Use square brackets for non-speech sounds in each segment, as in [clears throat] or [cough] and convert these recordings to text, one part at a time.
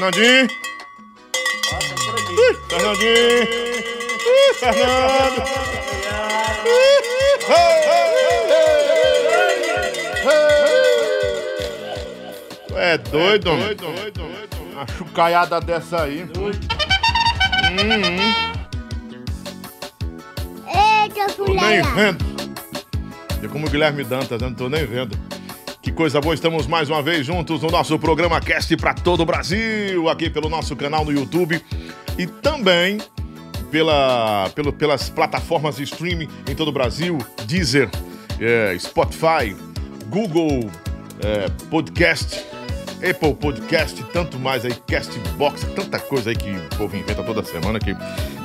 Fernandinho! Ui, Fernandinho! Ui, Fernando! É doido, homem. Uma chucaiada dessa aí. Hum, Eita, tô nem vendo. E como o Guilherme Dantas, eu não tô nem vendo. Coisa boa, estamos mais uma vez juntos no nosso programa Cast para todo o Brasil, aqui pelo nosso canal no YouTube e também pela, pelo, pelas plataformas de streaming em todo o Brasil, Deezer, eh, Spotify, Google eh, Podcast, Apple Podcast, tanto mais aí, Castbox, tanta coisa aí que o povo inventa toda semana que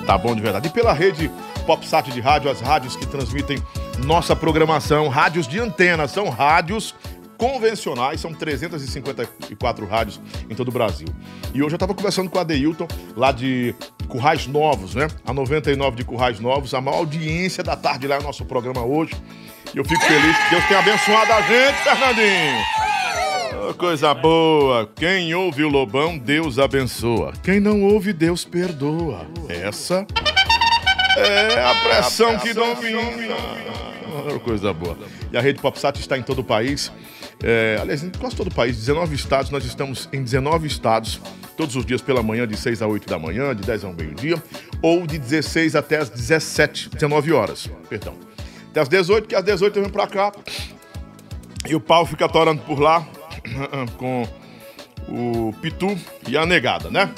tá bom de verdade. E pela rede PopSat de rádio, as rádios que transmitem nossa programação, rádios de antena, são rádios convencionais, são 354 rádios em todo o Brasil. E hoje eu estava conversando com a Deilton, lá de Currais Novos, né? A 99 de Currais Novos, a maior audiência da tarde lá no nosso programa hoje. E eu fico feliz que Deus tenha abençoado a gente, Fernandinho. Coisa boa. Quem ouve o Lobão, Deus abençoa. Quem não ouve, Deus perdoa. Essa é a pressão que domina. Coisa boa. E a rede PopSat está em todo o país. É, aliás, em quase todo o país, 19 estados. Nós estamos em 19 estados, todos os dias pela manhã, de 6 a 8 da manhã, de 10 ao meio-dia, ou de 16 até as 17, 19 horas. Perdão. Até as 18, que às 18 eu venho pra cá. E o pau fica torando por lá [coughs] com o Pitu e a negada, né?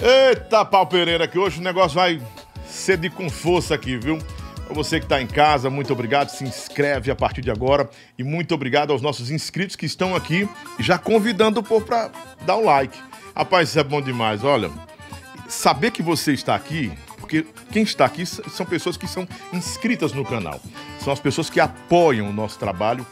Eita, pau Pereira, que hoje o negócio vai ser de com força aqui, viu? Pra você que tá em casa, muito obrigado. Se inscreve a partir de agora. E muito obrigado aos nossos inscritos que estão aqui, já convidando o povo pra dar o like. Rapaz, isso é bom demais. Olha, saber que você está aqui, porque quem está aqui são pessoas que são inscritas no canal. São as pessoas que apoiam o nosso trabalho,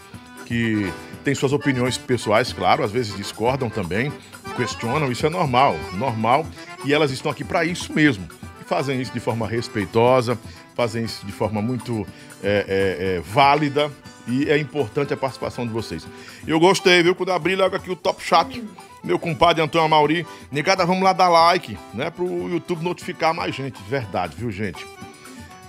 que têm suas opiniões pessoais, claro, às vezes discordam também, questionam, isso é normal, normal. E elas estão aqui para isso mesmo. E fazem isso de forma respeitosa, fazem isso de forma muito é, é, é, válida. E é importante a participação de vocês. Eu gostei, viu? Quando abri logo aqui o Top Chat, meu compadre Antônio Amauri. Negada, vamos lá dar like, né? Pro YouTube notificar mais gente. Verdade, viu, gente?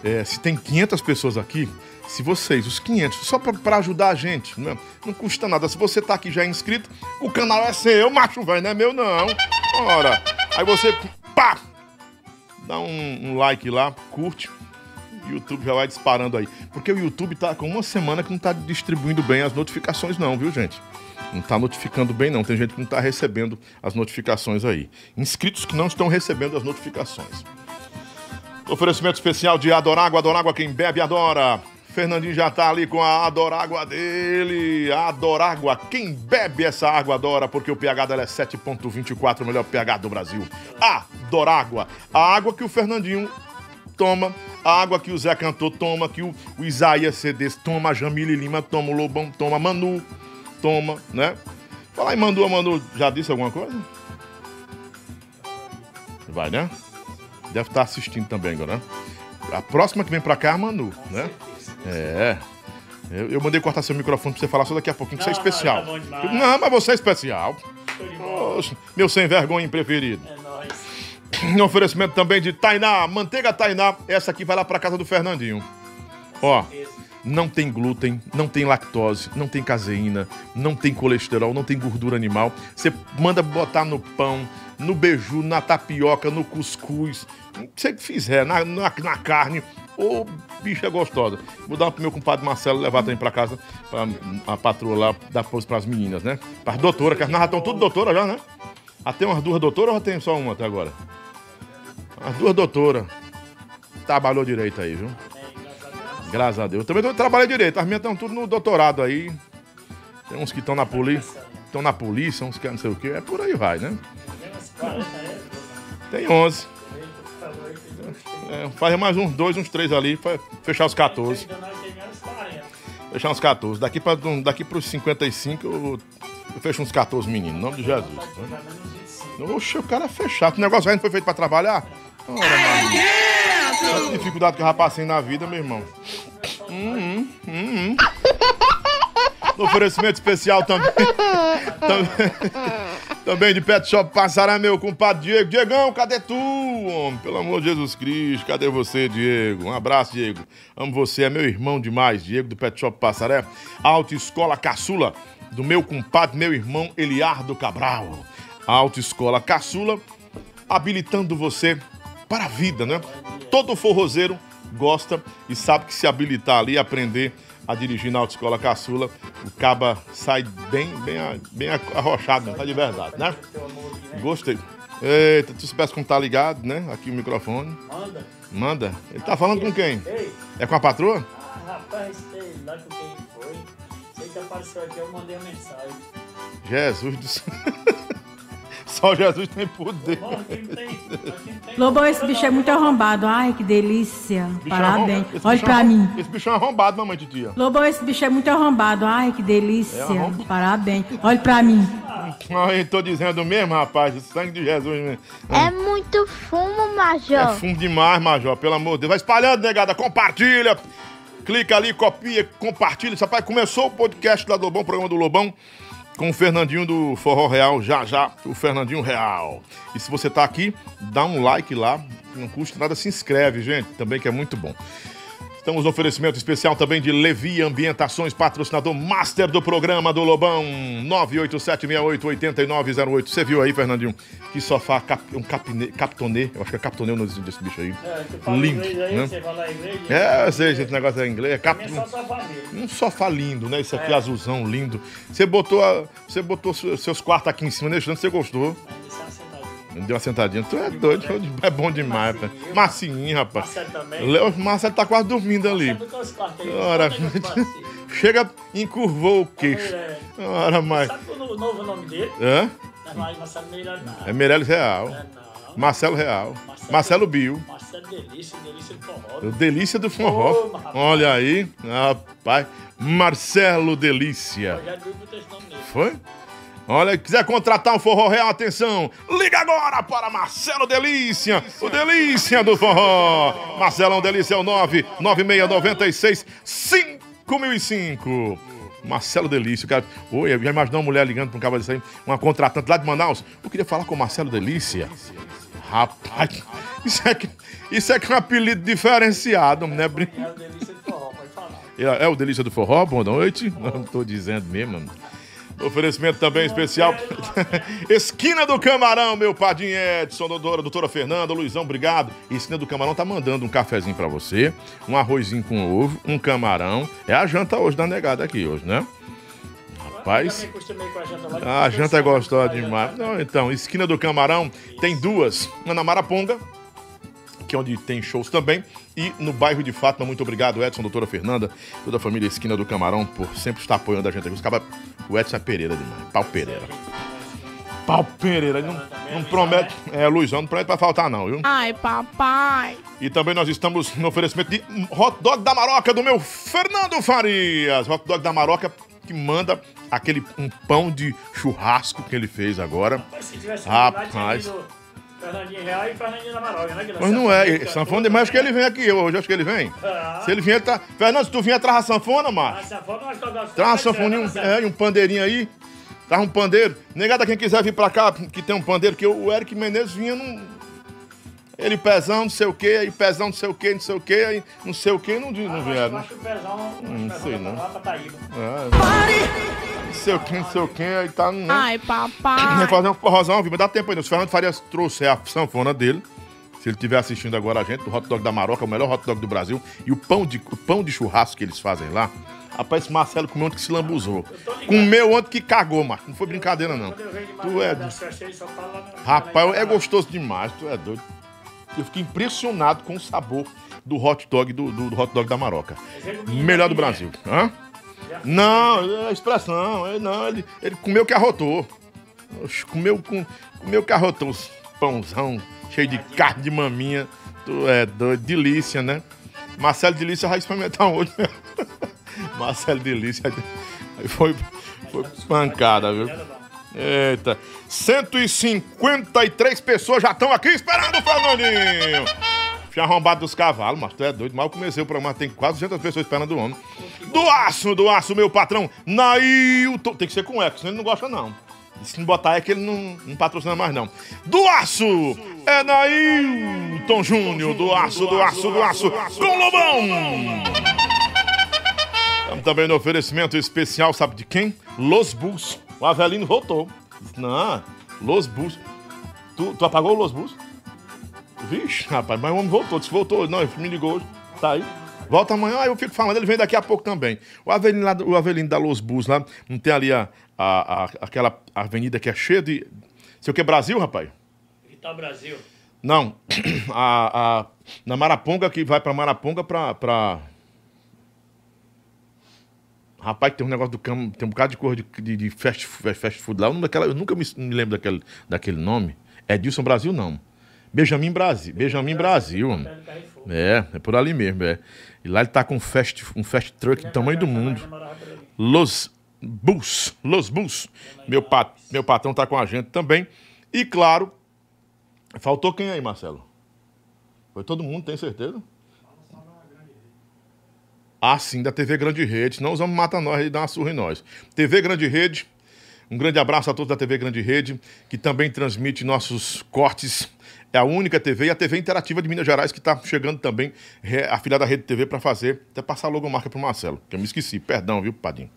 É, se tem 500 pessoas aqui, se vocês, os 500, só pra ajudar a gente, né? não custa nada. Se você tá aqui já inscrito, o canal é seu, macho velho, não é meu não. Ora, aí você, pá, dá um, um like lá, curte. YouTube já vai disparando aí. Porque o YouTube tá com uma semana que não tá distribuindo bem as notificações, não, viu, gente? Não tá notificando bem, não. Tem gente que não tá recebendo as notificações aí. Inscritos que não estão recebendo as notificações. Oferecimento especial de Adorágua. Adorágua, quem bebe, adora. Fernandinho já tá ali com a Adorágua dele. Adorágua, quem bebe essa água adora, porque o pH dela é 7,24, o melhor pH do Brasil. Adorágua. A água que o Fernandinho toma, a água que o Zé Cantor toma, que o, o Isaías Cedes toma, a Jamile Lima toma, o Lobão toma, Manu toma, né? Fala aí, Manu, a Manu já disse alguma coisa? Vai, né? Deve estar assistindo também agora, né? A próxima que vem pra cá é a Manu, né? É. Eu, eu mandei cortar seu microfone pra você falar só daqui a pouquinho, que você é Não, não, especial. tá bom demais. Não, mas você é especial. Poxa, meu sem vergonha preferido. É nóis. Um oferecimento também de Tainá, manteiga Tainá. Essa aqui vai lá pra casa do Fernandinho. Ó, não tem glúten, não tem lactose, não tem caseína, não tem colesterol, não tem gordura animal. Você manda botar no pão, no beiju, na tapioca, no cuscuz, o que você fizer, na, na, na carne. Ô, bicha gostosa. Vou dar pro meu compadre Marcelo levar também pra casa, pra a patroa lá dar pose pras meninas, né? Pras doutoras, que as já estão tudo doutora já, né? Até umas duas doutoras ou tem só uma até agora? As duas doutoras. Trabalhou direito aí, viu? Graças a Deus. Também trabalhei direito. As minhas estão tudo no doutorado aí. Tem uns que estão na polícia. Estão na polícia, uns que não sei o quê. É por aí vai, né? Tem 11. É, faz mais uns dois, uns três ali, pra fechar os 14. Fechar uns 14. Daqui, pra, daqui pros 55, eu, eu fecho uns 14 meninos, em nome de Jesus. né? Oxe, o cara é fechado. O negócio aí não foi feito pra trabalhar? Ora. Essa dificuldade que eu já passei na vida, meu irmão. Hum, hum, hum, hum. Oferecimento especial também. [laughs] também Também de Pet Shop Passaré, meu compadre Diego. Diegão, cadê tu, homem? Pelo amor de Jesus Cristo, cadê você, Diego? Um abraço, Diego. Amo você, é meu irmão demais, Diego do Pet Shop Passaré. Autoescola Caçula, do meu compadre, meu irmão Eliardo Cabral. Autoescola Caçula, habilitando você para a vida, né? Todo forrozeiro gosta e sabe que se habilitar ali aprender a dirigir na autoescola caçula, o caba sai bem, bem, bem arrochado, tá de verdade, né? Gostei. Eita, tu soubesse como tá ligado, né? Aqui o microfone. Manda. Manda. Ele tá falando com quem? É com a patroa? Ah, rapaz, sei lá com quem foi. Sei que apareceu aqui, eu mandei a mensagem. Jesus do céu. [laughs] Só Jesus tem poder. Lobão, esse bicho é muito arrombado. Ai, que delícia. É Parabéns. Olha pra mim. Esse bicho é arrombado, mamãe de tia. Lobão, esse bicho é muito arrombado. Ai, que delícia. É Parabéns. Olha pra mim. Eu tô dizendo mesmo, rapaz. O sangue de Jesus mesmo. É muito fumo, Major. É fumo demais, Major. Pelo amor de Deus. Vai espalhando, negada. Compartilha. Clica ali, copia, compartilha. Rapaz, começou o podcast lá do Lobão, programa do Lobão com o Fernandinho do Forró Real, já já, o Fernandinho Real. E se você tá aqui, dá um like lá, não custa nada, se inscreve, gente, também que é muito bom. Estamos no oferecimento especial também de Levi Ambientações, patrocinador master do programa do Lobão, 987688908. Você viu aí, Fernandinho, que sofá cap, um capine, captonê, eu acho que é captonê o nome desse bicho aí. É, lindo, aí, né? Você fala inglês, é, eu sei, esse negócio é inglês. É cap, é sofá um, um sofá lindo, né? Esse aqui é. azulzão lindo. Você botou, a, você botou seus quartos aqui em cima, deixando, você gostou. Deu uma sentadinha. Tu é doido, [laughs] é bom demais, rapaz. Marcinho, rapaz. Marcelo também. O Marcelo tá quase dormindo ali. Ora, [laughs] chega, encurvou o queixo. Ora, mas. Sabe o novo nome dele? Hã? É Meirelles Real. É, Marcelo Real. Marcelo, Marcelo Bio. Marcelo Delícia, Delícia do Forró. O Delícia do Forró. Olha aí, rapaz. Marcelo Delícia. Foi? Olha, quiser contratar um forró real, atenção, liga agora para Marcelo Delícia, o Delícia do Forró. Marcelão Delícia é o 99696 5005. Marcelo Delícia, cara. Oi, já imaginou uma mulher ligando para um disso aí, uma contratante lá de Manaus? Eu queria falar com o Marcelo Delícia. Rapaz, isso é que, isso é que é um apelido diferenciado, né? É o Delícia do Forró, pode falar. É, é o Delícia do Forró, boa noite. Não tô dizendo mesmo, mano. Oferecimento também especial. [laughs] Esquina do Camarão, meu padrinho Edson, doutora, doutora Fernanda, Luizão, obrigado. Esquina do Camarão tá mandando um cafezinho para você, um arrozinho com ovo, um camarão. É a janta hoje da negada aqui hoje, né? Rapaz. A janta é gostosa demais. Não, então, Esquina do Camarão tem duas. Uma na Maraponga, que é onde tem shows também. E no bairro de Fátima, muito obrigado, Edson, doutora Fernanda, toda a família Esquina do Camarão, por sempre estar apoiando a gente aqui. Os O Edson é Pereira demais. Pau Pereira. Pau Pereira, não, não promete. É, Luizão, não promete pra faltar, não, viu? Ai, papai. E também nós estamos no oferecimento de hot dog da Maroca do meu Fernando Farias. Hot dog da Maroca que manda aquele um pão de churrasco que ele fez agora. Rapaz. Fernandinho Real e Fernandinho da Maroga, né, Mas não é, sanfona demais, acho que ele vem aqui hoje, acho que ele vem. Ah. Se ele vier, tá... Fernando, se tu vier, traz a sanfona, macho. A sanfona, mas tô gostando. Traz a sanfona e um, é, um pandeirinho aí. Traz um pandeiro. Negada, quem quiser vir pra cá, que tem um pandeiro, que o Eric Menezes vinha num... Ele pezão, não sei o que, aí pezão, não sei o que, não sei o que, aí não sei o que, não, não vieram. Eu acho que o pezão, não sei não. Taíba. É, não sei o que, não sei o que, aí tá. Né? Ai, papai. Vai fazer um forrozão, viu? Mas dá tempo ainda. Se o Fernando Farias trouxe a sanfona dele, se ele estiver assistindo agora a gente, do hot dog da Maroca, o melhor hot dog do Brasil, e o pão de, o pão de churrasco que eles fazem lá. Rapaz, esse Marcelo comeu ontem que se lambuzou. Comeu ontem que cagou, Marco. Não foi brincadeira, não. Tu é. Rapaz, é gostoso demais, tu é doido eu fiquei impressionado com o sabor do hot dog do, do, do hot dog da Maroca. Melhor do Brasil. Hã? Não, é expressão. Ele, não, ele, ele comeu que arrotou. Comeu, com, comeu que arrotou. Os pãozão cheio de carne de maminha. Tu é doido. Delícia, né? Marcelo Delícia vai experimentar hoje. [laughs] Marcelo Delícia. Foi, foi pancada, viu? Eita. 153 pessoas já estão aqui esperando o Fernandinho. Tinha arrombado dos cavalos, mas tu é doido. Mal comecei o programa, tem quase 200 pessoas esperando o homem. Do aço, do aço, meu patrão, Nailton. Tem que ser com eco, senão ele não gosta, não. Se não botar que ele não, não patrocina mais, não. Do Aço! É Nailton Júnior, do Aço, do Aço, do Aço, com Lobão! Estamos também no oferecimento especial, sabe de quem? Los Bulls. O Avelino voltou. Não, Los Bulls. Tu, tu apagou o Los Bulls? Vixe, rapaz, mas o homem voltou, disse voltou. Não, ele me ligou hoje. Tá aí. Volta amanhã, aí eu fico falando, ele vem daqui a pouco também. O Avelino, lá, o Avelino da Los Bulls lá, não tem ali a, a, a, aquela avenida que é cheia de. Sei o que, Brasil, rapaz? O Brasil. Não, [clears throat] a, a, na Maraponga, que vai pra Maraponga pra. pra... Rapaz, tem um negócio do campo, tem um bocado de cor de, de, de fast, fast food lá. Eu, daquela, eu nunca me, me lembro daquele, daquele nome. É Dilson Brasil, não. Benjamin Brasil. Benjamin Brasil. É, é por ali mesmo, é. E lá ele tá com um fast, um fast truck do tamanho do mundo. Los Bus, Los Bus. Meu, pa, meu patrão tá com a gente também. E claro, faltou quem aí, Marcelo? Foi todo mundo, tem certeza? Ah, sim, da TV Grande Rede. Não vamos matar nós e dar uma surra em nós. TV Grande Rede, um grande abraço a todos da TV Grande Rede, que também transmite nossos cortes. É a única TV e a TV Interativa de Minas Gerais que está chegando também, re- a filha da Rede TV, para fazer, até passar a logomarca para o Marcelo, que eu me esqueci, perdão, viu, Padinho?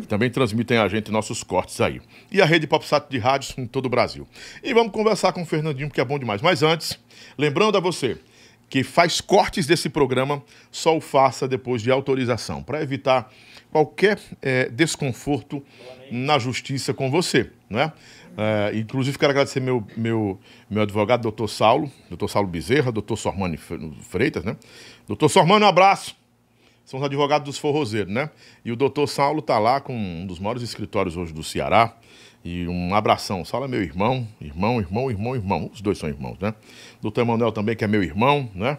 Que também transmitem a gente nossos cortes aí. E a Rede PopSat de rádios em todo o Brasil. E vamos conversar com o Fernandinho, que é bom demais. Mas antes, lembrando a você que faz cortes desse programa, só o faça depois de autorização, para evitar qualquer eh, desconforto na justiça com você, né? Eh, inclusive, quero agradecer meu, meu, meu advogado, doutor Saulo, doutor Saulo Bezerra, doutor Sormani Fre- Freitas, né? Doutor Sormani, um abraço. São os advogados dos forrozeiros, né? E o doutor Saulo tá lá com um dos maiores escritórios hoje do Ceará. E um abração. Saulo é meu irmão, irmão, irmão, irmão, irmão. Os dois são irmãos, né? Doutor Emanuel também, que é meu irmão, né?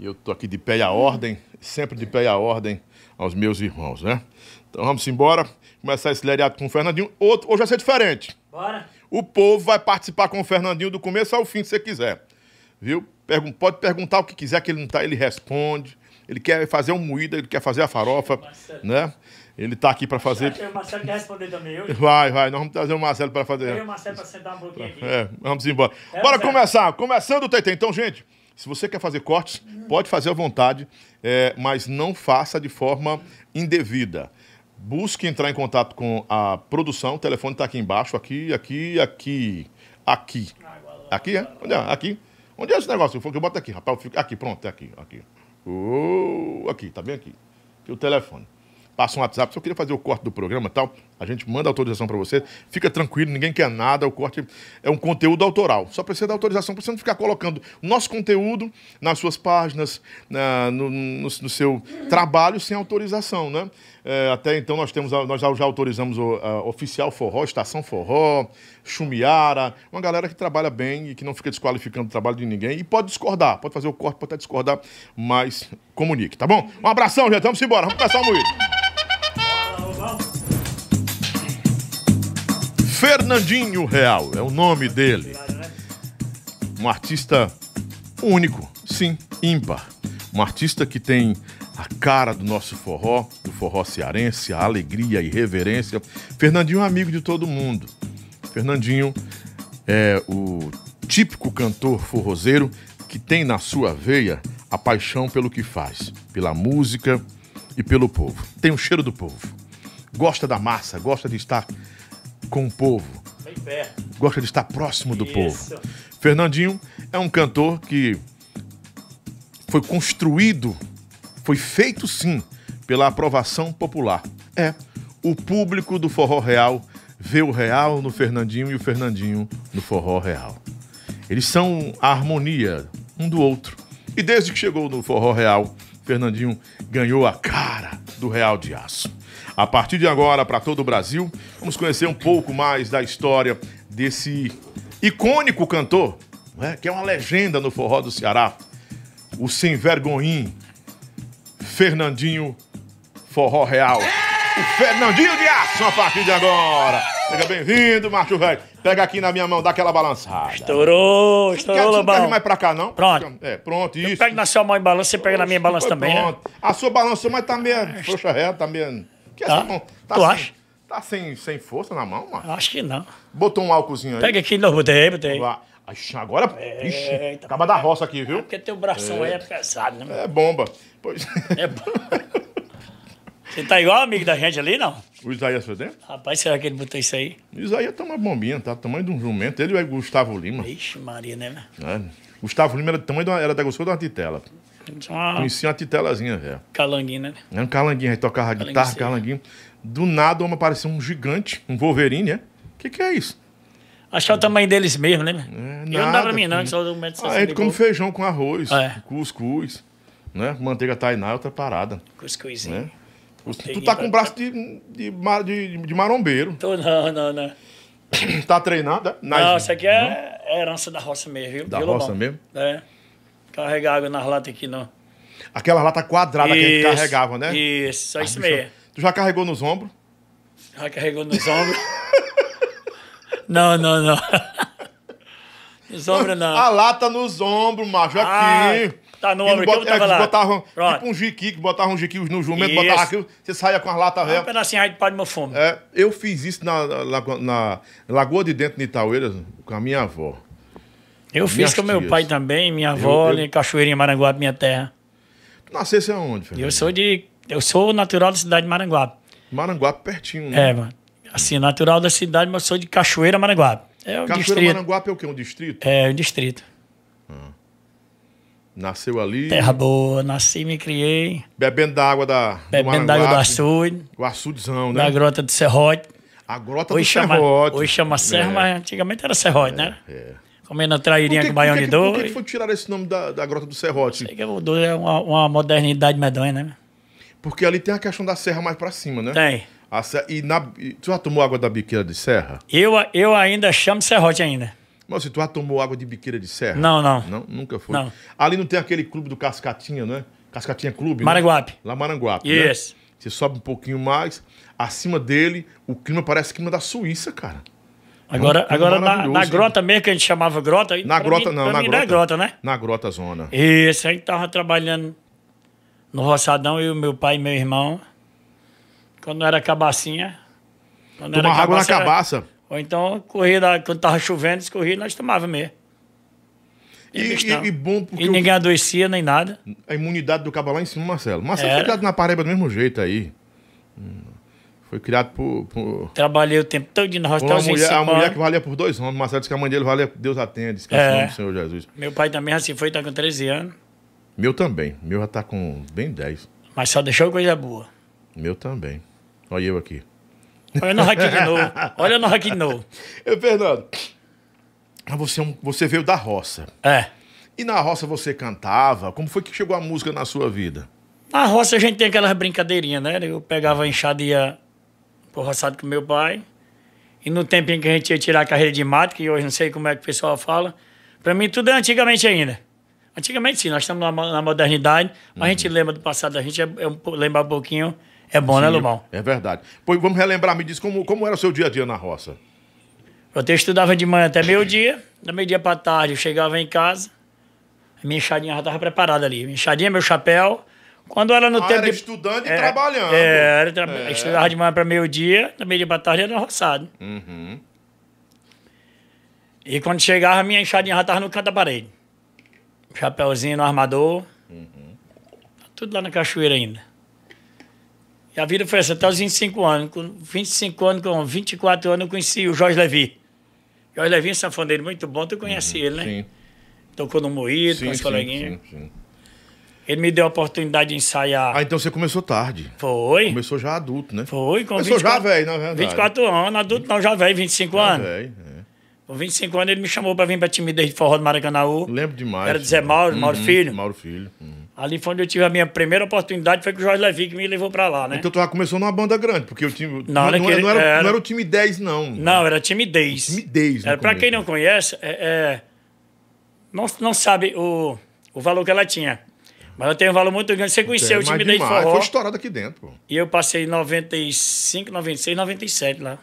E eu tô aqui de pé e à ordem, sempre de pé e à ordem aos meus irmãos, né? Então vamos embora, começar esse leriado com o Fernandinho. Outro, hoje vai ser diferente. Bora? O povo vai participar com o Fernandinho do começo ao fim, se você quiser. Viu? Pergun- pode perguntar o que quiser, que ele não tá, ele responde. Ele quer fazer um moída, ele quer fazer a farofa, né? Ele tá aqui para fazer. O Marcelo quer responder também hoje. Vai, vai, nós vamos trazer o Marcelo para Eu e fazer. o Marcelo pra sentar um pouquinho aqui. É, vamos embora. É, Bora começar. Começando o TT. Então, gente, se você quer fazer cortes, pode fazer à vontade, é, mas não faça de forma indevida. Busque entrar em contato com a produção. O telefone está aqui embaixo. Aqui, aqui, aqui, aqui. Aqui, é? Onde é? Aqui. Onde é esse negócio? Eu boto aqui, rapaz. Aqui, pronto, é aqui, aqui. Oh, aqui, tá bem aqui. Aqui o telefone. Passa um WhatsApp, se eu queria fazer o corte do programa tal, a gente manda autorização para você. Fica tranquilo, ninguém quer nada, o corte é um conteúdo autoral. Só precisa da autorização para você não ficar colocando nosso conteúdo nas suas páginas, na- no, no- no seu trabalho sem autorização, né? É, até então nós temos, nós já, já autorizamos o a Oficial Forró, Estação Forró, Chumiara, uma galera que trabalha bem e que não fica desqualificando o trabalho de ninguém. E pode discordar, pode fazer o corte, pode até discordar, mas comunique, tá bom? Um abração, gente, vamos embora, vamos começar o moído. Fernandinho Real é o nome dele. Um artista único, sim, ímpar. Um artista que tem a cara do nosso forró, do forró cearense, a alegria e reverência. Fernandinho é amigo de todo mundo. Fernandinho é o típico cantor forrozeiro que tem na sua veia a paixão pelo que faz, pela música e pelo povo. Tem o cheiro do povo. Gosta da massa, gosta de estar com o povo, Bem perto. gosta de estar próximo do Isso. povo. Fernandinho é um cantor que foi construído, foi feito sim pela aprovação popular. É, o público do Forró Real vê o real no Fernandinho e o Fernandinho no Forró Real. Eles são a harmonia um do outro. E desde que chegou no Forró Real, Fernandinho ganhou a cara do Real de Aço. A partir de agora, para todo o Brasil, vamos conhecer um pouco mais da história desse icônico cantor, né, que é uma legenda no forró do Ceará, o sem vergonhim, Fernandinho Forró Real. O Fernandinho de Aço a partir de agora. Seja bem-vindo, macho velho. Pega aqui na minha mão, dá aquela balançada. Estourou, estourou, você não Lobão. mais pra cá, não? Pronto. É, pronto, isso. Pega na sua mão e balança, você pega na minha balança também, né? pronto. A sua balança, mas tá meio frouxa reta, tá meio... Que Tá? essa mão- Tu acha? Tá sem, sem força na mão, mano? Acho que não. Botou um álcoolzinho aí? Pega aqui, não, botei, botei. Lá. Ixi, agora, ixi, Eita. acaba da roça aqui, viu? Porque teu bração aí é pesado, né? É bomba. Pois... É bom. [laughs] Você tá igual amigo da gente ali, não? o Isaías foi dentro? Rapaz, será que ele botou isso aí? O Isaías tá uma bombinha, tá? Tamanho de um jumento. Ele é Gustavo Lima. Ixi, Maria, né? né? Gustavo Lima era tamanho de uma, era da grossura de uma titela. Uma Conhecia uma titelazinha, velho. calanguinha, né? Era um calanguinho, aí tocava Calanguinho guitarra, seco. calanguinho. Do nada, uma apareceu um gigante, um Wolverine, é? O que, que é isso? Que é o tamanho deles mesmo, né? É, eu não dá pra mim, não, que sou do metro Ah, a gente come feijão com arroz, É. cuscuz, né? Manteiga tainá, outra parada. Cuscuzinho. né? Tu tá com pra- braço de, de, de, de marombeiro. Tô, não, não, não. Tá treinado? é? Nas- Não, isso aqui é herança da roça mesmo, viu? Da Viu, roça mesmo? É. Carregar água nas latas aqui, não. Aquela lata quadrada que a gente Isso, carregava, né? Isso, só Ah, isso mesmo. Tu já carregou nos ombros? Já carregou nos ombros. [laughs] não, não, não. [laughs] Nos ombros, não. A lata nos ombros, macho, Ah, aqui. tá no Que ombro aqui, bota- eu tava é, que lá. botavam Pronto. tipo um jiqui, que botavam um jiqui no jumento, Isso. botava aquilo, você saia com as latas Um velhas. pedacinho aí de pau de meu fumo. É, eu fiz isso na, na, na Lagoa de Dentro de Itaueiras com a minha avó. Eu fiz minhas com meu tias. pai também, minha avó, eu- ali em Cachoeirinha, Maranguape, minha terra. Tu nascesse aonde, Fernando? Eu sou de. Eu sou natural da cidade de Maranguape. Maranguape, pertinho, né? É, mano. Assim, natural da cidade, mas eu sou de Cachoeira, Maranguape. É o Cachoeira distrito. Maranguape é o quê? Um distrito? É, o distrito. Nasceu ali, Terra boa, nasci, me criei. bebendo da água da do Bebendo da água do açude, O açudzão, né? da grota do Serrote. A grota Hoje do chama, Serrote. hoje chama Serra, É, mas antigamente era Serrote, né? é. Comendo a trairinha que, com de que- por que que foi tirar esse nome da, da grota do Serrote? Sei que o dor é uma, uma modernidade medonha, né? Porque ali tem a questão da serra mais pra cima, né? Tem. A e na, tu já tomou água da biqueira de serra? Eu, eu ainda chamo Serrote ainda. Mas se tu já tomou água de biqueira de serra? Não, não. Não? Nunca foi? Não. Ali não tem aquele clube do Cascatinha, né? Cascatinha Clube? né? Maranguape. Lá Maranguape, né? Isso. Você sobe um pouquinho mais, acima dele, o clima parece clima da Suíça, cara. Agora, clima agora na, na grota mesmo, que a gente chamava grota. Na grota mim- não, na mim grota. Não é grota, né? Na Grota Zona. Isso, a gente tava trabalhando no roçadão, eu, meu pai e meu irmão. Quando era cabacinha. Quando Tomar água na era- cabaça. Ou então, corria, da- quando tava chovendo, escorria, nós tomávamos mesmo. E, e- não. e bom porque E o- ninguém adoecia nem nada. a imunidade do cabo lá em cima, Marcelo. Marcelo Era. criado na Paraíba do mesmo jeito aí. Hum. Foi criado por, por Trabalhei o tempo todo na roça, por uma até os mulher, a 25 mulher que valia por dois homens. Marcelo disse que a mãe dele valia, Deus atende, descansa É. o nome do Senhor Jesus. Meu pai também assim foi, tá com 13 anos. Meu também. Meu já tá com bem 10. Mas só deixou coisa boa. Meu também. Olha eu aqui. Olha no aqui de novo. Olha no aqui de novo. [laughs] Ô, Fernando, você, é você veio da roça. É. E na roça você cantava? Como foi que chegou a música na sua vida? Na roça a gente tem aquelas brincadeirinhas, né? Eu pegava a enxada e ia pro roçado com meu pai. E no tempinho que a gente ia tirar a carreira de mato, que hoje não sei como é que o pessoal fala, pra mim tudo é antigamente ainda. Antigamente sim, nós estamos na, na modernidade, mas a gente lembra do passado da gente, é, é um, lembrar um pouquinho, é bom, né, Sim, Lobão? É verdade. Pois vamos relembrar, me diz como, como era o seu dia a dia na roça. Eu até estudava de manhã até meio-dia, da meio-dia pra tarde eu chegava em casa, a minha enxadinha já estava preparada ali. Minha enxadinha, meu chapéu. Quando era no Ah, tempo era de- estudando e É, trabalhando. É, era tra... É. estudava de manhã para meio-dia, da meio-dia para tarde era roçado. Uhum. E quando chegava, a minha enxadinha já estava no canto da parede. Chapeuzinho no armador. Uhum. Tudo lá na cachoeira ainda. E a vida foi essa, até os 25 anos. Com 25 anos, com 24 anos, eu conheci o Jorge Levi. Jorge Levi é um sanfoneiro muito bom, tu conhece ele, né? Sim, Tocou no Moído, com os coleguinhas. sim, sim. Ele me deu a oportunidade de ensaiar. Ah, então você começou tarde. Foi. Começou já adulto, né? Foi, com Começou já 24, velho, na verdade. 24 anos, adulto não, já velho, 25 Já anos. velho, é. Com 25 anos ele me chamou pra vir pra timidez de forró do Maracanãú. Lembro demais. Era de Zé Mauro, Mauro Filho. Mauro Filho. uhum. Ali foi onde eu tive a minha primeira oportunidade, foi com o Jorge Levi que me levou pra lá, né? Então tu já começou numa banda grande, porque o time. Não, não, naquele- não era, era- não era o time 10, não. Não, era timidez. Timidez, no Era, pra quem não conhece, é, é, não, não sabe o, o valor que ela tinha. Mas ela tem um valor muito grande. Você conheceu o de demais. forró. Foi estourado aqui dentro, pô. E eu passei 95, 96, 97 lá.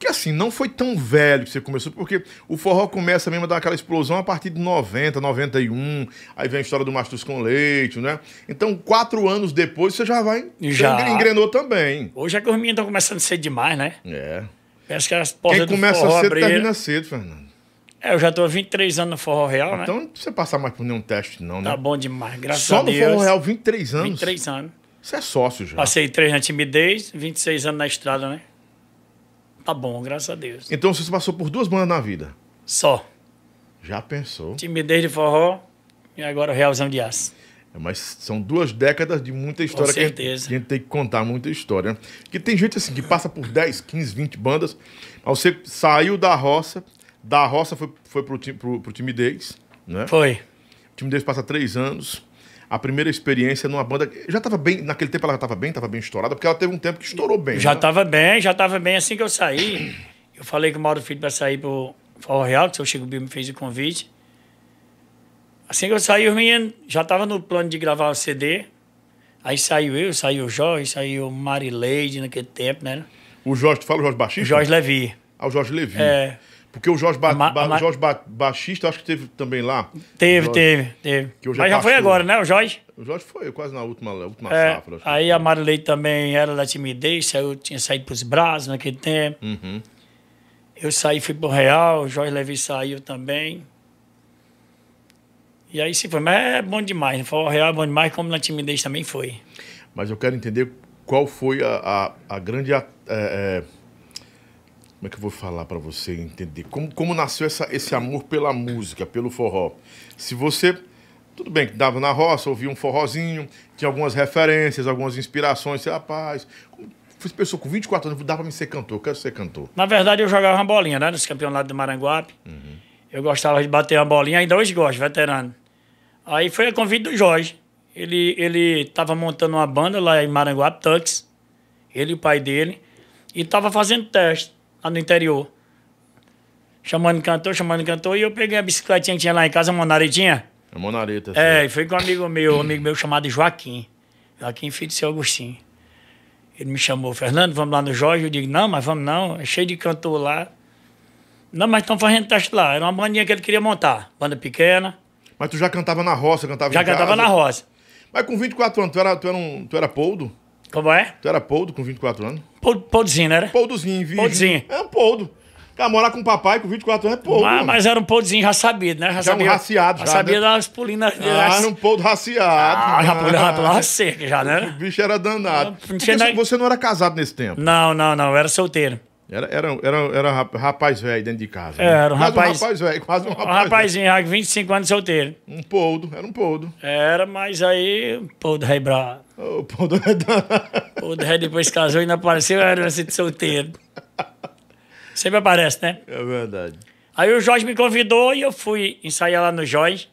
que assim, não foi tão velho que você começou, porque o forró começa mesmo a dar aquela explosão a partir de 90, 91, aí vem a história do Mastros com Leite, né? Então, quatro anos depois, você já vai. Já. Você engrenou também. Hoje é que os meninos estão começando cedo demais, né? É. Parece que as portas Quem começa forró cedo abriram. termina cedo, Fernando. É, eu já tô há 23 anos no Forró Real, né? Então não precisa passar mais por nenhum teste, não, né? Tá bom demais, graças Só a no Deus. Forró Real, 23 anos. 23 anos. Você é sócio já. Passei 3 na timidez, 26 anos na estrada, né? Tá bom, graças a Deus. Então você passou por duas bandas na vida. Só. Já pensou? Timidez de forró e agora o Realzão de Aço. É, Mas são duas décadas de muita história que a gente- certeza. a gente tem que contar, muita história. Que tem gente assim que passa por 10, 15, 20 bandas, mas você saiu da roça, da roça foi, foi pro, pro, pro Timidez, né? Foi. O Timidez passa três anos. A primeira experiência numa banda. Já estava bem. Naquele tempo ela estava bem, estava bem estourada, porque ela teve um tempo que estourou bem. Já né? tava bem, já tava bem assim que eu saí. Eu falei com o Mauro Filho para sair pro Forró Real, que o seu Chico Bill me fez o convite. Assim que eu saí, os meninos já tava no plano de gravar o CD. Aí saiu eu, saiu o Jorge, saiu o Marileide naquele tempo, né? O Jorge, tu fala o Jorge Baixista? O Jorge Levi. Ah, o Jorge Levi. É. Porque o Jorge, ba Ba- ma- Jorge Ba- Baixista, eu acho que teve também lá. Teve, Jorge- teve, teve. É Mas já foi agora, né, o Jorge? O Jorge foi quase na última, última É, safra. aí a Marileide também era da timidez, saiu, tinha saído pros braços naquele tempo. Uhum. Eu saí, fui pro Real, o Jorge Levi saiu também. E aí se foi, mas é bom demais, né? Foi o Real é bom demais, como na timidez também foi. Mas eu quero entender qual foi a, a, a grande. é, é, como é que eu vou falar para você entender? Como, como nasceu essa, esse amor pela música, pelo forró? Se você. Tudo bem que dava na roça, ouvia um forrozinho, tinha algumas referências, algumas inspirações. Você, rapaz, fui pessoa com 24 anos, dá pra me ser cantor, eu quero ser cantor. Na verdade, eu jogava uma bolinha, né? Nos campeonatos do Maranguape. Eu gostava de bater uma bolinha, ainda hoje gosto, veterano. Aí foi a convite do Jorge. Ele, ele tava montando uma banda lá em Maranguape, Tux. Ele e o pai dele. E tava fazendo teste lá no interior. Chamando cantor, chamando cantor. E eu peguei a bicicletinha que tinha lá em casa, a Monaretinha. É Monareta. É, e foi com um amigo meu, um amigo meu chamado Joaquim. Joaquim, filho do seu Agostinho. Ele me chamou, Fernando, vamos lá no Jorge. Eu digo, não, mas vamos não, é cheio de cantor lá. Não, mas estão fazendo teste lá. Era uma bandinha que ele queria montar. Banda pequena. Mas tu já cantava na roça, cantava Já em cantava casa. na roça. Mas com 24 anos, tu era, tu era, um, tu era poldo? Como é? Tu era poldo com 24 anos? Pô- Podzinho, né? Poldozinho, virgem. Poldozinho. É um poldo. Cara, morar com o papai com 24 anos é poldo. Mas, mas era um podzinho já sabido, né? Já, Já um sabia, raciado já. já, sabia né? umas pulinas. Ah, era um poldo raciado. Ah, já pulava, pulava seca já, O né? bicho era danado. Não tinha você- você não era casado nesse tempo. Não, não, não. Eu era solteiro. Era, era, era, era rap- rapaz velho dentro de casa. É, né? era um quase rapaz- um rapaz velho, quase um Um rapaz rapazinho, já, 25 anos solteiro. velho. Um poldo, era um poldo. Era, mas aí, pô, do rei bravo. O poldo é danado. Pô, do rei depois casou e não apareceu, era assim de solteiro. Sempre aparece, né? É verdade. Aí o Jorge me convidou e eu fui ensaiar lá no Jorge.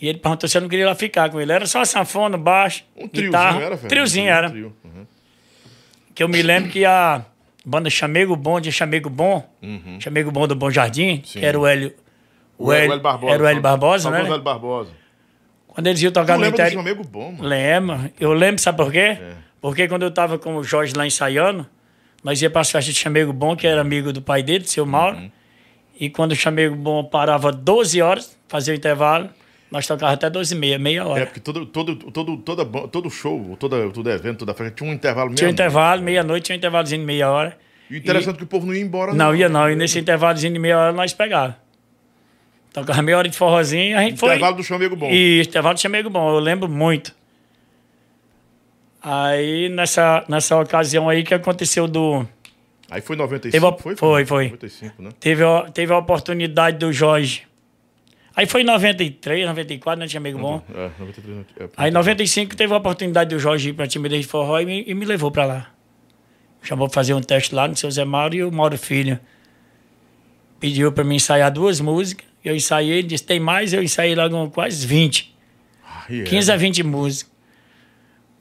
E ele perguntou se eu não queria lá ficar com ele. Era só sanfona, baixo, Um triozinho guitarra. era, velho? Triozinho Um era. trio, uhum. Que eu me lembro que a banda Chamego Bom, de Chamego Bom, Chamego Bom do Bom Jardim, Uhum. Sim. que era o Hélio... O Hélio, Hélio Barbosa. Era o Hélio Barbosa, né? Hélio Barbosa. Quando eles iam tocar no lembra interior... amigo bom, mano? Lembro. Eu lembro, sabe por quê? É. Porque quando eu tava com o Jorge lá ensaiando, nós ia para as festas de Chamego Bom, que era amigo do pai dele, seu Mauro. Uhum. E quando o Chamego Bom parava 12 horas, fazia o intervalo, nós tocava até 12 e meia, meia hora. É, porque todo, todo, todo, toda, todo show, todo, todo evento, toda festa tinha um intervalo mesmo. Tinha um intervalo, meia-noite, tinha um intervalozinho de meia hora. E o interessante é que o povo não ia embora, Não, ia não. E nesse intervalozinho de meia hora nós pegava. Tocava meia hora de forrozinho, a gente foi. Intervalo do chamego bom. E intervalo de chamego bom, eu lembro muito. Aí, nessa, nessa ocasião aí que aconteceu do. Aí foi 95, Teve a- foi? foi, foi. 95, né? Teve a, teve a oportunidade do Jorge. Aí foi em 93, 94, né, Chamego Bom. É, 93. É, Aí em 95 teve a oportunidade do Jorge ir pra Timidez de Forró e me, e me levou pra lá. Chamou pra fazer um teste lá no seu Zé Mauro e o Mauro Filho pediu pra mim ensaiar duas músicas. Eu ensaiei, ele disse, tem mais, eu ensaiei logo quase 20. Aí é. 15 a 20 músicas.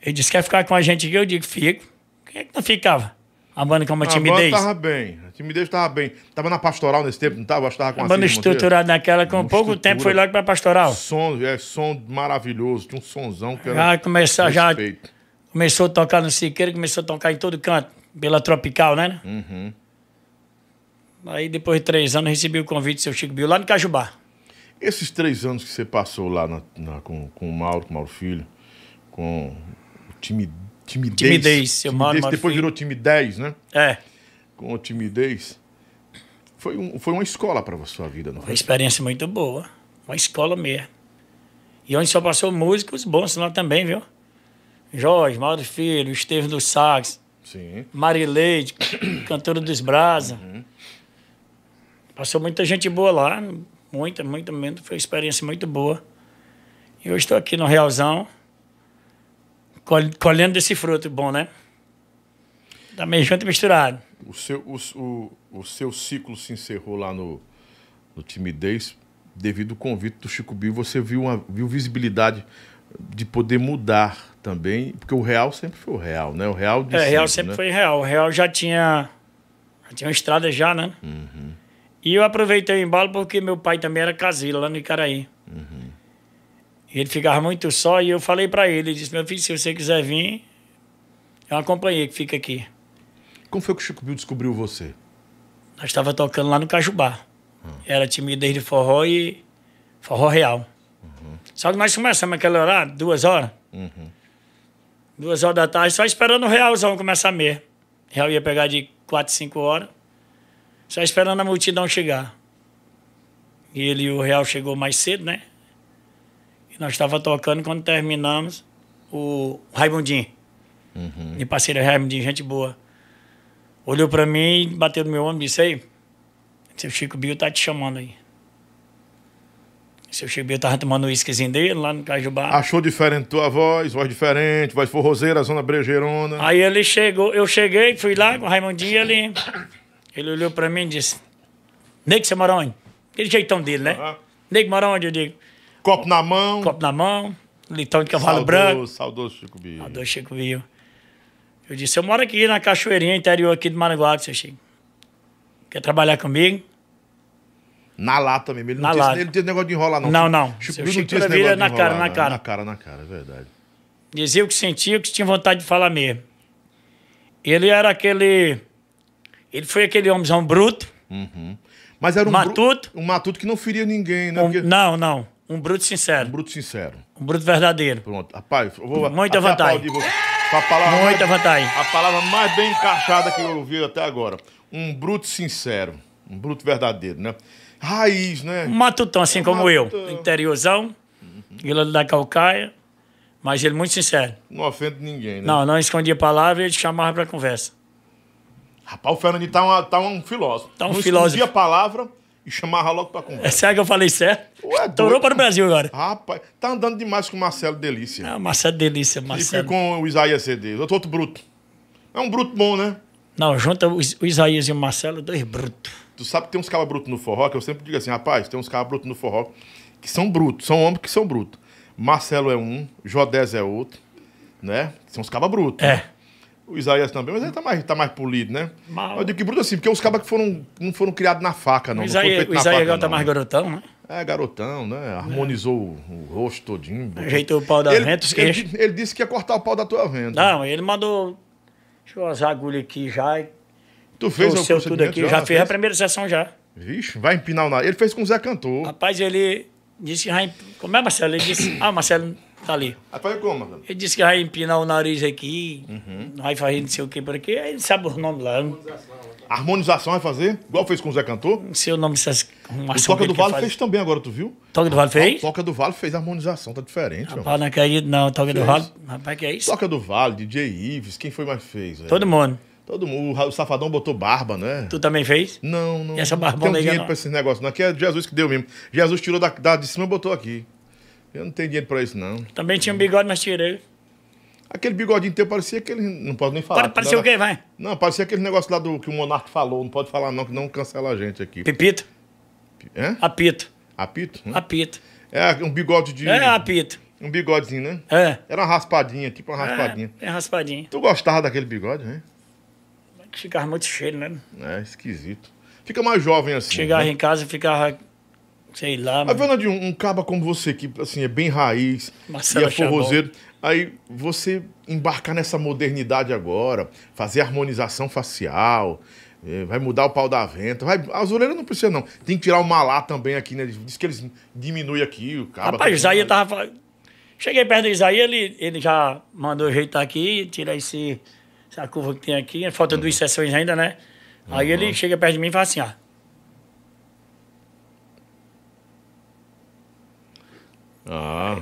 Ele disse, quer ficar com a gente aqui? Eu digo, fico. Quem é que não ficava? A banda com uma A banda timidez. tava bem. A timidez tava bem. Tava na pastoral nesse tempo, não tava? Acho que tava com A banda estruturada naquela, com Uma pouco tempo foi logo pra Pastoral. Som, é, som maravilhoso. Tinha um sonzão que era Já começou, já começou a tocar no Siqueira, começou a tocar em todo canto, pela Tropical, né? Uhum. Aí depois de três anos recebi o convite do seu Chico Bill lá no Cajubá. Esses três anos que você passou lá na, na- com, com o Mauro, com o Mauro Filho, com o time, timidez. Timidez, seu Mauro, Mauro depois Filho. virou timidez, né? É, Com timidez. Foi, um, foi uma escola para a sua vida, não uma foi? experiência muito boa. Uma escola mesmo. E onde só passou músicos bons lá também, viu? Jorge, Mauro Filho, Estevam do Sax, Sim. Marileide, [coughs] cantora dos Brasa. Passou muita gente boa lá, muita, muita mesmo. Foi uma experiência muito boa. E hoje estou aqui no Realzão, col- colhendo desse fruto bom, né? Tá meio junto e misturado. O seu, o, o, o seu ciclo se encerrou lá no, no Timidez devido ao convite do Chico Bill. Você viu, uma, viu visibilidade de poder mudar também, porque o real sempre foi o real, né? O real de É, Real sempre, sempre né? foi Real. O Real já tinha, já tinha uma estrada já, né? E eu aproveitei o embalo porque meu pai também era caseiro lá no Icaraí. E ele ficava muito só e eu falei pra ele, ele disse, meu filho, se você quiser vir, eu acompanhei que fica aqui. Como foi que o Chico Bill descobriu você? Nós estava tocando lá no Cajubá. Era timidez de forró e forró real. Só que nós começamos aquela horário, duas horas. Duas horas da tarde, só esperando o realzão começar mesmo. O real ia pegar de quatro, cinco horas. Só esperando a multidão chegar. E ele e o real chegou mais cedo, né? E nós estava tocando quando terminamos o Raimundinho. E parceiro Raimundinho, gente boa. Olhou pra mim, bateu no meu ombro e disse, aí, seu Chico Bill tá te chamando aí. Seu Chico Bill tava tomando o uísquezinho dele lá no Cajubá. Achou diferente tua voz, voz diferente, voz forrozeira, zona brejeirona. Aí ele chegou, eu cheguei, fui lá com o Raimundinho, ele, ele olhou pra mim e disse, Nego, você mora onde? Aquele jeitão dele, né? Aham. Nego, onde? Eu digo, Copo na mão. copo na mão, litão de cavalo branco. saudoso, saudoso Chico Bill. A do Chico Bill. Eu disse, eu moro aqui na Cachoeirinha, interior aqui de Maranguape, seu Chico. Quer trabalhar comigo? Na lata mesmo. Ele não, Na tinha, lata. ele não tinha negócio de enrolar, não. Não, não. Chico Seu Bill não Chico tinha esse negócio na cara, enrolar, na cara. Na cara, na cara, é verdade. Dizia o que sentia, o que tinha vontade de falar mesmo. Ele era aquele. Ele foi aquele homenzão bruto. Mas era um Matuto? Bru... Um matuto que não feria ninguém, né? um- Porque- não, não. Um bruto Um sincero. bruto sincero. Um bruto verdadeiro. Pronto. Rapaz, eu vou Muita até vantagem. aplaudir você. Foi a palavra, Muita mais, vantagem. a palavra mais bem encaixada que eu ouvi até agora. Um bruto sincero. Um bruto verdadeiro, né? Raiz, né? Um matutão, assim como eu. matutão. Interiorzão. Ele era da Calcaia. Mas ele muito sincero. Não ofende ninguém, né? Não, não escondia palavra e ele chamava pra conversa. Rapaz, o Fernandinho tá, uma- tá um filósofo. Tá um não filósofo. escondia a palavra e chamava logo pra conversa. É sério que eu falei certo? Ué, Estourou para o Brasil agora. Rapaz, tá andando demais com o Marcelo Delícia. Ah, Marcelo Delícia, e Marcelo. com o Isaías CD. Outro, outro bruto. É um bruto bom, né? Não, junta o Is- o Isaías e o Marcelo, dois brutos. Tu sabe que tem uns cabas brutos no forró, que eu sempre digo assim, rapaz, tem uns cabas brutos no forró que são brutos, são homens que são brutos. Marcelo é um, Jodés é outro, né? São os cabas brutos. É. O Isaías também, mas ele tá mais, tá mais polido, né? Mal. Eu digo que bruto assim, porque os cabas que foram, não foram criados na faca, não. O não Isaías, feitos o Isaías agora tá não, mais garotão, né? É, garotão, né? Harmonizou o, o rosto todinho. Ajeitou o pau da ele, venta, os ele, queixos. ele disse que ia cortar o pau da tua venda. Não, ele mandou. Deixa eu usar a agulha aqui já. Tu fez Fez o seu tudo aqui. Já fez a primeira sessão já. Vixe, vai empinar o nariz. Ele fez com o Zé Cantor. Rapaz, ele disse. Como é, Marcelo? Ele disse. Ah, Marcelo tá ali. Aí foi como, mano? Ele disse que vai empinar o nariz aqui, Uhum. vai fazer não sei o que por aqui. Aí ele sabe os nomes lá. Não Harmonização vai fazer? Igual fez com o Zé Cantor? não sei o nome dessas O Toca do Vale fez também agora, tu viu? Toca do Vale fez? Toca do Vale fez harmonização, tá diferente, ó. Rapaz, não caído, não. Toca do. Vale. Rapaz, que é isso? Toca do Vale, DJ Ives, quem foi mais fez? Todo mundo. Todo mundo. O Safadão botou barba, né? Tu também fez? Não, não. E essa não barbona tem um dinheiro não? pra esse negócio, não. Aqui é Jesus que deu mesmo. Jesus tirou da, da de cima e botou aqui. Eu não tenho dinheiro pra isso, não. Também tinha um bigode, mas tirei. Aquele bigodinho teu parecia aquele. Não pode nem falar. Parecer o quê, vai? Não, parecia aquele negócio lá do que o Monarca falou. Não pode falar, não, que não cancela a gente aqui. Pipito. É? Apito. Apito? Hum? Apito. É, um bigode de. É, apito. Um bigodezinho, né? É. Era uma raspadinha, tipo uma raspadinha. É, é raspadinho. Tu gostava daquele bigode, né? Ficava muito cheio, né? É, esquisito. Fica mais jovem assim. Chegava né? em casa e ficava, sei lá, mano. Fernandinho, um, um caba como você, que assim, é bem raiz, Marcelo e é forrozeiro, aí você embarcar nessa modernidade agora, fazer harmonização facial, É, vai mudar o pau da venta. Vai, as orelhas não precisa, não. Tem que tirar o malá também aqui, né? Diz que eles diminuem aqui, o cabo. Rapaz, o Isaías tava. falando- Cheguei perto do Isaías, ele, ele já mandou ajeitar aqui, tirar esse, essa curva que tem aqui. Falta duas sessões ainda, né? Aí ele chega perto de mim e fala assim, ó. Ah.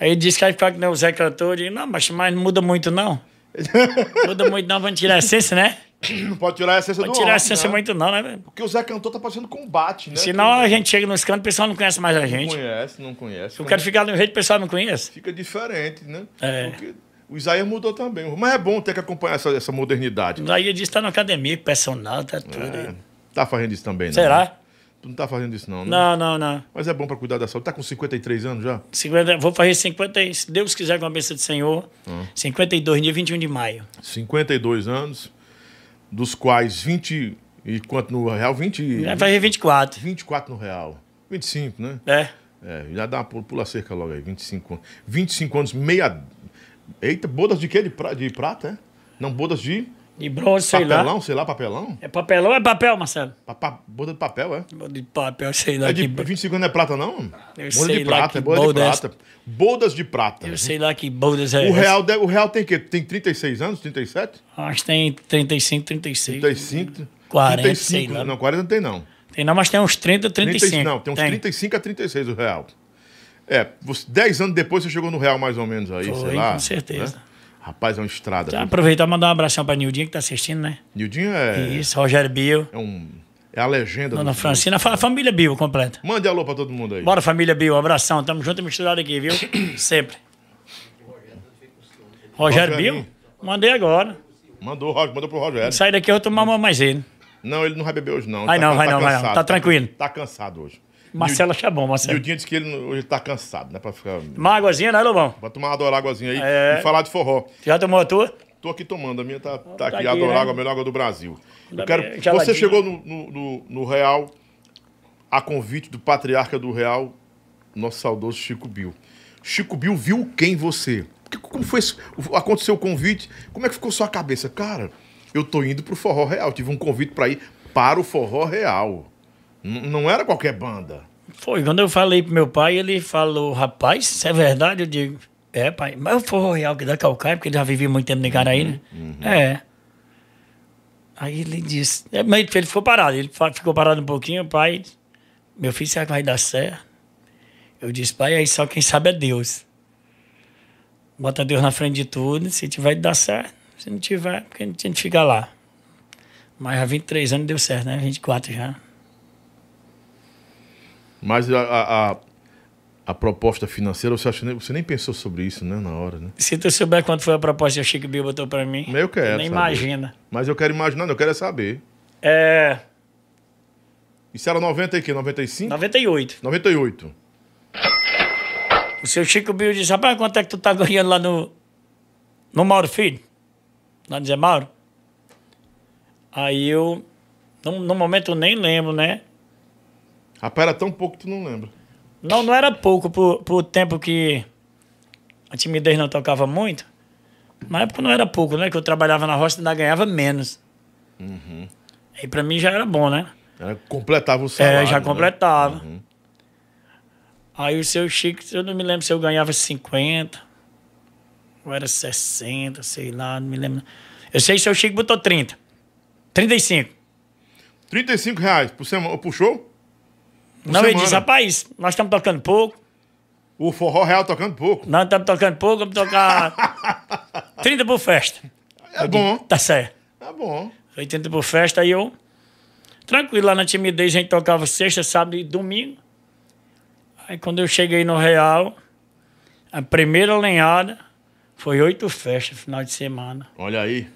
Aí disse que vai ficar que nem o Zé Cantor. Disse, não, mas, mas não muda muito, não. [laughs] muda muito, não. Vamos tirar a essência, né? Não pode tirar a essência Não do tirar a essência né? muito, não, né? velho? Porque o Zé Cantor tá fazendo combate, né? Senão a gente chega nos cantos, o pessoal não conhece mais a Não gente. conhece, não conhece. Eu quero ficar no jeito que o pessoal não conhece. Fica diferente, né? É. Porque o Isaías mudou também. Mas é bom ter que acompanhar essa, essa modernidade. Aí ele disse que tá na academia, com personal, tá tudo. É. Tá fazendo isso também, não? Será? Tu não tá fazendo isso, não, né? Não, não, não. Mas é bom pra cuidar da saúde. Tá com 53 anos já? 50, vou fazer 50, e- se Deus quiser, com a bênção do Senhor, Hum. 52, dia 21 de maio. 52 anos, dos quais 20 e quanto no real? 20, Vai fazer 24. 24 no real. 25, né? É. É, já dá uma pu- pula cerca logo aí, 25 anos. 25 anos, meia. Eita, bodas de quê? De, pra- de prata, é? Não, bodas de De bronze, sei papelão, lá. sei lá, papelão? É papelão ou é papel, Marcelo? Pa- pa- boda de papel, é? De papel, sei lá. É de que, 25 anos não é prata, não? Eu boda sei de lá prata, é boda de boda prata. Bodas de prata. eu sei lá que boldas é O real, deve- o real tem o quê? Tem 36 anos, 37? Acho que tem 35, 36. 35? 40, 35, sei lá. Não, 40 não tem, não. Tem não, mas tem uns 30, 35. 30, não, tem uns 35 a 36 o real. É, você- 10 anos depois você chegou no real mais ou menos aí, Foi, sei lá. com certeza. né? Rapaz, é uma estrada. Já viu? aproveitar e mandar um abração pra Nildinha que tá assistindo, né? Nildinho é, Isso, Rogério Bill, é, um, é a legenda. Dona do- Francina, fa- família Bill completa. Mande alô pra todo mundo aí. Bora, família um abração. Tamo junto e misturado aqui, viu? [clears throat] Sempre. Rogério. Bill? Mandei agora. Mandou, mandou pro Rogério. Sai daqui, eu vou tomar uma mais ele. Não, ele não vai beber hoje, não. Vai não, vai não, vai não. Tá tranquilo. Tá cansado hoje. Marcelo acha bom, E o Marcelo. dia disse que ele hoje tá cansado, né? Pra, ficar, Uma águazinha, né, Lobão? pra tomar uma adoráguazinha aí É. e falar de forró. Já tomou a tua? Tô aqui tomando, a minha tá, tá Tá aqui, aqui, a Adorágua, né? a melhor água do Brasil. Eu Tá quero, bem, você geladinha. chegou no, no, no- no Real a convite do patriarca do Real, nosso saudoso Chico Bill. Chico Bill viu quem você? Que- Como foi esse- aconteceu o convite? Como é que ficou sua cabeça? Cara, eu tô indo pro Forró Real. Tive um convite para ir para o Forró Real. N- não era qualquer banda. Foi, quando eu falei pro meu pai, ele falou, rapaz, isso é verdade? Eu digo, é, pai, mas real que da Calcaia, porque ele já vivia muito tempo em Caraí, né? É. Aí ele disse, é, mas ele ficou parado, ele ficou parado um pouquinho, pai, meu filho, será que vai dar certo? Eu disse, pai, aí só quem sabe é Deus. Bota Deus na frente de tudo, se tiver, dá certo. Se não tiver, porque a gente fica lá. Mas há 23 anos deu certo, né? 24 já. Mas a, a, a- proposta financeira, você, acha, você nem pensou sobre isso, né, na hora, né? Se tu souber quanto foi a proposta que o Chico Bill botou pra mim, Eu quero nem saber. imagina. Mas eu quero imaginar, eu quero é saber. É. Isso era 90 e quê? 95? 98. 98. O seu Chico Bill disse: Rapaz, quanto é que tu tá ganhando lá no. No Mauro Filho? Lá no Zé Mauro? Aí eu. No, no momento eu nem lembro, né? Rapaz, era tão pouco que tu não lembra. Não, não era pouco por, por tempo que a timidez não tocava muito. Na época não era pouco, né? Que eu trabalhava na roça e ainda ganhava menos. Aí pra mim já era bom, né? Era, completava o salário. É, já né? completava. Aí o seu Chico, eu não me lembro se eu ganhava 50, ou era 60, sei lá, não me lembro. Eu sei que o seu Chico botou 30. 35. 35 reais por semana, por não, ele disse, rapaz, nós estamos tocando pouco, O forró real tocando pouco. nós estamos tocando pouco, vamos tocar [laughs] 30 por festa. É bom, Tá certo. é bom. 80 por festa, aí eu, tranquilo, lá na timidez, a gente tocava sexta, sábado e domingo. Aí quando eu cheguei no Real, a primeira lenhada foi oito festas, final de semana. Olha aí.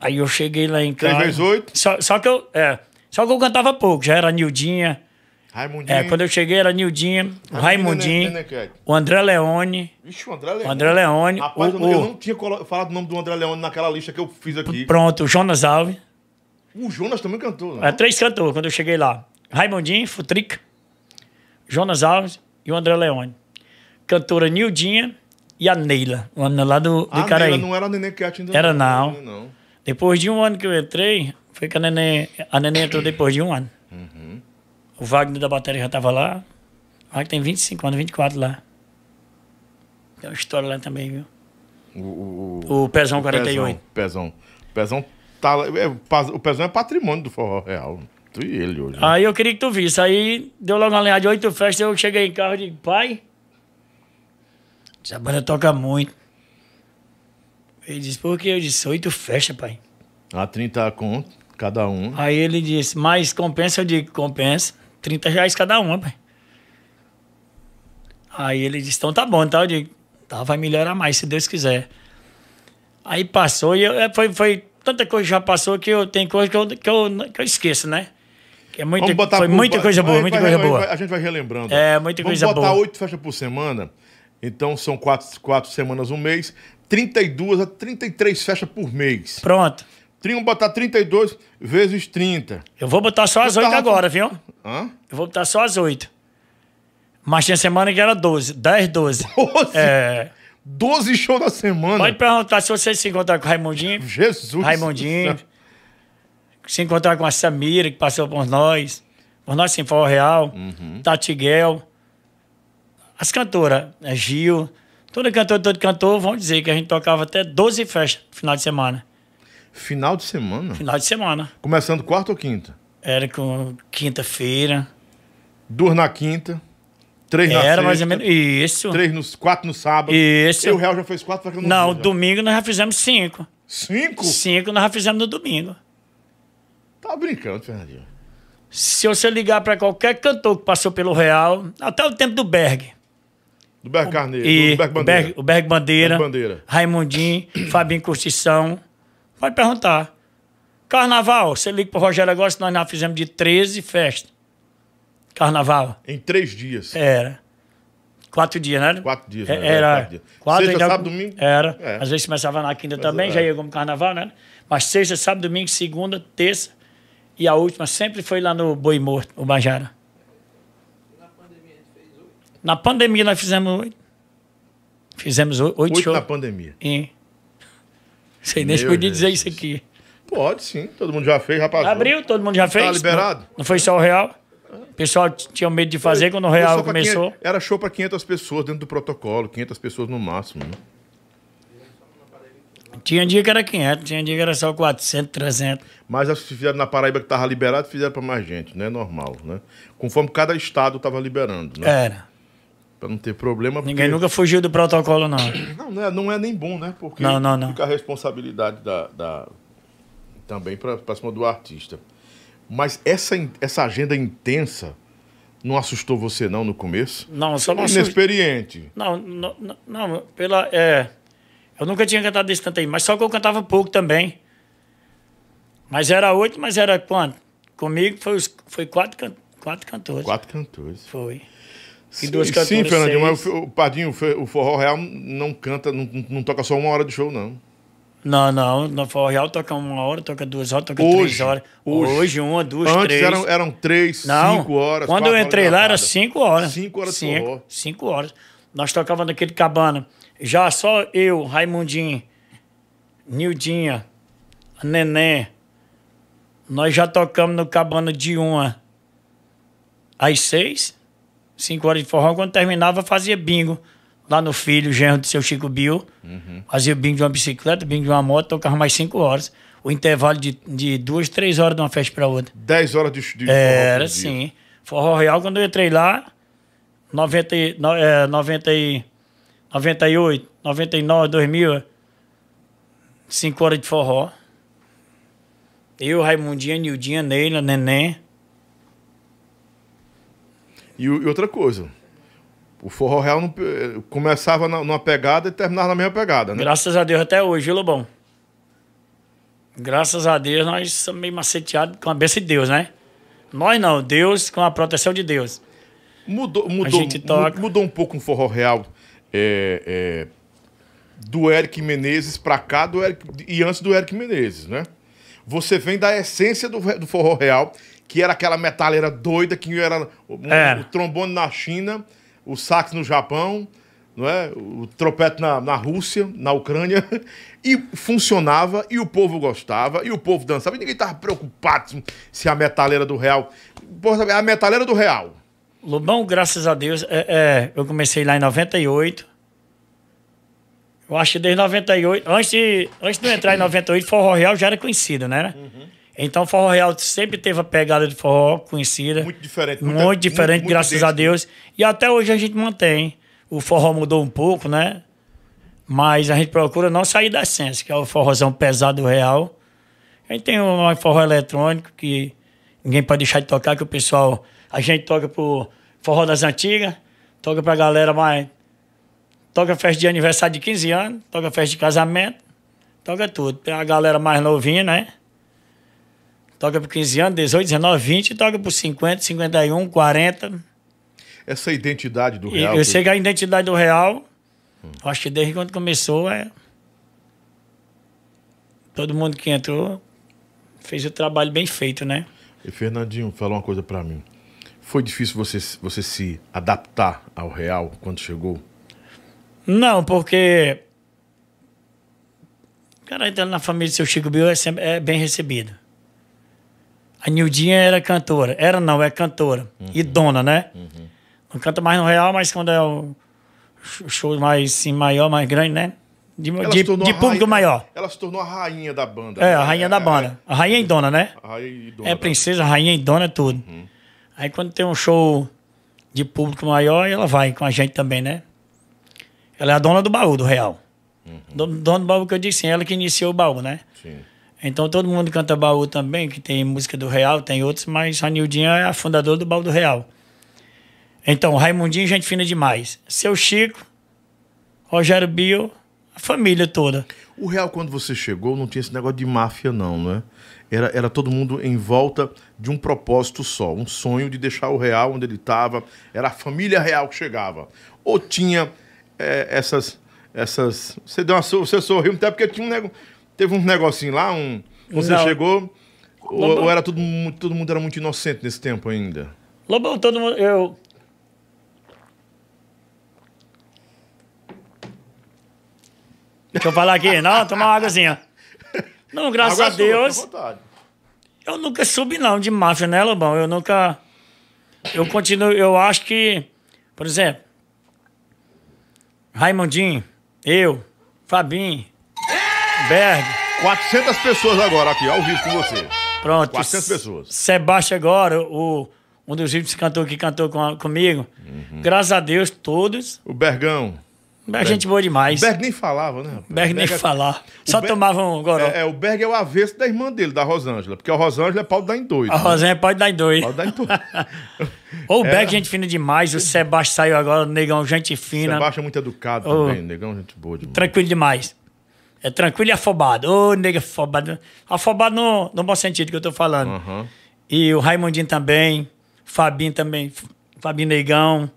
Aí eu cheguei lá em casa. vezes oito? Só, só que eu, é, só que eu cantava pouco, já era Nildinha. Raimundinho. É, quando eu cheguei era Nildinha, o Raimundinho, Nenê- o André Leone, Vixe, o André Leone. o André Leone, Rapaz, o, eu, não, eu o- não tinha falado o nome do André Leone naquela lista que eu fiz aqui. pronto, o Jonas Alves. O Jonas também cantou, né? É, três cantores quando eu cheguei lá. Raimundinho, Futrica, Jonas Alves e o André Leone. Cantora Nildinha e a Neila, uma lá do, do Icaraí. Neila não era Nenê Cat ainda. Era não. não. Depois de um ano que eu entrei, Foi que a neném, a entrou depois de um ano. O Wagner da bateria já estava lá. O Wagner tem 25 anos, 24 lá. Tem uma história lá também, viu? O, o, o, Pezão 48. Pezão. Pezão tá. é, o Pezão é patrimônio do Forró Real. Tu e ele hoje. né? Aí eu queria que tu visse. Aí deu logo uma linha de oito festas. Eu cheguei em casa e digo, pai, essa banda toca muito. Ele disse, por quê? Eu disse, oito festas, pai. A 30 conto, cada um. Aí ele disse, mas compensa? Eu digo, compensa. 30 reais cada uma, pai. Aí ele disse, então tá bom, então eu digo, tá, vai melhorar mais, se Deus quiser. Aí passou e eu, é, foi, foi tanta coisa que já passou que eu tem coisa que eu, que eu, que eu esqueço, né? Que é muita, Vamos botar foi por- muita coisa boa, vai- muita vai- coisa vai- boa. a gente vai relembrando. É, muita Vamos coisa botar boa. oito festas por semana. Então são quatro, quatro semanas um mês. 32 a 33 festas por mês. Pronto. Vamos botar 32 vezes 30. Eu vou botar só as Tu oito tava- agora, viu? Hã? Eu vou botar só as oito. Mas tinha semana que era 12, 10, 12. 12, É, 12 shows na semana. pode perguntar se você se encontrar com o Raimundinho. Jesus. Raimundinho. Se encontrar com a Samira, que passou por nós. Por nós, sim, Forró Real. Uhum. Tatiguel. As cantoras, a Gil. Todo cantor, todo cantor, vão dizer que a gente tocava até 12 festas no final de semana. Final de semana? Final de semana. Começando quarta ou quinta? Era com quinta-feira. Duas na quinta. Três na Era sexta. mais ou menos isso. Três nos, quatro no sábado. Isso. E o Real já fez quatro, porque eu não Não, já. domingo nós já fizemos cinco. Cinco? Cinco nós já fizemos no domingo. Tá brincando, Fernandinho. Se você ligar para qualquer cantor que passou pelo Real, até o tempo do Berg. Do Berg Carneiro. E do Berg o Bandeira. Berg, o Berg Bandeira, Berg Bandeira. Raimundinho, [coughs] Fabinho Curtição. Pode perguntar. Carnaval, você liga pro Rogério agora, se nós já fizemos de 13 festas. Carnaval. Em três dias. Era. Quatro dias, né? Quatro dias, É, né? Era. Quatro dias. Quatro, Sexta, sábado, domingo? Era. É. Às vezes começava na quinta Mas, também, é. já ia como carnaval, né? Mas sexta, sábado, domingo, segunda, terça. E a última sempre foi lá no Boi Morto, o Bajara. Na pandemia nós fizemos oito. Fizemos oito, Oito shows. na pandemia. Sei nem podia dizer isso aqui. Pode sim, todo mundo já fez, rapaz. Abriu, todo mundo já fez. Tá liberado? Não, não foi só o Real. O pessoal tinha medo de fazer quando o Foi Real começou. 500 era show para 500 pessoas dentro do protocolo, 500 pessoas no máximo. Né? Tinha dia que era 500, tinha dia que era só 400, 300. Mas as que fizeram na Paraíba que tava liberado, fizeram para mais gente, né? Normal, né? Conforme cada estado tava liberando, né? Era. Para não ter problema. porque- Ninguém nunca fugiu do protocolo, não. [coughs] Não, não é, não é nem bom, né? Porque Não, não, não. fica a responsabilidade da, da- também para cima do artista. Mas essa, essa agenda intensa não assustou você não no começo? Não, só não. Inexperiente. Não, não, não, não, pela. É, eu nunca tinha cantado desse tanto aí, mas só que eu cantava pouco também. Mas era oito, mas era quanto? Comigo foi, os, foi quatro, can- quatro cantores. Quatro cantores. Foi. Sim, duas sim, Fernandinho, mas o, o Padinho, o Forró Real não canta, não, não toca só uma hora de show, não. Não, não, no Forró Real toca uma hora, toca duas horas, toca Hoje, três horas. hoje. Hoje, uma, duas, Antes três. eram, eram três, Não, cinco horas. Quando eu entrei lá era cinco horas. Cinco horas de cinco, forró. cinco horas. Nós tocávamos naquele cabana. Já só eu, Raimundinho, Nildinha, Neném. Nós já tocamos no cabana de uma às seis, cinco horas de forró. Quando terminava, fazia bingo. Lá no filho, genro do seu Chico Bill. Uhum. Fazia bingo de uma bicicleta, bingo de uma moto, tocava mais cinco horas. O intervalo de, de duas, três horas de uma festa para outra. Dez horas de, de forró Era sim. Forró Real, quando eu entrei lá, 90, e- no- é, 90, e- 98, 99, 2000, cinco horas de forró. Eu, Raimundinha, Nildinha, Neila, Neném. E, e outra coisa, o Forró Real não, eh, começava na- numa pegada e terminava na mesma pegada, né? Graças a Deus até hoje, viu, Lobão? Graças a Deus nós somos meio maceteados com a bênção de Deus, né? Nós não, Deus com a proteção de Deus. Mudou, mudou, gente toca. mu- mudou um pouco o Forró Real é, é, do Eric Menezes pra cá do Eric, e antes do Eric Menezes, né? Você vem da essência do, do Forró Real, que era aquela metaleira doida, que era o, Era. o trombone na China, o sax no Japão, não é? O trompete na, na Rússia, na Ucrânia, [laughs] e funcionava, e o povo gostava, e o povo dançava, e ninguém estava preocupado se a metaleira do Real. Porra, a metaleira do Real. Lobão, graças a Deus, é, é, eu comecei lá em 98. Eu acho que desde 98, antes de, antes de eu entrar em 98, Forró Real já era conhecido, né? Uhum. Então, Forró Real sempre teve a pegada de forró conhecida. Muito diferente. Muito, muito diferente, muito, graças muito a Deus. E até hoje a gente mantém. O forró mudou um pouco, né? Mas a gente procura não sair da essência, que é o forrozão pesado real. A gente tem um forró eletrônico que ninguém pode deixar de tocar, que o pessoal. A gente toca pro forró das antigas, toca pra galera mais. Toca festa de aniversário de 15 anos, toca festa de casamento, toca tudo. Tem a galera mais novinha, né? Toca por 15 anos, 18, 19, 20, toca por 50, 51, 40. Essa identidade do real. E eu sei que a identidade do real, hum. acho que desde quando começou, é. Todo mundo que entrou fez o trabalho bem feito, né? E Fernandinho, fala uma coisa para mim. Foi difícil você, você se adaptar ao real quando chegou? Não, porque. Cara, entrando na família do seu Chico Bill é, sempre, é bem recebido. A Nildinha era cantora. Era não, é cantora. Uhum. E dona, né? Uhum. Não canta mais no real, mas quando é o show mais assim, maior, mais grande, né? De, de, de público rainha, maior. Ela se tornou a rainha da banda. É, né? a rainha é, da banda. É, a rainha e dona, né? A rainha e dona. É princesa, rainha e dona, é tudo. Uhum. Aí quando tem um show de público maior, ela vai com a gente também, né? Ela é a dona do baú, do real. Uhum. Dona do baú que eu disse, ela que iniciou o baú, né? Sim. Então todo mundo canta baú também, que tem música do Real, tem outros, mas a Nildinha é a fundadora do baú do Real. Então, Raimundinho, gente fina demais. Seu Chico, Rogério Bio, a família toda. O Real, quando você chegou, não tinha esse negócio de máfia, não, né? Era, era todo mundo em volta de um propósito só, um sonho de deixar o Real onde ele estava. Era a família real que chegava. Ou tinha é, essas. essas você, deu uma, você sorriu até porque tinha um negócio Teve um negocinho lá, um. Você Não. chegou. Ou, ou, era todo, todo mundo era muito inocente nesse tempo ainda? Lobão, todo mundo. Eu. Deixa eu falar aqui. Não, tomar uma águazinha. Não, graças Água a Deus. Eu nunca subi, não, de máfia, né, Lobão? Eu nunca. Eu continuo. Eu acho que. Por exemplo. Raimundinho, eu, Fabinho, Berg. 400 pessoas agora aqui, ao vivo com você. Pronto. 400 pessoas. Sebastião agora, o, um dos vídeos que cantou que cantou com, comigo. Uhum. Graças a Deus, todos. O Bergão. Berg, gente boa demais. O Berg nem falava, né? Berg, Berg nem é... falava. Só Berg... tomava um goró. É, é, o Berg é o avesso da irmã dele, da Rosângela. Porque a Rosângela é pau de dar em dois. A né? Rosângela é pau de dar em dois. Pau de dar em dois. [laughs] Ou o Berg, gente fina demais. O Sebastião saiu agora, o negão, gente fina. O Sebastião é muito educado oh. também. Negão, gente boa demais. Tranquilo demais. É tranquilo e afobado. Ô, oh, nega afobado. Afobado no, no bom sentido que eu tô falando. Uhum. E o Raimundinho também. Fabinho também. Fabinho Negão.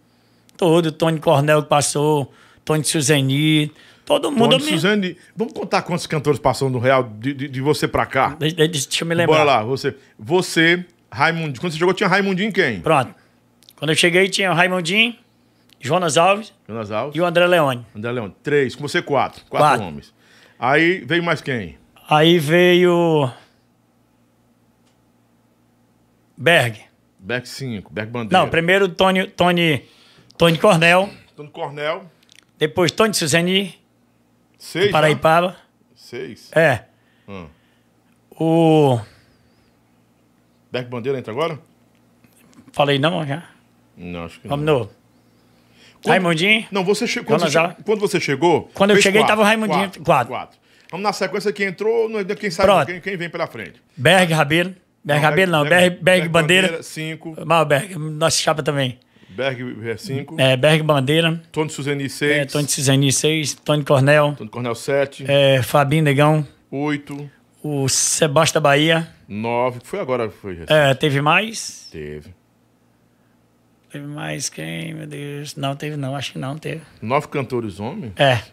Todo. Tony Cornel que passou. Tony Suzeni. Todo mundo. Tony Suzeni. Vamos contar quantos cantores passaram no Real de, de, de você pra cá? De, de, deixa eu me lembrar. Bora lá. Você. Você, Raimundinho. Quando você chegou, tinha Raimundinho quem? Pronto. Quando eu cheguei, tinha o Raimundinho. Jonas Alves. Jonas Alves. E o André Leone. André Leone. Três. Com você, quatro. Quatro, quatro. homens. Aí veio mais quem? Aí veio. Berg. Berg 5, Berg Bandeira. Não, primeiro Tony, Tony, Tony Cornel. Tony Cornel. Depois Tony Suzeni. Seis. Paraipaba. Seis. É. Hum. O. Berg Bandeira entra agora? Falei não já? Não, acho que Vamos não. Vamos quando, Raimundinho? Não, você chegou. Quando, você, quando você chegou. Quando eu cheguei, quatro, tava o Raimundinho. Quatro, quatro. quatro. Vamos na sequência que entrou, quem sabe quem, quem, vem pela frente. Berg Rabelo. Berg Rabelo não, Berg, Berg, Berg Bandeira. 5. Mal Berg, nossa chapa também. Berg 5. É, Berg Bandeira. Tony Suzeni 6. É, Tony Suzeni 6. Tony Cornel. Tony Cornel 7. É, Fabinho Negão. 8. O Sebastião Bahia. 9. Foi agora, foi recente. É, teve mais? Teve. Teve mais quem, meu Deus? Não, teve não, acho que não teve. Nove cantores homens? É.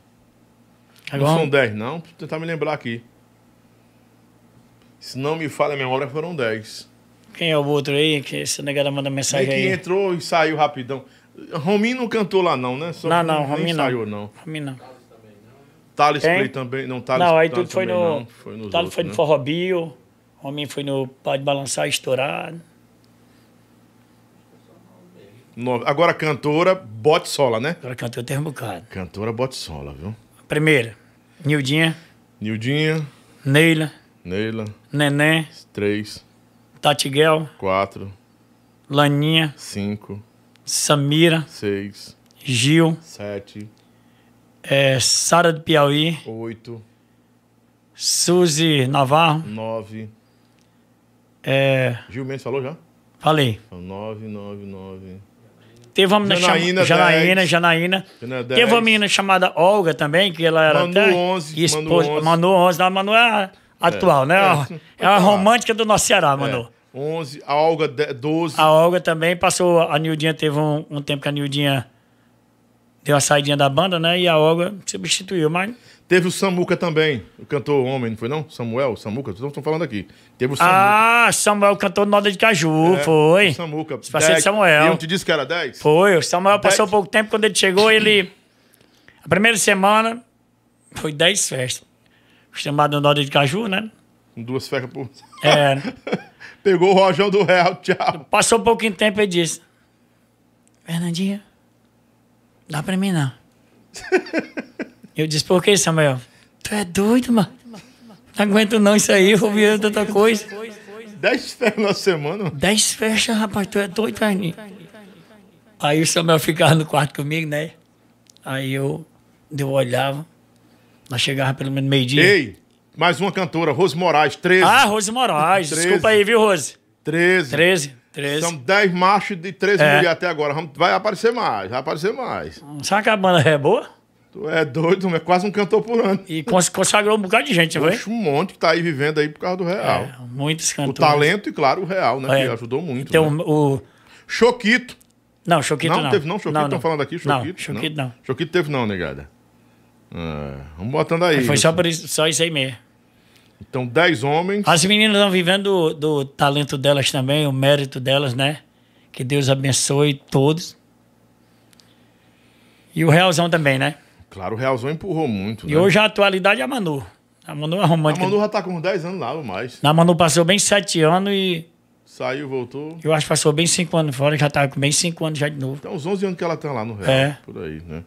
Agora... Não são dez, não? Vou tentar me lembrar aqui. Se não me falha a memória, foram dez. Quem é o outro aí? Que esse negado manda mensagem aí? que entrou e saiu rapidão. Rominho não cantou lá, não, né? Só Não, não, Rominho não. ensaiou, não. Rominho não. Thales? Play também. Não, Thales não, aí tudo foi no. não, Foi outros, foi no né? Forró Bio. Rominho foi no Pode Balançar Estourado. No- Agora, cantora, bote sola, né? Agora cantou tem um bocado. Cantora, bote sola, viu? Primeira, Nildinha, Nildinha, Neila, Neila, Neném, três, Tatiguel, quatro, Laninha, cinco, Samira, seis, Gil, sete, é, Sara do Piauí, oito, Suzy Navarro. nove. É, Gil Mendes falou já? falei. Nove, nove, nove. Teve uma menina Janaína, chamada Janaína, 10. Janaína. Janaína, Teve 10. uma menina chamada Olga também, que ela era Manu, até 11, Manu, esposa. 11. Manu 11, não, Manu é atual, né? É, É, a- é romântica do nosso Ceará, Manu. É, 11, a Olga, de- 12. A Olga também passou, a Nildinha teve um, um tempo que a Nildinha deu a saidinha da banda, né? E a Olga substituiu, mas... Teve o Samuca também, o cantor homem, não foi não? Samuel, Samuca, estão falando aqui. Teve o Samuca. Ah, Samuel cantou Noda de Caju, É, foi. o Samuca. Parceiro de 10. Samuel. E eu te disse que era 10? Foi, o Samuel Dez. passou pouco tempo, quando ele chegou, ele... A primeira semana foi 10 festas. Chamado Noda de Caju, né? Duas fecas por... É, [laughs] Pegou o rojão do real, tchau. passou um pouquinho de tempo e disse: Fernandinha, dá pra mim não. [laughs] Eu disse: Por que, Samuel? Tu é doido, mano. Não aguento não isso aí, eu vou tanta coisa. 10 fecas na semana. Dez festas, rapaz, tu é doido, Fernandinha. Aí o Samuel ficava no quarto comigo, né? Aí eu, eu olhava, nós chegava pelo menos meio-dia. Ei, mais uma cantora, Rose Moraes, 13. Ah, Rose Moraes, Treze. desculpa aí, viu, Rose? 13. 13, 13. São 10 machos e 13 É. mulheres até agora. Vai aparecer mais, vai aparecer mais. Sabe que a banda é boa? Tu é doido, é quase um cantor por ano. E cons- consagrou um bocado de gente, não foi? Um monte que tá aí vivendo aí por causa do real. É, muitos O cantores. talento e, claro, o real, né? É. Que ajudou muito. Tem né? o, o- Choquito. Não, Choquito não, não. teve não, Choquito. Estão falando aqui, Choquito. Não, Choquito não. Choquito teve não, negada. É, vamos botando aí. Foi só, por isso, só isso aí mesmo. Então, 10 homens. As meninas estão vivendo do, do talento delas também, o mérito delas, né? Que Deus abençoe todos. E o Realzão também, né? Claro, o Realzão empurrou muito. E né? hoje a atualidade é a Manu. A Manu é A romântica. Manu já tá com uns 10 anos lá ou mais. A Manu passou bem sete anos e Saiu, voltou. eu acho que passou bem cinco anos fora, já tá com bem cinco anos já de novo. Tem uns 11 anos que ela tá lá no Real. É. Por aí, né?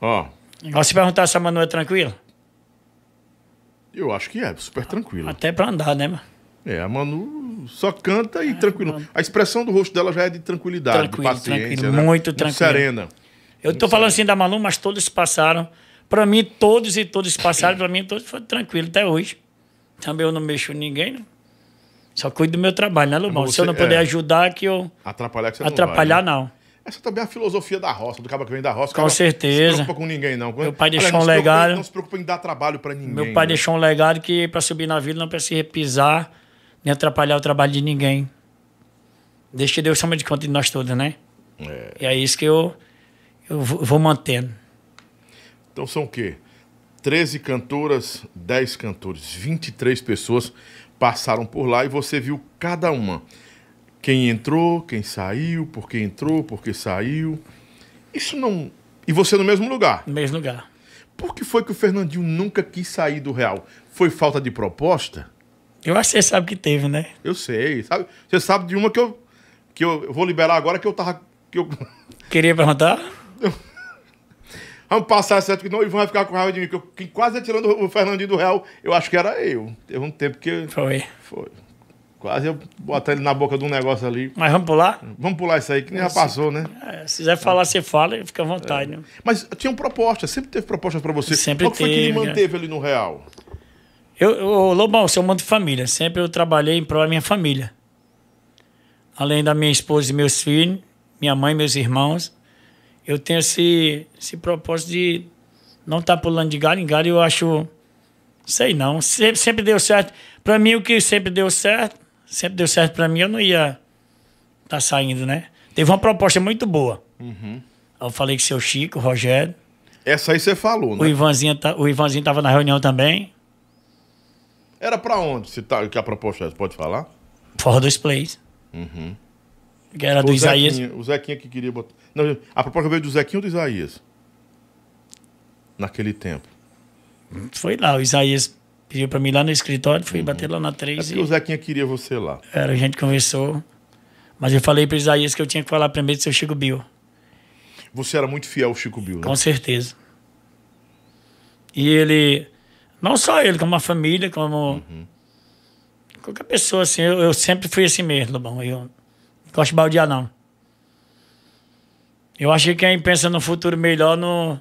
Ó, Agora se perguntar se a Manu é tranquila, eu acho que é, super tranquilo. até pra andar, né, mano? É, a Manu só canta e tranquilo. A expressão do rosto dela já é de tranquilidade, Tranquilo, de paciência. tranquilo, né? muito tranquilo. serena. Eu tô falando assim da Manu, mas todos passaram. Pra mim, todos e todos passaram. Pra mim, todos foram tranquilos até hoje. Também eu não mexo em ninguém, né? Só cuido do meu trabalho, né, Lobão? Se eu não puder é. ajudar, que eu Atrapalhar que você atrapalhar, não vai. né? não. Essa também é a filosofia da roça, do cara que vem da roça. Com cara certeza. Não se preocupa com ninguém, não. Meu pai deixou não um legado. Não se preocupa em dar trabalho pra ninguém. Meu pai né? deixou um legado que pra subir na vida não precisa pisar nem atrapalhar o trabalho de ninguém. Deixa que Deus chama de conta de nós todos, né? É. E é isso que eu, eu vou mantendo. Então são o quê? 13 cantoras, 10 cantores, 23 pessoas passaram por lá e você viu cada uma. Quem entrou, quem saiu, por que entrou, por que saiu. Isso não. E você no mesmo lugar. No mesmo lugar. Por que foi que o Fernandinho nunca quis sair do Real? Foi falta de proposta? Eu acho que você sabe que teve, né? Eu sei, sabe? Você sabe de uma que eu que eu, eu vou liberar agora que eu tava que eu Queria perguntar? [laughs] Vamos passar essa que não, o Ivan vai ficar com raiva de mim. Que eu, quem quase tirando o Fernandinho do Real, eu acho que era eu. Teve um tempo que Foi. foi. Quase eu botar ele na boca de um negócio ali. Mas vamos pular? Vamos pular isso aí, que nem já passou, né? É, se quiser falar, você fala e fica à vontade, né? Mas tinham propostas, sempre teve propostas pra você. Sempre Qual que foi que teve, né? manteve ali no Real? Eu, eu, Lobão, sou muito de família. Sempre eu trabalhei em prol da minha família. Além da minha esposa e meus filhos, minha mãe e meus irmãos, eu tenho esse, esse propósito de não estar pulando de galho em galho. Eu acho. Sei não. Sempre, sempre deu certo. Pra mim, o que sempre deu certo, sempre deu certo pra mim, eu não ia estar saindo, né? Teve uma proposta muito boa. Eu falei com o seu Chico, o Rogério. Essa aí você falou, O né? Ivanzinho, tá- o Ivanzinho tava na reunião também. Era pra onde? Se tá, que a proposta é, pode falar? Forró dos Plays. que era O do Isaías. Zequinha, o Zequinha que queria botar. Não, a proposta veio do Zequinha ou do Isaías? Naquele tempo. Foi lá, o Isaías pediu pra mim lá no escritório, fui bater lá na É 3 porque e o Zequinha queria você lá. era, a gente conversou. Mas eu falei pro Isaías que eu tinha que falar primeiro do seu Chico Bill. Você era muito fiel ao Chico Bill, né? Com certeza. E ele, não só ele, como a família, como qualquer pessoa, assim, eu, eu sempre fui assim mesmo, Lobão. Eu gosto de baldear, não. Eu acho que quem pensa no futuro melhor não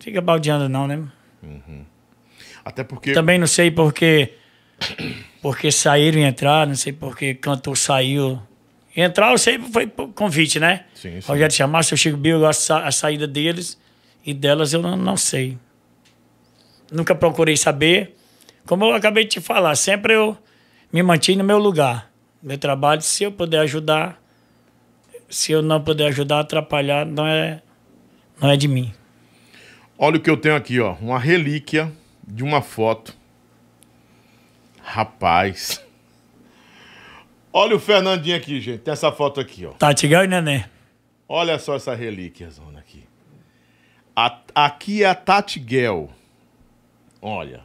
fica baldeando, não, né? Até porque. Também não sei porque, porque saíram e entraram, não sei porque cantor saiu. Entrar, eu sei, foi por convite, né? Sim, sim. Rogério chamar, seu Chico Bill, eu gosto sa- a saída deles e delas eu não, não sei. Nunca procurei saber. Como eu acabei de te falar, sempre eu me mantive no meu lugar. Meu trabalho, se eu puder ajudar, se eu não puder ajudar, atrapalhar, não é, não é de mim. Olha o que eu tenho aqui, ó. Uma relíquia de uma foto. Rapaz. Olha o Fernandinho aqui, gente. Tem essa foto aqui, ó. Tati Gal e Nenê. Olha só essa relíquia, zona aqui. A- aqui é a Tati Gell. Olha.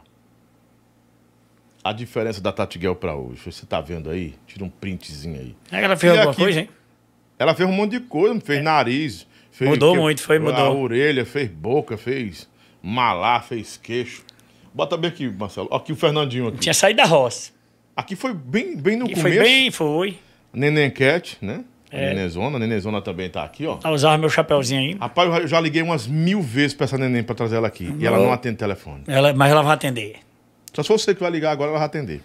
A diferença da Tati Gell pra hoje. Você tá vendo aí? Tira um printzinho aí. É que ela fez E alguma aqui- coisa, hein? Ela fez um monte de coisa, fez nariz. Fez Mudou muito, foi, mudou. A orelha, fez boca, fez malá, fez queixo. Bota bem aqui, Marcelo. Aqui o Fernandinho aqui. Tinha saído da roça. Aqui foi bem, bem no E começo. foi bem, foi. Neném Cat, né? É. Nenenzona. Nenenzona também tá aqui, ó. Eu usava meu chapéuzinho aí. Rapaz, eu já- liguei umas mil vezes pra essa neném pra trazer ela aqui. E ela não atende telefone. Ela, mas ela vai atender. Só se você que vai ligar agora, ela vai atender.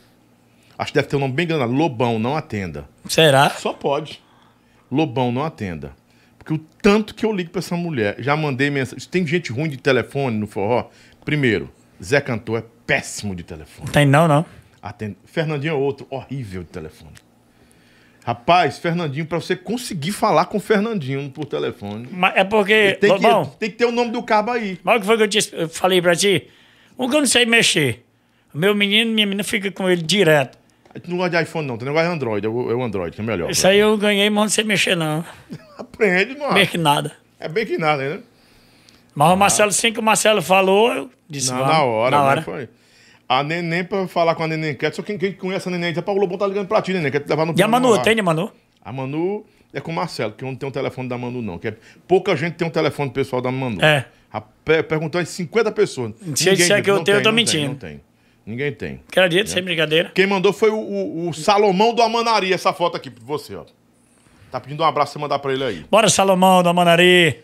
Acho que deve ter um nome bem grande. Lobão, não atenda. Será? Só pode. Lobão, não atenda. Porque o tanto que eu ligo pra essa mulher, já mandei mensagem. Tem gente ruim de telefone no forró. Primeiro, Zé Cantor é péssimo de telefone. Tem não, não. Atende. Fernandinho é outro, horrível de telefone. Rapaz, Fernandinho, pra você conseguir falar com o Fernandinho por telefone, Mas é porque. tem que, Lobão, tem que ter o nome do cabo aí. mas o que foi que eu, te, eu falei pra ti? Um que eu não sei mexer. Meu menino, minha menina fica com ele direto. Gente não gosta de iPhone, não. Tem negócio de Android. É o, é Android, que é melhor. Isso aí eu ganhei, mas não sei mexer, não. [laughs] Aprende, mano. Meio que nada. É bem que nada, né? Mas o Marcelo, assim que o Marcelo falou, eu disse. Na, vamos. na hora, Na né? hora. Foi. A neném, pra falar com a neném quer, só quem, quem conhece a neném, diz, "Pá, o Lobão tá ligando pra ti, neném, quer te levar no E a Manu, lá." tem, né, Manu? A Manu é com o Marcelo, que não tem o telefone da Manu, não. Que é, pouca gente tem um telefone pessoal da Manu. É. A, pe- perguntou as 50 pessoas. Se eu disser que eu não tenho, eu tô não tem, mentindo. Não tem. Ninguém tem. Acredito, sem brincadeira. Quem mandou foi o, o- o Salomão do Amanaria, essa foto aqui pra você, ó. Tá pedindo um abraço pra você mandar pra ele aí. Bora, Salomão da Manari.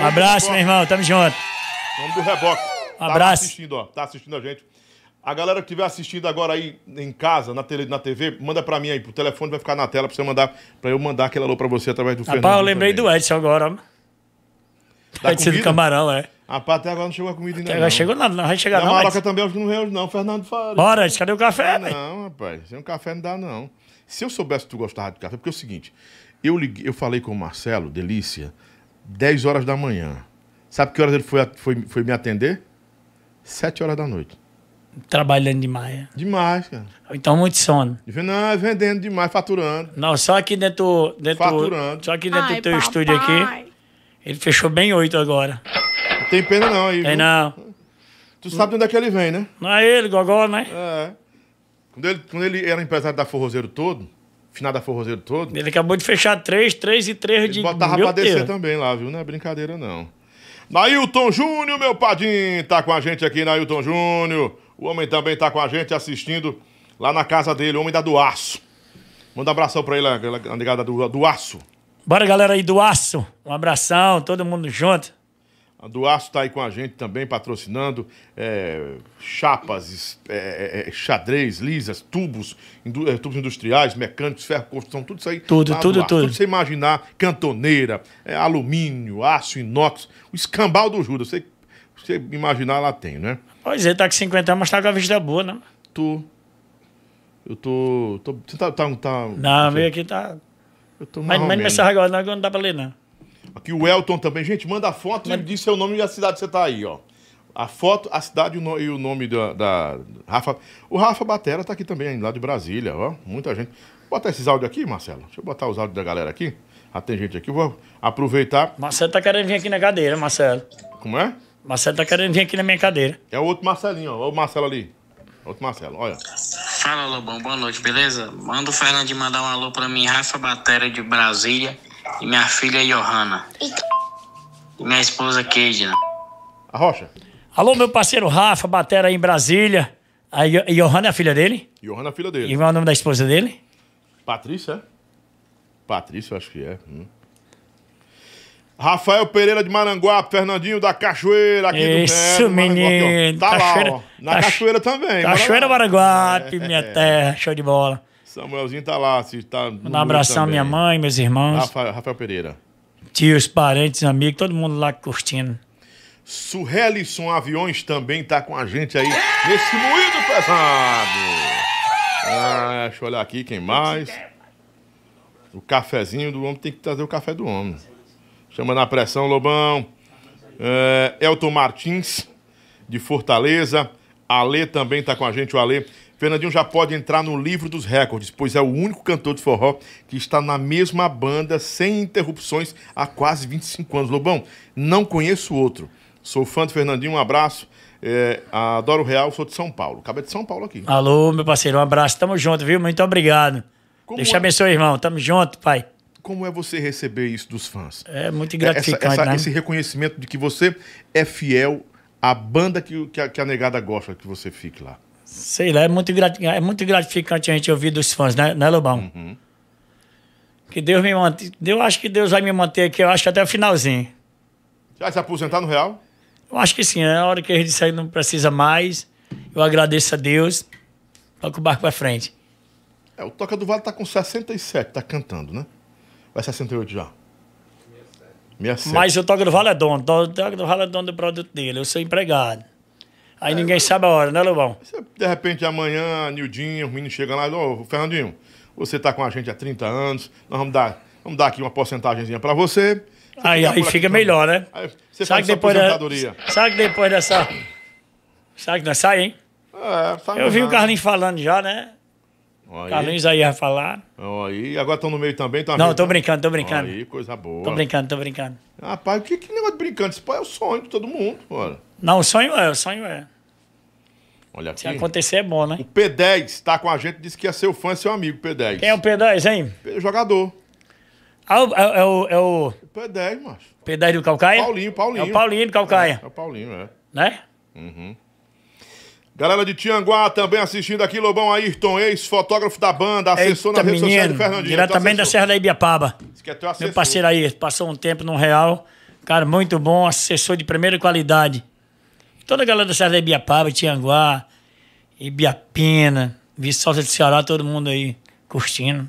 Um abraço, meu irmão. Tamo junto. Nome do reboque. Tá Abraço. assistindo, ó. Tá assistindo a gente. A galera que estiver assistindo agora aí em casa, na, tele, na TV, manda pra mim aí. Pro telefone vai ficar na tela pra você mandar, pra eu mandar aquele alô pra você através do Fernando. Rapaz, eu lembrei do Edson agora. ó. Da Edson do? Camarão, é. Rapaz, até agora não chegou a comida ainda. Agora não. chegou nada, não vai chegar Na não, Maroca Edson. também acho que não veio hoje, não. Fernando Faria. Bora, cadê o café, velho? Não, rapaz, sem um café não dá, não. Se eu soubesse que tu gostava de café, porque é o seguinte, eu, liguei, eu falei com o Marcelo, delícia, 10 horas da manhã. Sabe que horas ele foi, a- foi, foi me atender? 7 horas da noite. Trabalhando demais. é. Demais, cara. Então, muito sono. Não, é vendendo demais, faturando. Não, só aqui dentro, dentro Faturando. só aqui dentro Ai, do teu papai. estúdio aqui, ele fechou bem oito agora. Não tem pena não aí. Tem viu? não. Tu sabe de onde é que ele vem, né? Não é ele, Gogó, né? É. Quando ele, quando ele era empresário da Forrozeiro todo, final da Forrozeiro todo, Ele acabou de fechar três, três e três ele de botava meu pra descer Deus. também lá, viu? Não é brincadeira, não. Nailton Júnior, meu padrinho, tá com a gente aqui, Nailton Júnior. O homem também tá com a gente assistindo lá na casa dele, o homem da do aço. Manda um abração pra ele, a a negada do, do aço. Bora, galera aí do Aço. Um abração, todo mundo junto. A do Aço tá aí com a gente também, patrocinando é, chapas, é, é, é, xadrez, lisas, tubos, indu- é, tubos industriais, mecânicos, ferro, construção, tudo isso aí. Tudo, do tudo, tudo. Tudo você imaginar, cantoneira, alumínio, aço, inox, o escambau do Judas, você, você imaginar, lá tem, né? Pois é, tá com 50 anos, mas tá com a vista boa, né? Tu, eu tô, tô você tá, tá, tá Não, meio aqui tá... eu tô Mas mais mas menos. mensagem agora, não, não dá pra ler, não. Aqui o Elton também. Gente, manda a foto e diz seu nome e a cidade que você tá aí, ó. A foto, a cidade e o no- o nome da, da Rafa. O Rafa Batera tá aqui também, lá de Brasília, ó. Muita gente. botar esses áudios aqui, Marcelo. Deixa eu botar os áudios da galera aqui. Ah, tem gente aqui. Eu vou aproveitar. Marcelo tá querendo vir aqui na cadeira, Marcelo. Como é? Marcelo tá querendo vir aqui na minha cadeira. É o outro Marcelinho, ó. Olha o Marcelo ali. Outro Marcelo, olha. Fala, Lobão. Boa noite, beleza? Manda o Fernandinho mandar um alô pra mim, Rafa Batera de Brasília e minha filha Johanna. E minha esposa Keidna. A Rocha. Alô, meu parceiro Rafa, batera aí em Brasília. A Jo- Johanna é a filha dele? Johanna, filha E dele. qual é o nome da esposa dele? Patrícia, é? Patrícia, eu acho que é. hum. Rafael Pereira de Maranguape, Fernandinho da Cachoeira aqui Isso, do Maranguape, ó. menino. Tá Cachoeira- lá, ó. Na Cacho- Cachoeira também. Cachoeira Maranguape, É, minha é. terra, show de bola. Samuelzinho tá lá, se tá. Um abração à minha mãe, meus irmãos, Rafael, Rafael Pereira. tios, parentes, amigos, todo mundo lá curtindo. Surrelisson Aviões também tá com a gente aí nesse moído pesado. Ah, deixa eu olhar aqui quem mais. O cafezinho do homem tem que trazer o café do homem. Chama na pressão, Lobão. É, Elton Martins, de Fortaleza. Alê também tá com a gente, o Alê. Fernandinho já pode entrar no livro dos recordes, pois é o único cantor de forró que está na mesma banda, sem interrupções, há quase 25 anos. Lobão, não conheço outro. Sou fã do Fernandinho, um abraço. É, adoro o Real, sou de São Paulo. Acabei de São Paulo aqui. Alô, meu parceiro, um abraço, tamo junto, viu? Muito obrigado. Como Deus te é? abençoe, irmão, tamo junto, pai. Como é você receber isso dos fãs? É muito Essa- gratificante, essa- né? Esse reconhecimento de que você é fiel à banda que, que, a, que a negada gosta que você fique lá. Sei lá, é muito, é muito gratificante a gente ouvir dos fãs, né, né Lobão? Uhum. Que Deus me mantenha. Eu acho que Deus vai me manter aqui, eu acho que até o finalzinho. Já se aposentar no Real? Eu acho que sim, na hora que a gente sair não precisa mais. Eu agradeço a Deus. Toca o barco pra frente. É, o Toca do Vale tá com 67, tá cantando, né? Vai 68 já. 67. Mas o Toca do Vale é dono. O Toca do Vale é dono do produto dele. Eu sou empregado. Aí ninguém sabe a hora, né, Lobão? De repente amanhã, Nildinho, o menino chega lá e ô, Fernandinho, você tá com a gente há 30 anos, nós vamos dar, vamos dar aqui uma porcentagemzinha pra você. Você Aí, fica aí fica aqui melhor, também. né? Aí você Sabe faz depois da, aposentadoria. sabe que depois dessa. Sabe que nós sai, hein? É, sabe Eu vi o. Carlinhos falando já, né? Aí, Carlinhos aí ia falar. aí, agora estão no meio também, tá Não, tô brincando, tô brincando. Aí, coisa boa. Tô brincando, tô brincando. Rapaz, que, que negócio de brincando? Isso é o sonho de todo mundo, bora. Não, o sonho é, o sonho é. Olha Se aqui. acontecer é bom, né? O P10 tá com a gente, disse que ia ser o fã, seu amigo, P10. Quem é o P10, hein? P- Jogador. Ah, é, é o, é o O P10, macho. P10 do Calcaia? Paulinho, Paulinho. É o Paulinho do Calcaia, É o Paulinho, é. né? Galera de Tianguá também assistindo aqui, Lobão Ayrton, ex-fotógrafo da banda, assessor Eita, nas redes sociais do menino, Fernandinho. diretamente da Serra da Ibiapaba. é teu assessor. Meu parceiro aí, passou um tempo no Real. Cara, muito bom, assessor de primeira qualidade. Toda a galera da Serra da Ibiapaba, Tianguá, Ibiapina, Viçosa do Ceará, todo mundo aí curtindo.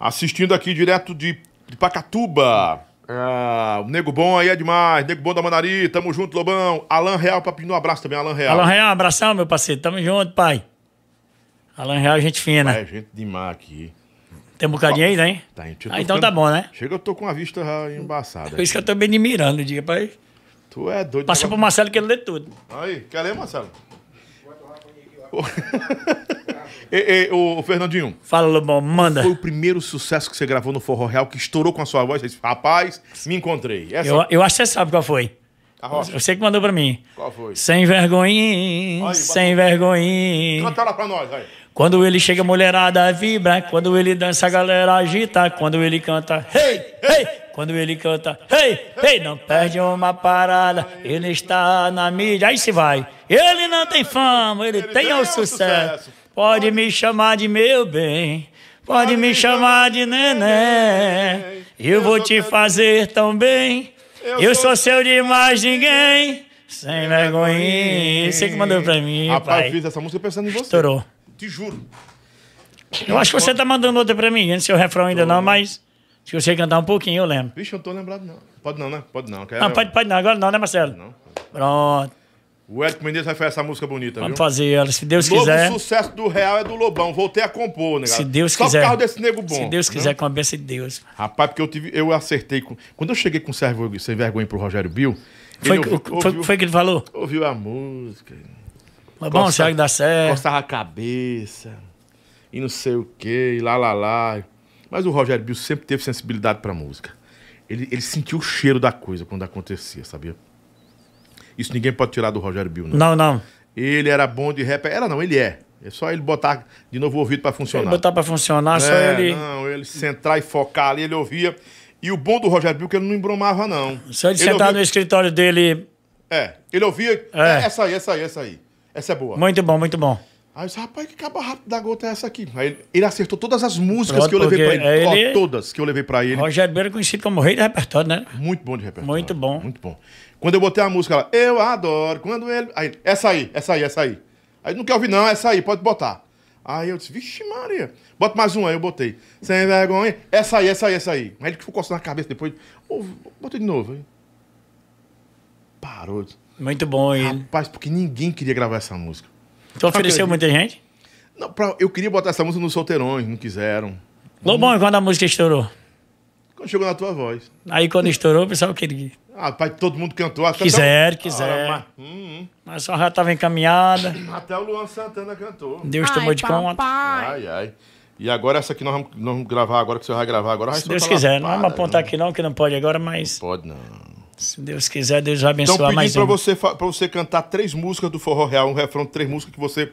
Assistindo aqui direto de, de Pacatuba. Ah, o Nego Bom aí é demais. Nego Bom da Manari, tamo junto, Lobão. Alan Real, pra pedir um abraço também, Alan Real. Alan Real, um abração, meu parceiro. Tamo junto, pai. Alan Real, gente fina. É, gente demais aqui. Tem um bocadinho aí, né? Tá, gente, eu Ah, então ficando- tá bom, né? Chega, eu tô com a vista embaçada. Por isso que eu tô bem admirando, diga, pai. Tu é doido. Passa pro Marcelo que ele lê tudo. Aí, quer ler, Marcelo? [laughs] ei, ei, ô, Fernandinho, Fala, Lobão, manda. foi o primeiro sucesso que você gravou no Forró Real que estourou com a sua voz? Você disse, rapaz, me encontrei. Essa Eu, eu acho que você sabe qual foi. a rocha. Você que mandou pra mim. Qual foi? Sem vergonhinha, Aí, sem vergonhinha. Canta lá pra nós, aí. Quando ele chega, a mulherada vibra. Quando ele dança, a galera agita. Quando ele canta, hey, hey. Quando ele canta, hey, hey. Não perde uma parada. Ele está na mídia. Aí se vai. Ele não tem fama, ele, tem o sucesso. Pode me chamar de meu bem. Pode me chamar de neném. Eu vou te fazer tão bem. Eu sou seu de mais ninguém. Sem vergonhinha. Você que mandou pra mim, Rapaz, eu pai. fiz essa música pensando em você. Estourou. Te juro. Eu acho que você tá mandando outra pra mim, não sei o refrão ainda não, mas se você cantar um pouquinho, eu lembro. Vixe, eu não tô lembrado, não. Pode não, né? Pode não. Quer... Não, pode, pode não, agora não, né, Marcelo? Não. Pronto, O Érico Menezes vai fazer essa música bonita, vamos viu? fazer ela, se Deus Novo quiser. sucesso do Real é do Lobão. Voltei a compor, né, Se Deus Só quiser. por causa desse nego bom. Se Deus né? quiser, com a bênção de Deus. Rapaz, porque eu tive, eu acertei com. Quando eu cheguei com sem vergonha, sem vergonha pro Rogério Bill, Foi, ouviu, foi, ouviu, foi que ele falou? ouviu a música, Mas bom, Costa- que dá certo? coçava a cabeça. e não sei o quê, e lá, lá, lá. Mas o Rogério Bill sempre teve sensibilidade pra música. Ele, ele sentiu o cheiro da coisa quando acontecia, sabia? Isso ninguém pode tirar do Rogério Bill, não. Não, não. Ele era bom de rap. Era não, ele é. É só ele botar de novo o ouvido pra Ele funcionar. botar pra funcionar, só É, ele. Não, ele centrar e focar ali, ele ouvia. E o bom do Rogério Bill é que ele não embromava, não. Só ele sentar ouvia, no escritório dele. É, ele ouvia. É. Essa aí, essa aí, essa aí. Essa é boa. Muito bom, muito bom. Aí eu disse, rapaz, que caba rápido da gota é essa aqui? Aí ele, ele acertou todas as músicas Pronto, que eu levei pra porque ele. Ó, ele- todas que eu levei pra ele. Rogério Beira é conhecido como rei do repertório, né? Muito bom de repertório. Muito bom. Muito bom. Quando eu botei a música lá, eu adoro, quando ele. Aí, essa aí, essa aí, essa aí. Aí não quer ouvir, não, essa aí, pode botar. Aí eu disse, vixe, Maria. Bota mais uma, aí eu botei. Sem vergonha. Essa aí, essa aí, essa aí. Aí ele ficou coçando na cabeça depois. Ô, botei de novo. Aí. Parou. Disse, Muito bom ele. Rapaz, porque ninguém queria gravar essa música. Tu ofereceu muita gente? Não, pra- eu queria botar essa música nos solteirões, não quiseram. Lobão, e quando a música estourou? Quando chegou na tua voz. Aí quando estourou, o pessoal queria. Ah, pai, todo mundo cantou. Até Quiser, até o- quiser. Ah, mas- hum, Mas só já estava encaminhada. hum. [clears throat] Até o Luan Santana cantou. Deus tomou de conta. Ai, ai. E agora essa aqui nós vamos, nós vamos gravar agora, que você vai gravar agora. vai Se Deus quiser. lá, Não vamos apontar aqui não, que não pode agora, mas Pode não. Se Deus quiser, Deus vai Então abençoar pedi mais um. você, pra você cantar três músicas do Forró Real, um refrão de três músicas que você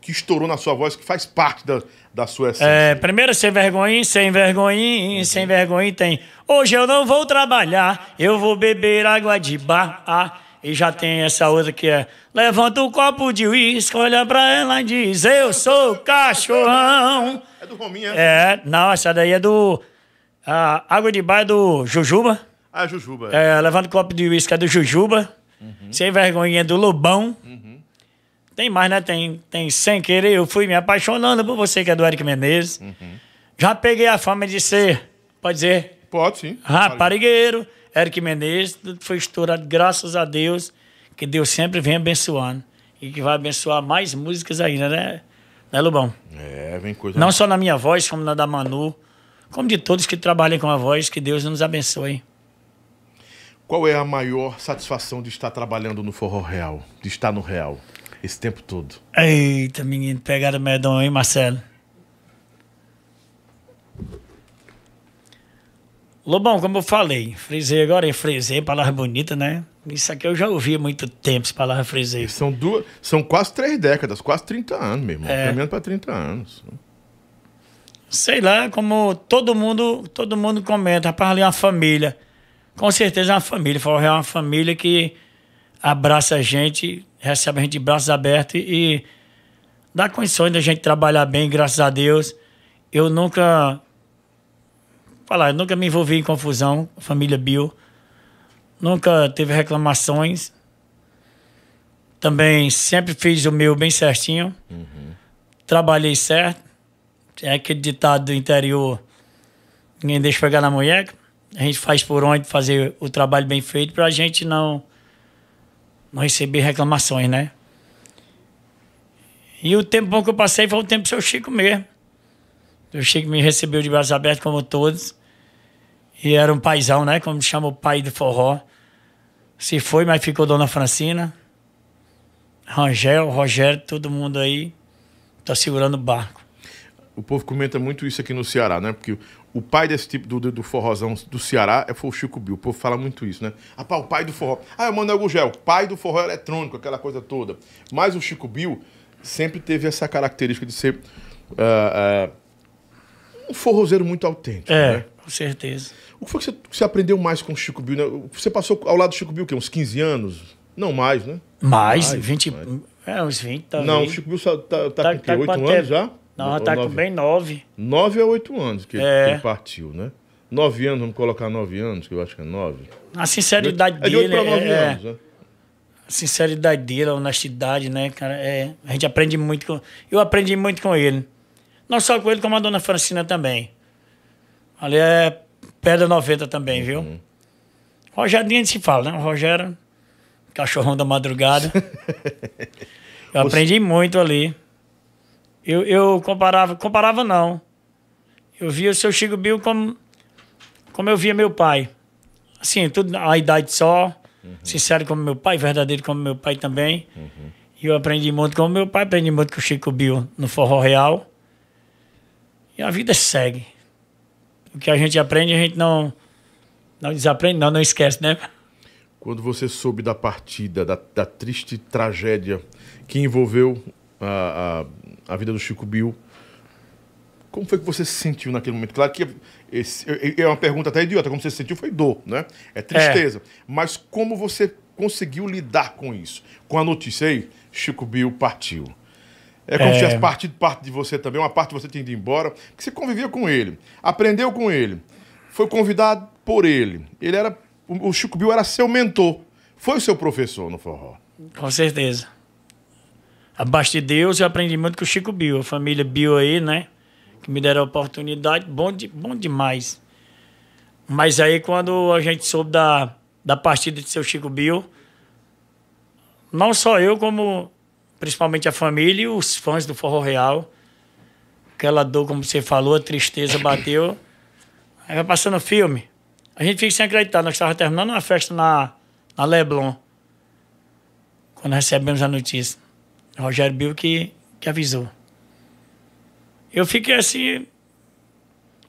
que estourou na sua voz, que faz parte da, da sua essência. É, primeiro sem vergonha, sem vergonha, sem vergonha tem. Hoje eu não vou trabalhar, eu vou beber água de bar. Ah, e já tem essa outra que é: levanta o copo de uísque, olha pra ela e diz: Eu sou cachorrão. É do Rominha, é? É, não, essa daí é do. A água de bar é do Jujuba. Ah, Jujuba. É. É, levanta o copo de uísque é do Jujuba. Sem vergonha é do Lobão. Tem mais, né? Tem, tem Sem Querer, eu fui me apaixonando por você, que é do Eric Menezes. Já peguei a fama de ser, pode dizer, Pode sim. raparigueiro. Eric Menezes, tudo foi estourado, graças a Deus, que Deus sempre vem abençoando. E que vai abençoar mais músicas ainda, né? Né, Lobão? É, vem coisa. Não só na minha voz, como na da Manu, como de todos que trabalham com a voz, que Deus nos abençoe. Qual é a maior satisfação de estar trabalhando no Forró Real? De estar no Real? Esse tempo todo. Eita, menino, pegada medonha, hein, Marcelo? Lobão, como eu falei, frisei agora, e frisei, palavra bonita, né? Isso aqui eu já ouvi há muito tempo, essa palavra frisei. São duas. São quase três décadas, quase 30 anos, meu irmão. É. Caminhando para 30 anos. Sei lá, como todo mundo, todo mundo comenta, rapaz, ali é uma família. Com certeza é uma família. Forró é uma família que abraça a gente, recebe a gente de braços abertos e, dá condições da gente trabalhar bem, graças a Deus. Eu nunca. Falar, eu nunca me envolvi em confusão, família Bill. Nunca teve reclamações. Também sempre fiz o meu bem certinho. Trabalhei certo. É aquele ditado do interior: ninguém deixa pegar na mulher. A gente faz por onde fazer o trabalho bem feito para a gente não, não receber reclamações, né? E o tempo bom que eu passei foi o tempo do seu Chico mesmo. O Chico me recebeu de braços abertos, como todos. E era um paizão, né? Como chama o pai do forró. Se foi, mas ficou Dona Francina. Rangel, Rogério, todo mundo aí tá segurando o barco. O povo comenta muito isso aqui no Ceará, né? Porque o pai desse tipo do, do, do forrozão do Ceará é, foi o Chico Bill. O povo fala muito isso, né? Ah, pá, o pai do forró. Ah, é o Manuel Gugel, pai do forró eletrônico, aquela coisa toda. Mas o Chico Bill sempre teve essa característica de ser ah, ah, um forrozeiro muito autêntico. É, né? com certeza. O que foi que você, você aprendeu mais com o Chico Bill? Né? Você passou ao lado do Chico Bill o quê? Uns 15 anos? Não mais, né? Mais, Mais, 20. mais. É, uns 20, talvez. Não, o Chico Bill só tá, tá, Tá- com o quê? tá com 8 quanto anos já? Não, tá com nove? bem 9. 9 a 8 anos que, É. ele partiu, né? 9 anos, vamos colocar 9 anos, que eu acho que é 9. A sinceridade É de 8 dele. para 9 é, é, anos, né? a sinceridade dele, a honestidade, né, cara? É, a gente aprende muito com. Eu aprendi muito com ele. Não só com ele, como a dona Francina também. Ali é pedra 90 também, viu? Uhum. Rogério nem se fala, né? O Rogério, cachorrão da madrugada. [laughs] eu aprendi muito ali. Eu, eu comparava, comparava não. Eu via o seu Chico Bill como, como eu via meu pai. Assim, tudo a idade só. Sincero como meu pai, verdadeiro como meu pai também. E eu aprendi muito com meu pai, aprendi muito com o Chico Bill no Forró Real. E a vida segue. O que a gente aprende, a gente não, não desaprende, não, não esquece, né? Quando você soube da partida, da, da triste tragédia que envolveu a, a, a, vida do Chico Bill, como foi que você se sentiu naquele momento? Claro que esse, é uma pergunta até idiota, como você se sentiu foi dor, né? É tristeza. É. Mas como você conseguiu lidar com isso? Com a notícia aí, Chico Bill partiu. É como é... se tivesse partido parte de você também, uma parte de você tinha ido embora, que você convivia com ele, aprendeu com ele, foi convidado por ele. Ele era. O Chico Bill era seu mentor. Foi o seu professor no forró. Com certeza. Abaixo de Deus, eu aprendi muito com o Chico Bill, a família Bill aí, né? Que me deram a oportunidade, bom, de, bom demais. Mas aí, quando a gente soube da, da partida de seu Chico Bill, não só eu, como principalmente a família e os fãs do Forró Real. Aquela dor, como você falou, a tristeza bateu. Aí vai passando filme. A gente fica sem acreditar. Nós estávamos terminando uma festa na, na Leblon. Quando recebemos a notícia. Rogério Bill que, que avisou. Eu fiquei assim.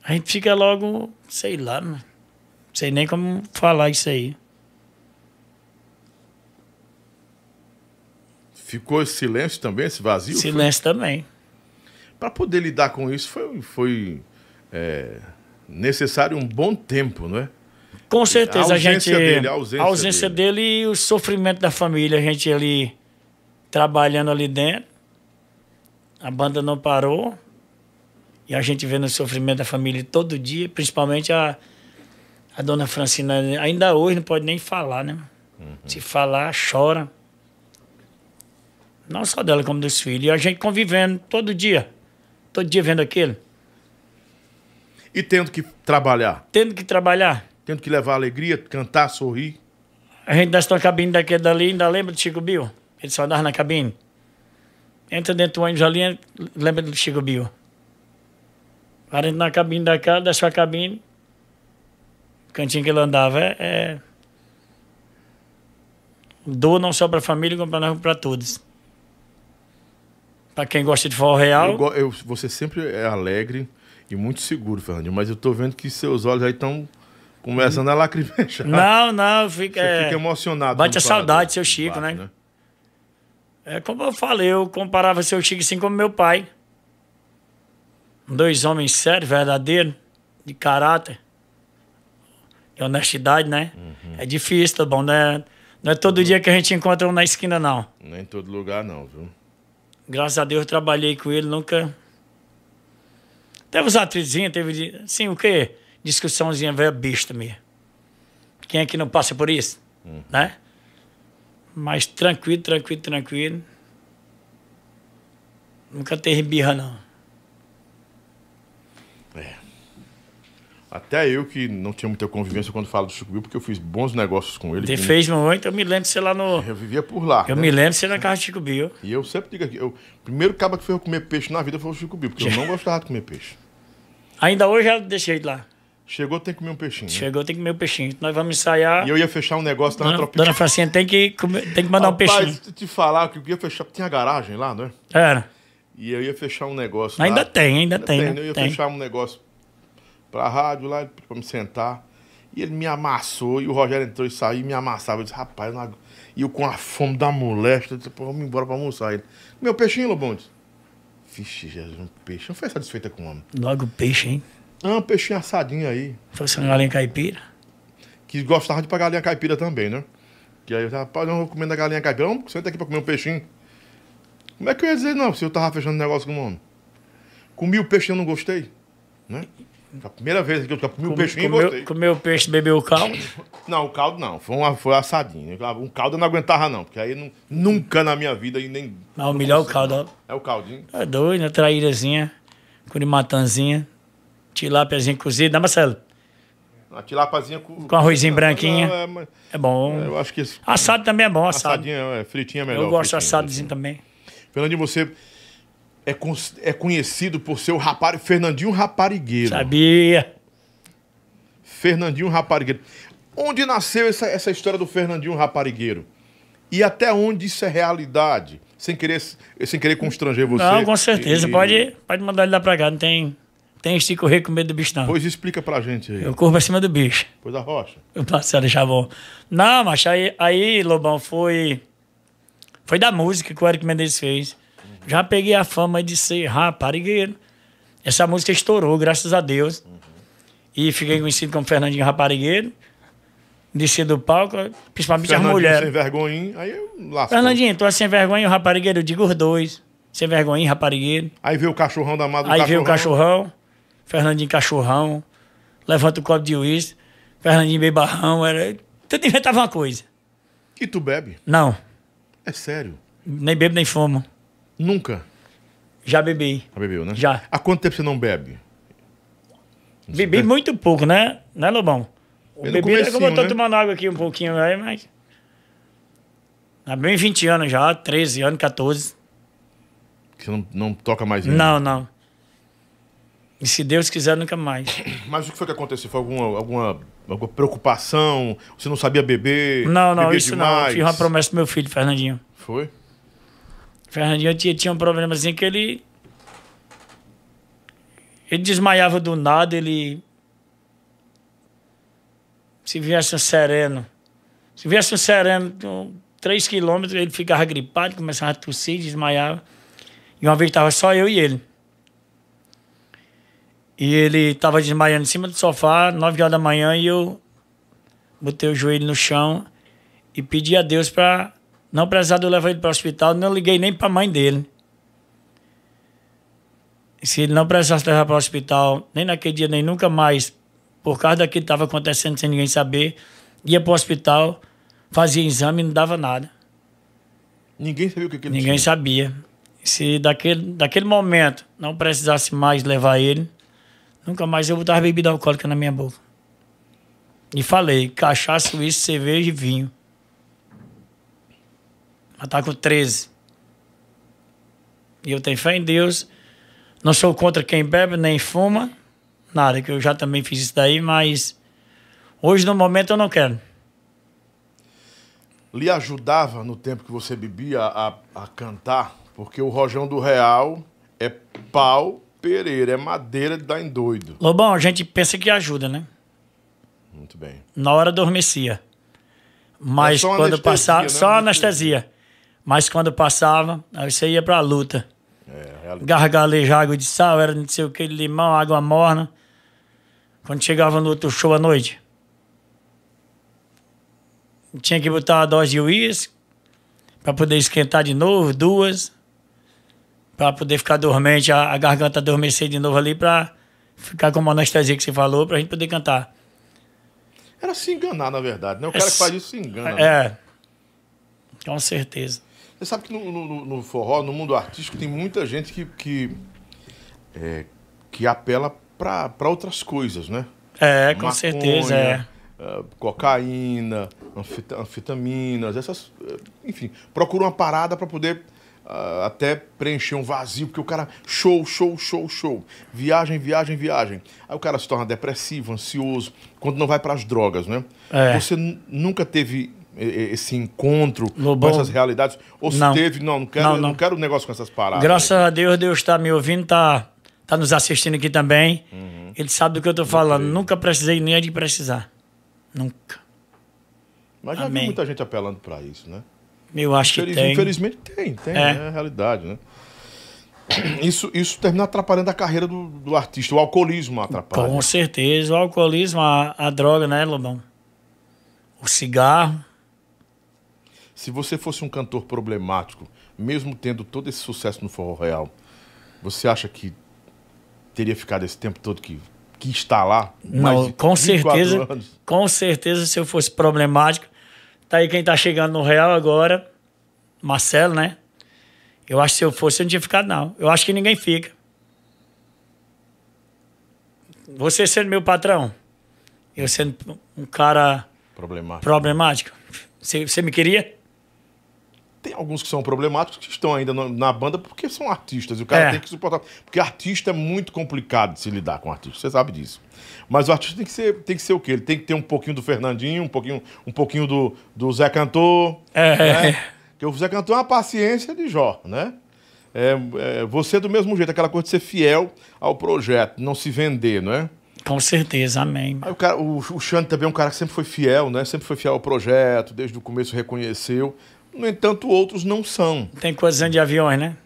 A gente fica logo, sei lá, não sei nem como falar isso aí. Ficou esse silêncio também, esse vazio? Silêncio foi? também. Para poder lidar com isso foi, foi é, necessário um bom tempo, não é? Com certeza a, a gente. Dele, a ausência, a ausência dele. dele e o sofrimento da família, a gente ali trabalhando ali dentro. A banda não parou. E a gente vendo o sofrimento da família todo dia, principalmente a, a dona Francina, ainda hoje não pode nem falar, né? Uhum. Se falar, chora. Não só dela, como dos filhos. E a gente convivendo todo dia. Todo dia vendo aquilo. E tendo que trabalhar? Tendo que trabalhar. Tendo que levar alegria, cantar, sorrir. A gente desce na cabine daquele dali, ainda lembra do Chico Bill? Ele só andava na cabine. Entra dentro do ônibus ali, lembra do Chico Bill. Para na cabine da casa, desce a cabine. O cantinho que ele andava é, é... Dor não só para a família, como para todos. Para quem gosta de forró real. Eu, eu, você sempre é alegre e muito seguro, Fernandinho, mas eu tô vendo que seus olhos aí estão começando a lacrimejar. [laughs] Não, não, fica. Você é... fica emocionado. Bate a saudade, seu Chico, bate, né? né? É como eu falei, eu comparava seu Chico assim como meu pai. Dois homens sérios, verdadeiros, de caráter, de honestidade, né? Uhum. É difícil, tá bom? Não é, não é todo uhum. dia que a gente encontra um na esquina, não. Nem em todo lugar, não, viu? Graças a Deus eu trabalhei com ele, nunca. Teve os atrizinhos, teve. Assim, o quê? Discussãozinha velha besta mesmo. Quem é que não passa por isso? Uhum. Né? Mas tranquilo, tranquilo, tranquilo. Nunca teve birra, não. Até eu que não tinha muita convivência quando falo do Chico Bill, porque eu fiz bons negócios com ele. Você fez muito, eu me lembro de ser lá no. Eu vivia por lá. Eu né? me lembro de ser na casa do Chico Bill. E eu sempre digo aqui, o primeiro cabo que fez eu comer peixe na vida foi o Chico Bill, porque eu [laughs] não gostava de comer peixe. Ainda hoje eu deixei de lá. Chegou, tem que comer um peixinho. Né? Chegou, tem que comer um peixinho. Nós vamos ensaiar. E eu ia fechar um negócio lá dona, na Tropical. Dona Francinha tem que, comer, tem que mandar Rapaz, um peixinho. Rapaz, te falar que eu ia fechar. Tinha garagem lá, né? Era. E eu ia fechar um negócio. Ainda lá. tem, ainda, ainda tem. tem. Né? Eu ia tem. fechar um negócio pra rádio lá, pra me sentar. E ele me amassou, e o Rogério entrou e saiu e me amassava. Eu disse, rapaz, eu não... e eu com a fome da moléstia, eu disse, pô, vamos embora pra almoçar. Ele, meu peixinho, Lobão, disse, Vixe, Jesus, um peixe. Não foi satisfeita com o homem. Logo peixe, hein? Ah, um peixinho assadinho aí. Fosse uma galinha caipira? Que gostava de pagar galinha caipira também, né? Que aí eu rapaz, não vou comer da galinha caipira. Vamos, senta aqui pra comer um peixinho. Como é que eu ia dizer não, se eu tava fechando negócio com o homem? Comi o peixe e eu não gostei, né? A primeira vez que eu comi o peixinho comeu, gostei. Comeu o peixe, bebeu o caldo? [coughs] Não, o caldo não. Foi, uma, foi assadinho. Um caldo eu não aguentava, não. Porque aí não, nunca na minha vida e nem. Não, o melhor é o caldo, ó. É o caldinho. É doido, uma traírazinha, curimatanzinha, tilápiazinha cozida, né, Marcelo? Uma tilapazinha com. Com arrozinho branquinho. É, mas... é, bom. É, eu acho que. Assado também é bom, assado. Assadinho, é, fritinho é melhor. Eu gosto assadozinho também. Fernandinho, você é, é conhecido por ser o rapar... Fernandinho Raparigueiro. Sabia. Fernandinho Raparigueiro. Onde nasceu essa, essa história do Fernandinho Raparigueiro? E até onde isso é realidade? Sem querer, sem querer constranger você. Não, com certeza. E... Pode, pode mandar ele lá pra cá, não tem tem de correr com medo do bicho, não. Pois explica pra gente aí. Eu corro pra cima do bicho. Pois da rocha. Eu passei a deixar bom. Não, mas aí, aí, Lobão, foi. Foi da música que o Eric Mendes fez. Já peguei a fama de ser raparigueiro. Essa música estourou, graças a Deus. E fiquei conhecido como Fernandinho Raparigueiro. Desci do palco, principalmente as mulheres. sem vergonha, aí eu lasco. Fernandinho, tu é sem vergonha, o raparigueiro, eu digo os dois. Sem vergonha, raparigueiro. Aí veio o cachorrão da madrugada. Aí veio o cachorrão, Fernandinho cachorrão, levanta o copo de uísque, Fernandinho bebarrão, era. Tudo inventava uma coisa. E tu bebe? Não, É sério. nem bebo nem fumo. Nunca. Já bebi. Já bebeu, né? Já. Há quanto tempo você não bebe? Bebi muito pouco, né? Né, Lobão? O bebi é como eu tô né? tomando água aqui um pouquinho aí, mas. Há bem 20 anos já, 13 anos, 14. Que você não, não toca mais vinho. Não, não. E se Deus quiser, nunca mais. [coughs] Mas o que foi que aconteceu? Foi alguma, alguma, alguma preocupação? Você não sabia beber? Não, não, isso não. demais? Eu fiz uma promessa pro meu filho, Fernandinho. Foi? Fernandinho tinha, tinha um problema assim que ele. Ele desmaiava do nada, ele. Se viesse um sereno. Se viesse um sereno, um, três quilômetros, ele ficava gripado, começava a tossir, desmaiava. E uma vez estava só eu e ele. E ele estava desmaiando em cima do sofá, nove horas da manhã, e eu botei o joelho no chão e pedi a Deus para não precisar de eu levar ele para o hospital. Não liguei nem para a mãe dele. Se ele não precisasse levar para o hospital, nem naquele dia, nem nunca mais, por causa daquilo que estava acontecendo sem ninguém saber, ia para o hospital, fazia exame e não dava nada. Ninguém sabia o que, que ele Ninguém tinha. sabia. Se daquele, daquele momento não precisasse mais levar ele, nunca mais eu botava bebida alcoólica na minha boca. E falei, cachaça, uísque, cerveja e vinho. Ela tá com 13. E eu tenho fé em Deus. Não sou contra quem bebe nem fuma. Nada, que eu já também fiz isso daí, mas hoje no momento eu não quero. Lhe ajudava no tempo que você bebia a, a cantar? Porque o Rojão do Real é pau Pereira, é madeira de dar em doido. Lobão, a gente pensa que ajuda, né? Muito bem. Na hora adormecia. Mas É quando passava. né? Só anestesia. Mas quando passava, aí você ia pra luta. É. Gargalejar água de sal, era não sei o que, limão, água morna. Quando chegava no outro show à noite, tinha que botar uma dose de uísque para poder esquentar de novo, duas, para poder ficar dormente, a, a garganta adormecer de novo ali, para ficar com uma anestesia que você falou, para a gente poder cantar. Era se enganar, na verdade, né? O cara que faz isso se engana. né? É, com certeza. Você sabe que no, no- no forró, no mundo artístico, tem muita gente que, que, é, que apela para outras coisas, né? É, com Maconha, certeza, é. ah, cocaína, anfeta- anfetaminas, essas. eh, Enfim, procura uma parada para poder ah, até preencher um vazio, porque o cara. Show, show, show, show. Viagem, viagem, viagem. Aí o cara se torna depressivo, ansioso, quando não vai para as drogas, né? É. Você nu- nunca teve esse encontro Lobão. com essas realidades? Ou se Não. teve, não, não quero, Não, não não. quero um negócio com essas paradas. Graças a Deus, Deus está me ouvindo, tá, tá nos assistindo aqui também. Uhum. Ele sabe do que eu tô falando. Nunca precisei nem de precisar. Nunca. Mas já vi Amém. muita gente apelando para isso, né? Eu acho que Infeliz- tem. Infelizmente tem, tem, É. é. a realidade, né? Isso, isso termina atrapalhando a carreira do, do artista. O alcoolismo atrapalha. Com certeza. O alcoolismo, a, a droga, né, Lobão? O cigarro. Se você fosse um cantor problemático, mesmo tendo todo esse sucesso no Forró Real, você acha que teria ficado esse tempo todo que, que está lá? Não, com 24 certeza. Com certeza, se eu fosse problemático. Tá aí quem tá chegando no Real agora, Marcelo, né? Eu acho que se eu fosse, eu não tinha ficado, não. Eu acho que ninguém fica. Você sendo meu patrão, eu sendo um cara Problemático. problemático, você, você me queria? Tem alguns que são problemáticos que estão ainda no- na banda porque são artistas e o cara É. tem que suportar. Porque artista é muito complicado de se lidar com artista, você sabe disso. Mas o artista tem que ser, tem que ser o quê? Ele tem que ter um pouquinho do Fernandinho, um pouquinho, um pouquinho do, do Zé Cantor. É. Né? Porque o Zé Cantor é uma paciência de Jó, né? É, é, você do mesmo jeito, aquela coisa de ser fiel ao projeto, não se vender, não é? Com certeza, amém. Aí o, cara, o, o Xande também é um cara que sempre foi fiel, né? Sempre foi fiel ao projeto, desde o começo reconheceu. No entanto, outros não são. Tem anos de aviões, né?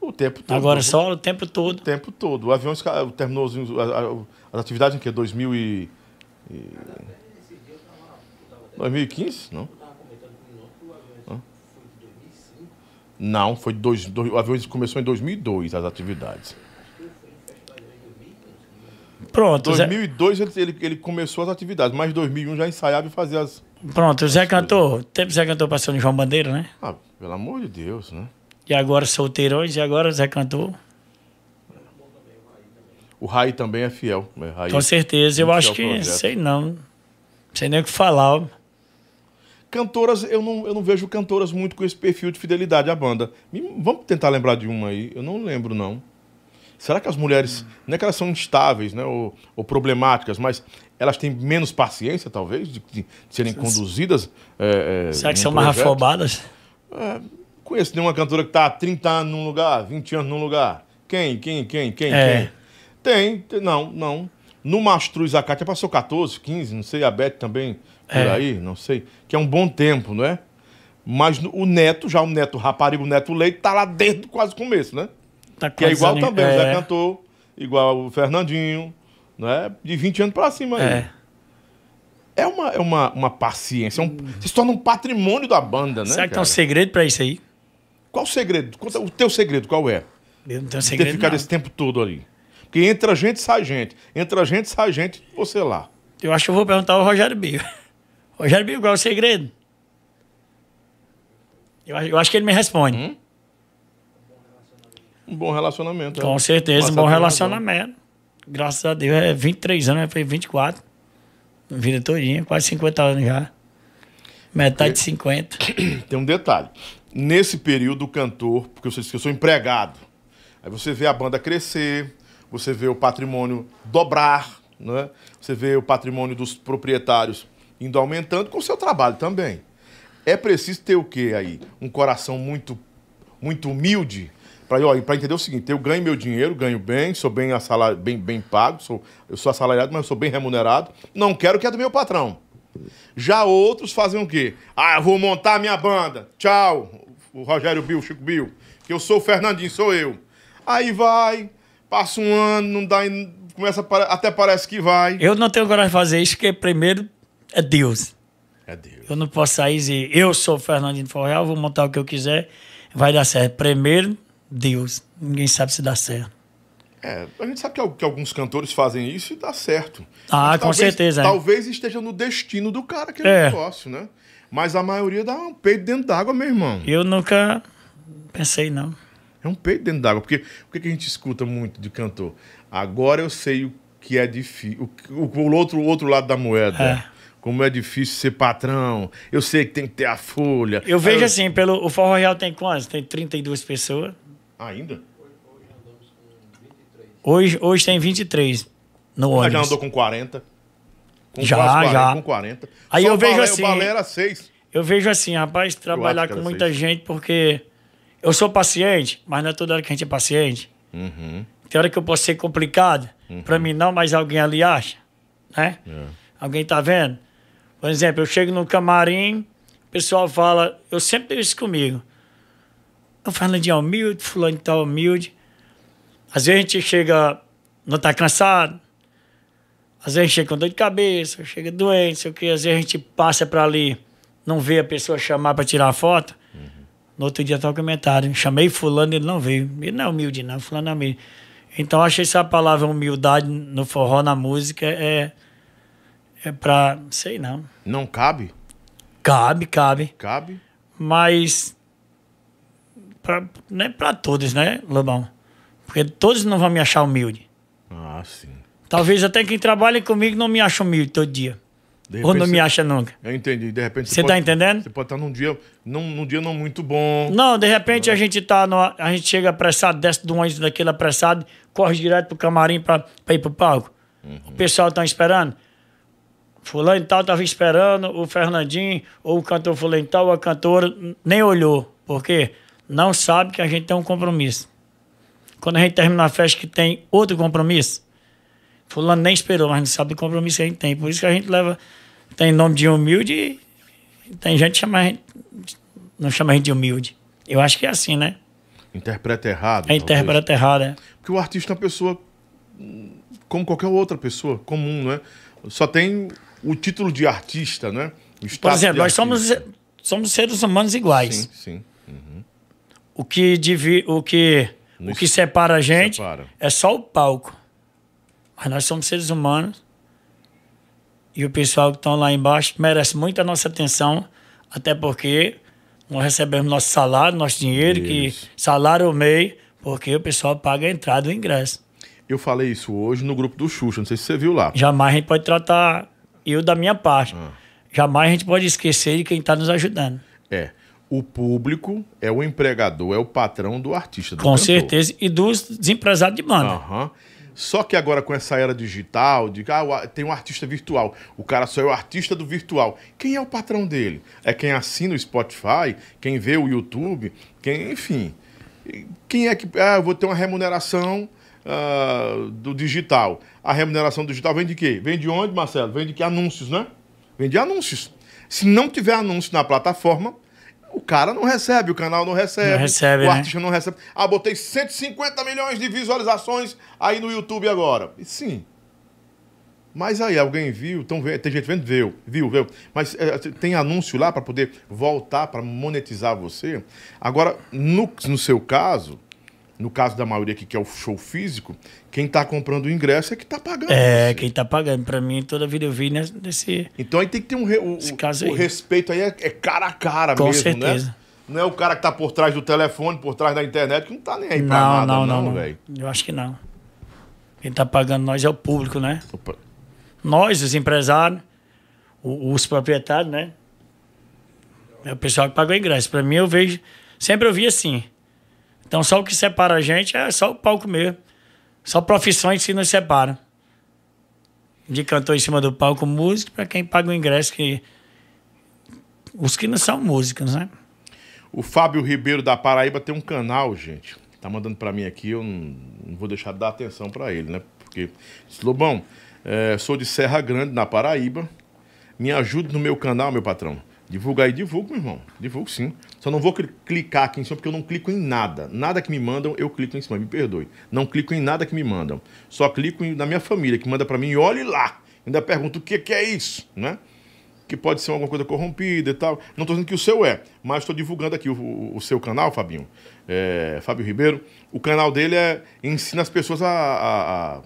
O tempo todo. Agora só o tempo todo. O tempo todo. O avião terminou as, atividades em que? 2000 e... e- 2015? Não? Não, foi dois, dois, o avião começou em 2002 as atividades. Pronto, Em Zé, 2002 ele, ele, ele começou as atividades, mas em 2001 já ensaiava e fazia as... pronto, o Zé Cantor. O tempo Zé Cantor passou no João Bandeira, né? Ah, pelo amor de Deus, né? E agora solteirões, e agora Zé Cantor. O Rai também é fiel. né? Rai Com certeza, eu muito acho que, projeto. sei não. Sei nem o que falar. ó. Cantoras, eu não, eu não vejo cantoras muito com esse perfil de fidelidade à banda. Vamos tentar lembrar de uma aí. Eu não lembro, não. Será que as mulheres, não é que elas são instáveis, né? Ou, ou problemáticas, mas elas têm menos paciência, talvez, de, de serem conduzidas. É, é, Será que são mais projeto? afobadas? Conheço nenhuma cantora que está há 30 anos num lugar, 20 anos num lugar. Quem, quem, quem, quem, É. quem? Tem, não, não. No Mastruz a Cátia passou 14, 15, não sei, a Beth também por É. aí, não sei. Que é um bom tempo, não é? Mas o Neto, já o Neto Raparigo, o Neto Leite, tá lá desde quase o começo, né? Tá Que é igual também, o Zé É, Cantor, igual o Fernandinho, não é? De 20 anos pra cima aí. É. É uma, é uma, uma paciência, é um, se torna um patrimônio da banda, né? Será que tem cara? um segredo pra isso aí? Qual o segredo? Conta O teu segredo, qual é? Eu não tenho De ter segredo. ficado não. esse tempo todo ali. Porque entra gente, sai gente. Entra gente, sai gente, você lá. Eu acho que eu vou perguntar ao Rogério Bio. [laughs] Rogério Bio, qual é o segredo? Eu, acho- eu acho que ele me responde. Hum? Um bom relacionamento. Com é. certeza, um bom relacionamento. Graças a Deus, é 23 anos, foi 24. Vida todinha, quase 50 anos já. Metade de 50. razão. [coughs] Tem um detalhe. Nesse período, o cantor, porque você disse que eu sou empregado, aí você vê a banda crescer, você vê o patrimônio dobrar, né? você vê o patrimônio dos proprietários indo aumentando com o seu trabalho também. É preciso ter o quê aí? Um coração muito, muito humilde para entender o seguinte: eu ganho meu dinheiro, ganho bem, sou bem, assalari- bem, bem pago, sou, eu sou assalariado, mas eu sou bem remunerado. Não quero que é do meu patrão. Já outros fazem o quê? Ah, eu vou montar a minha banda. Tchau, o Rogério Bill, Chico Bill. Que eu sou o Fernandinho, sou eu. Aí vai, passa um ano, não dá, começa até parece que vai. Eu não tenho coragem de fazer isso, porque primeiro é Deus. É Deus. Eu não posso sair e dizer, eu sou o Fernandinho Forreal, vou montar o que eu quiser, vai dar certo. Primeiro, Deus. Ninguém sabe se dá certo. É, a gente sabe que, que alguns cantores fazem isso e dá certo. Ah, Mas com certeza, é. Talvez esteja no destino do cara aquele É. negócio, né? Mas a maioria dá um peito dentro d'água, meu irmão. Eu nunca pensei, não. É um peito dentro d'água. Porque o que que a gente escuta muito de cantor? Agora eu sei o que é difícil. O, o, o outro, o outro lado da moeda. É. Como é difícil ser patrão. Eu sei que tem que ter a folha. Eu vejo Aí assim, pelo, o Forró Real tem quantos? Tem 32 pessoas. Ainda? Hoje, hoje tem 23 no Mas já ônibus. andou com 40. Com Já, quase 40, já. Com 40. Aí Só eu vejo balé, assim- O balé era 6. Eu vejo assim, rapaz, trabalhar com muita seis. gente, porque eu sou paciente, mas não é toda hora que a gente é paciente. Uhum. Tem hora que eu posso ser complicado. Pra mim não, mas alguém ali acha. Né? É. Alguém tá vendo? Por exemplo, eu chego no camarim, o pessoal fala, eu sempre tenho isso comigo. Eu falo de humilde, fulano tá humilde. Às vezes a gente chega, não tá cansado. Às vezes a gente chega com dor de cabeça, chega doente, sei o quê. Às vezes a gente passa pra ali, não vê a pessoa chamar pra tirar a foto. No outro dia tá o comentário. Chamei fulano, ele não veio. Ele não é humilde, não. Fulano é humilde. Então, que essa palavra humildade no forró, na música, é, é pra... Sei não. Não cabe? Cabe, cabe. Cabe. Mas... Pra, não é pra todos, né, Lobão? Porque todos não vão me achar humilde. Ah, sim. Talvez até quem trabalha comigo não me acha humilde todo dia. Ou não me acha nunca. Eu entendi. De repente Você tá pode- entendendo? Você pode estar num dia, num, num dia não muito bom. Não, de repente a gente tá no, a gente chega apressado, desce do ônibus daquele apressado, corre direto pro camarim pra, pra ir pro palco. O pessoal tá esperando. Fulano e tal tava esperando, o Fernandinho, ou o cantor fulano e tal, ou a cantora, nem olhou. Por quê? Não sabe que a gente tem um compromisso. Quando a gente termina a festa que tem outro compromisso, fulano nem esperou, mas não sabe do compromisso que a gente tem. Por isso que a gente leva, tem nome de humilde, tem gente que chama a gente, não chama a gente de humilde. Eu acho que é assim, né? Interpreta errado. É interpreta errado, é. Porque o artista é uma pessoa como qualquer outra pessoa, comum, né? Só tem o título de artista, né? O Por exemplo, nós somos, somos seres humanos iguais. Sim, sim. O que, divi, o que, o Nos que separa a gente separa. é só o palco. Mas nós somos seres humanos. E o pessoal que estão lá embaixo merece muita nossa atenção, até porque nós recebemos nosso salário, nosso dinheiro, Isso. que salário ou MEI, porque o pessoal paga a entrada e o ingresso. Eu falei isso hoje no grupo do Xuxa, não sei se você viu lá. Jamais a gente pode tratar eu da minha parte. Ah. Jamais a gente pode esquecer de quem está nos ajudando. É. O público é o empregador, é o patrão do artista. Do Com cantor. certeza. E dos desempresados de banda. Aham. Só que agora com essa era digital, de ah, tem um artista virtual, o cara só é o artista do virtual. Quem é o patrão dele? É quem assina o Spotify, quem vê o YouTube, quem, enfim. Quem é que. Ah, eu vou ter uma remuneração ah, do digital. A remuneração digital vem de quê? Vem de onde, Marcelo? Vem de que? Anúncios, né? Vem de anúncios. Se não tiver anúncio na plataforma, o cara não recebe, o canal não recebe. Não recebe, o né? artista não recebe. Ah, botei 150 milhões de visualizações aí no YouTube agora. E sim. Mas aí, alguém viu, tão vendo, tem gente vendo, viu, viu, viu. Mas é, tem anúncio lá para poder voltar, para monetizar você. Agora, no, no seu caso, no caso da maioria aqui, que é o show físico, quem está comprando o ingresso é que está pagando. É, você. quem tá pagando. Pra mim, toda vida eu vi nesse. Então aí tem que ter um. re- o, o- respeito aí é, é cara a cara Com mesmo, certeza. né? Não é o cara que tá por trás do telefone, por trás da internet, que não tá nem aí pra Não, nada, não, não, não, velho. Eu acho que não. Quem tá pagando nós é o público, né? Opa. Nós, os empresários, os proprietários, né? É o pessoal que paga o ingresso. Pra mim, eu vejo. Sempre eu vi assim. Então, só o que separa a gente é só o palco mesmo. Só profissões que nos separam. De cantor em cima do palco, músico, pra quem paga o ingresso, que. Os que não são músicos, né? O Fábio Ribeiro da Paraíba tem um canal, gente. Tá mandando pra mim aqui, eu não, não vou deixar de dar atenção pra ele, né? Porque, Lobão, é, sou de Serra Grande, na Paraíba. Me ajude no meu canal, meu patrão. Divulga aí, divulgo, meu irmão. Divulgo sim. Só não vou cli- clicar aqui em cima porque eu não clico em nada. Nada que me mandam, eu clico em cima. Me perdoe. Não clico em nada que me mandam. Só clico na minha família, que manda pra mim e olhe lá. Ainda pergunto o que, que é isso, né? que pode ser alguma coisa corrompida e tal. Não estou dizendo que o seu é, mas estou divulgando aqui o, o- seu canal, Fabinho. É, Fábio Ribeiro. O canal dele é ensina as pessoas a, a, a-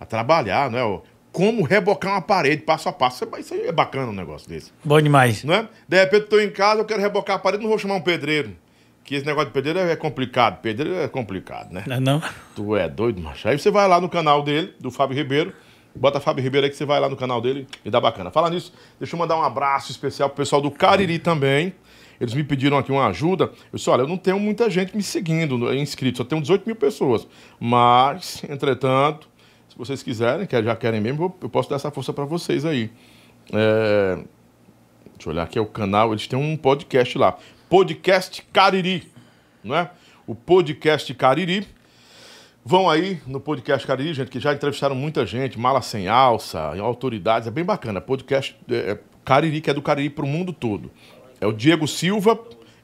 a trabalhar, não é? Como rebocar uma parede passo a passo. Isso aí é bacana um negócio desse. Bom demais. Não é? De repente estou em casa, eu quero rebocar a parede, não vou chamar um pedreiro. Que esse negócio de pedreiro é complicado. Pedreiro é complicado, né? Não, é não? Tu é doido, macho. Aí você vai lá no canal dele, do Fábio Ribeiro. Bota Fábio Ribeiro aí que você vai lá no canal dele e dá bacana. Fala nisso, deixa eu mandar um abraço especial pro pessoal do Cariri também. Eles me pediram aqui uma ajuda. Eu disse, olha, eu não tenho muita gente me seguindo, no- inscrito, só tenho 18 mil pessoas. Mas, entretanto, se vocês quiserem, que já querem mesmo, eu- posso dar essa força para vocês aí. É, Deixa eu olhar aqui, é o canal, eles têm um podcast lá. Podcast Cariri, não é? O podcast Cariri. Vão aí no podcast Cariri, gente, que já entrevistaram muita gente, Mala Sem Alça, autoridades, é bem bacana. Podcast é, é, Cariri, que é do Cariri para o mundo todo. É o Diego Silva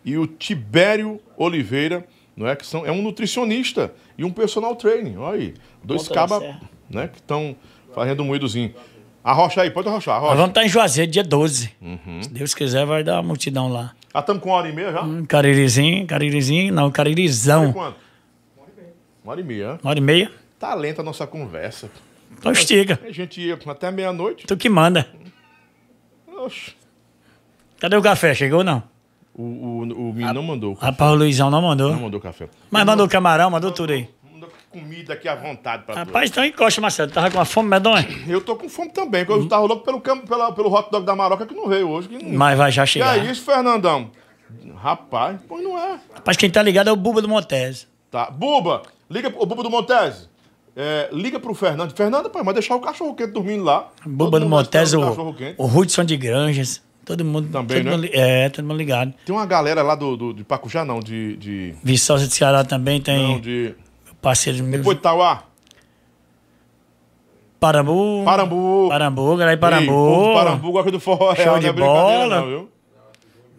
e o Tibério Oliveira, não é? Que são, é um nutricionista e um personal training. Olha aí, dois cabas. Né, que estão fazendo um moedozinho. Arrocha aí, pode arrochar, Nós arrocha. vamos estar em Juazeiro dia 12. Uhum. Se Deus quiser, vai dar uma multidão lá. Ah, estamos com uma hora e meia já? Um caririzinho, caririzinho, não, caririzão. quanto? Uma hora e meia. Uma hora e meia. Tá lenta a nossa conversa. Então estica. A gente ia até meia-noite. Tu que manda. Oxe. Cadê o café? Chegou ou não? O, o, o menino não mandou. Rapaz, o Luizão não mandou. Não mandou café. Mas mandou camarão, mandou tudo aí. Comida aqui à vontade pra. Rapaz, então encosta, Marcelo. Tava com uma fome medonha. [clears throat] Eu tô com fome também, porque eu tava louco pelo, cam- pela, pelo hot dog da Maroca que não veio hoje. Que não... Mas vai já Que chegar. é isso, Fernandão? Rapaz, pois não é. Rapaz, quem tá ligado é o Buba do Montese. Tá. Buba, liga pro o Buba do Montese. É, liga pro Fernando. Fernando, pai, mas deixar o cachorro quente dormindo lá. Buba do Montese, o o, Hudson de Granjas. Todo mundo. Também, todo né? mundo é, todo mundo ligado. Tem uma galera lá do, do, de Pacujá, não, de. de Viçosa de Ceará também tem não, de. Parceiros meus. Depois de Tauá. Parambu. Parambu. Parambu, galera de Ei, Parambu. do Parambu gosta do forró Show real, de não é bola. não, viu?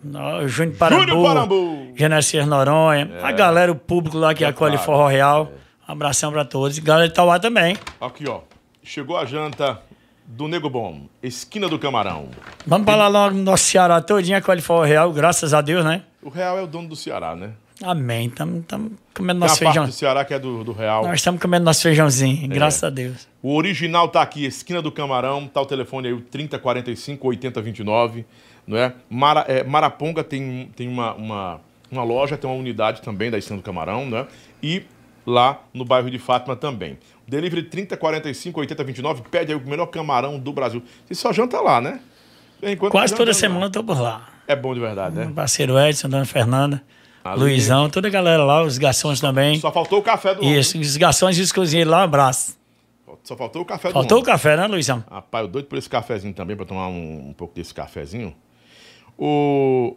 Não, Júnior Parambu. Júnior Parambu. Genesias Noronha. A galera, o público lá que É acolhe claro. Forró Real. Um abração pra todos. E galera de Tauá também. Aqui, ó. Chegou a janta do Nego Bom, esquina do Camarão. Vamos lá logo no nosso Ceará todinho, acolhe Forró Real, graças a Deus, né? O Real é o dono do Ceará, né? Amém. Estamos comendo Tem nosso uma parte feijão. do Ceará que é do, do Real. Nós estamos comendo nosso feijãozinho, É. graças a Deus. O original tá aqui, esquina do Camarão, tá o telefone aí, o 3045 8029, não é? Mara, é, Maraponga tem, tem uma, uma, uma loja, tem uma unidade também da esquina do Camarão, né? E lá no bairro de Fátima também. Delivery 3045 8029, pede aí o melhor camarão do Brasil. Você só janta lá, né? Enquanto Quase toda semana lá. eu tô por lá. É bom de verdade, né? Meu parceiro Edson, Dona Fernanda, Ali. Luizão, toda a galera lá, os garçons também. Só faltou o café do homem. Isso, os garçons e os cozinheiros lá, um abraço. Só faltou o café do Faltou o homem. café, né, Luizão? Rapaz, eu doido por esse cafezinho também, pra tomar um, um pouco desse cafezinho. O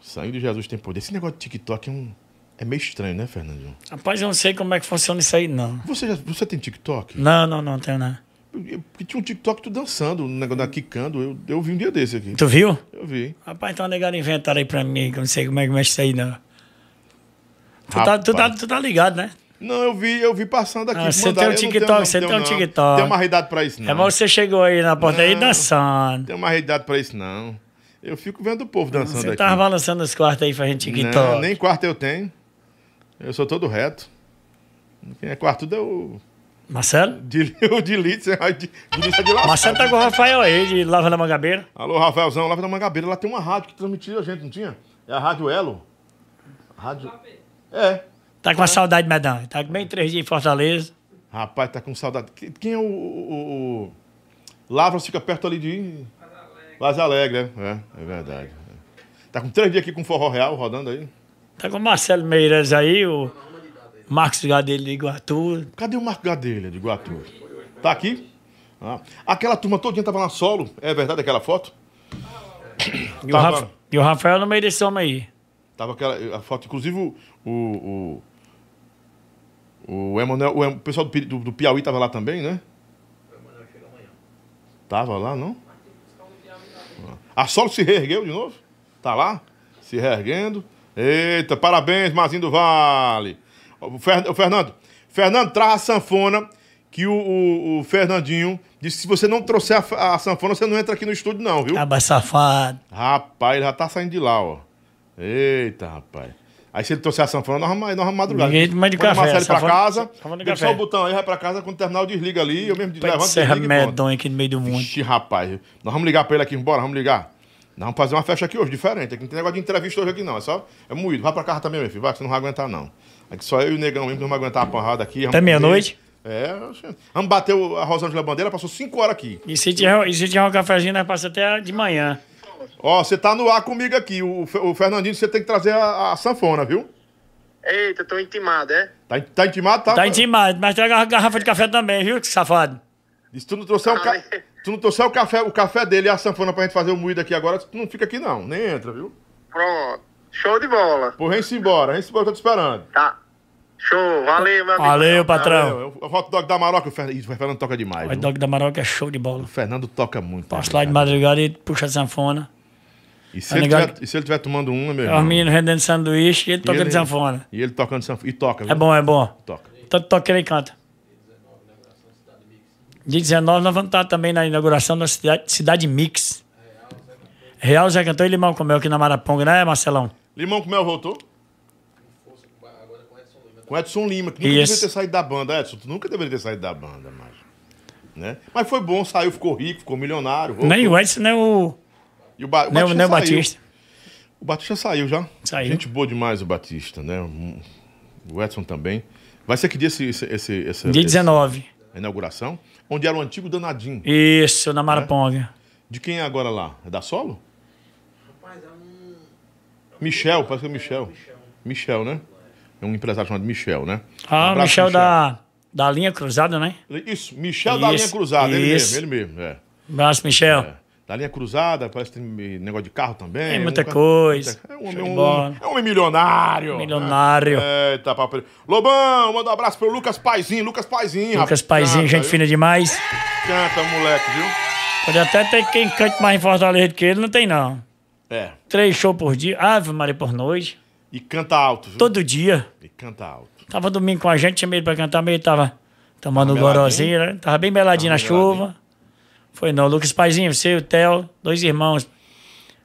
sangue de Jesus tem poder. Esse negócio de TikTok é, um... é meio estranho, né, Fernandinho? Rapaz, eu não sei como é que funciona isso aí, não. Você, já... Você tem TikTok? Não, não, não tenho não. Porque tinha um TikTok tu dançando, um negócio da quicando. Eu, eu vi um dia desse aqui. Tu viu? Eu vi. Rapaz, então negado inventaram aí pra mim, que eu não sei como é que mexe isso aí, não. Tu tá, tu, tá, tu tá ligado, né? Não, eu vi, eu vi passando aqui. Ah, você tem um TikTok, você tem um. TikTok. Tem uma idade pra isso, não. É, mas você chegou aí na porta aí Não. dançando. Tem uma idade pra isso, não. Eu fico vendo o povo dançando Você aqui. tava balançando os quartos aí fazendo TikTok. Não, nem quarto eu tenho. Eu sou todo reto. Quem é quarto é o. Marcelo? De, [laughs] o de é de, de é de lá. Marcelo tá com o Rafael aí, de Lava da Mangabeira. Alô, Rafaelzão, lá da Mangabeira. Lá tem uma rádio que transmitia a gente, não tinha? É a Rádio Elo. Rádio. É. Tá com a saudade, Medão. Tá com bem três dias em Fortaleza. Rapaz, tá com saudade. Que- Quem é o. o, o... Lavras fica perto ali de. Vaz Alegre, é. É, é verdade. Tá com três dias aqui com forró real rodando aí. Tá com o Marcelo Meireles aí, o Marcos Gadelho de Iguatu. Cadê o Marco Gadelha de Guatu? Tá aqui? Ah. Aquela turma todinha tava na solo. É verdade aquela foto? E o, Tava- Rafa- e o Rafael no meio desse homem aí. Tava aquela a foto, inclusive o. O, o, o Emanuel, o, o pessoal do, do, do Piauí tava lá também, né? Tava lá, não? A Solo se reergueu de novo? Tá lá? Se reerguendo. Eita, parabéns, Mazinho do Vale. O, Fer- o Fernando. Fernando, traz a sanfona que o, o- o Fernandinho disse que se você não trouxer a, a sanfona, você não entra aqui no estúdio, não, viu? Caba safado. Rapaz, ele já tá saindo de lá, ó. Eita, rapaz. Aí se ele trouxer a sanfona, nós vamos, nós vamos madrugar. Ninguém toma de a café, Marcelo pra casa, deixa só o botão aí, vai pra casa, quando terminar eu desliga ali, eu mesmo Pé levanto, serra e medonha aqui no meio do mundo. Ixi, rapaz. Nós vamos ligar pra ele aqui, bora, vamos ligar. Nós vamos fazer uma festa aqui hoje, diferente. Aqui não tem negócio de entrevista hoje aqui, não. É só. É moído. Vai pra casa também, meu filho. Vai, que você não vai aguentar, não. Aqui só eu e o negão mesmo não vai aguentar a porrada aqui. Vamos Até meia-noite? É, vamos bater a Rosângela Bandeira, passou cinco horas aqui. E se tiver, e se tiver um cafezinho, nós passamos até de manhã. Ó, você tá no ar comigo aqui. O, o Fernandinho, você tem que trazer a, a sanfona, viu? Eita, tô intimado, é? Tá, tá intimado, tá? Tá intimado, mas traga a garrafa de café também, viu, que safado? E se tu não trouxer, o, ca... tu não trouxer o, café, o café dele e a sanfona pra gente fazer o moído aqui agora, tu não fica aqui não, nem entra, viu? Pronto. Show de bola. Pô, vem-se embora, vem-se embora, eu tô te esperando. Tá. Show. Valeu, meu amigo. Valeu, patrão. Valeu, o hot dog da Maroca, o Fernando, o Fernando toca demais. O viu? dog da Maroca é show de bola. O Fernando toca muito. Passo né, lá de madrugada e puxa a sanfona. E se, Tá ele tiver, e se ele estiver tomando uma, meu É os irmão? meninos rendendo sanduíche e ele tocando sanfona. E ele tocando sanfona. E toca, viu? É bom, é bom. Toca. Tanto toca que ele canta. Dia 19 nós vamos estar também na inauguração da cidade, cidade Mix. Real Zé Cantor e Limão comeu aqui na Maraponga, né, Marcelão? Limão com mel voltou? Com Edson Lima, que nunca Isso. deveria ter saído da banda. Edson, tu nunca deveria ter saído da banda, mas. Né? Mas foi bom, saiu, ficou rico, ficou milionário. voltou. Nem o Edson, nem o, E o, ba o nem, Batista nem o. Batista. O Batista saiu já. Saiu. Gente boa demais o Batista, né? O Edson também. Vai ser que dia esse, esse, esse, esse- Dia esse- 19. a inauguração? Onde era o antigo danadinho. Isso, na Maraponga. De quem é agora lá? É da Solo? Michel, parece que é Michel. Michel, né? É um empresário chamado Michel, né? Um Ah, o abraço, Michel da, da linha cruzada, né? Isso, Michel da Isso, linha cruzada, ele isso. mesmo, ele mesmo, é. Abraço, Michel. É. Da linha cruzada, parece que tem negócio de carro também. Tem muita Um coisa. É um, homem- um, é um homem milionário. Milionário. né? Eita, papo. Lobão, manda um abraço pro Lucas Paizinho. Lucas Paizinho. Lucas rapaz. Paizinho, Canta, gente viu? fina demais. Canta, moleque, viu? Pode até ter quem cante mais em Fortaleza do que ele, não tem não. É. Três shows por dia, Ave Maria por noite, E canta alto, viu? todo dia. E canta alto. Tava domingo com a gente, tinha medo pra cantar, meio tava tomando um Tava gorozinho, né? Tava bem meladinho na Tava meladinho. chuva. Foi não, Lucas Paizinho, você e o Theo, dois irmãos.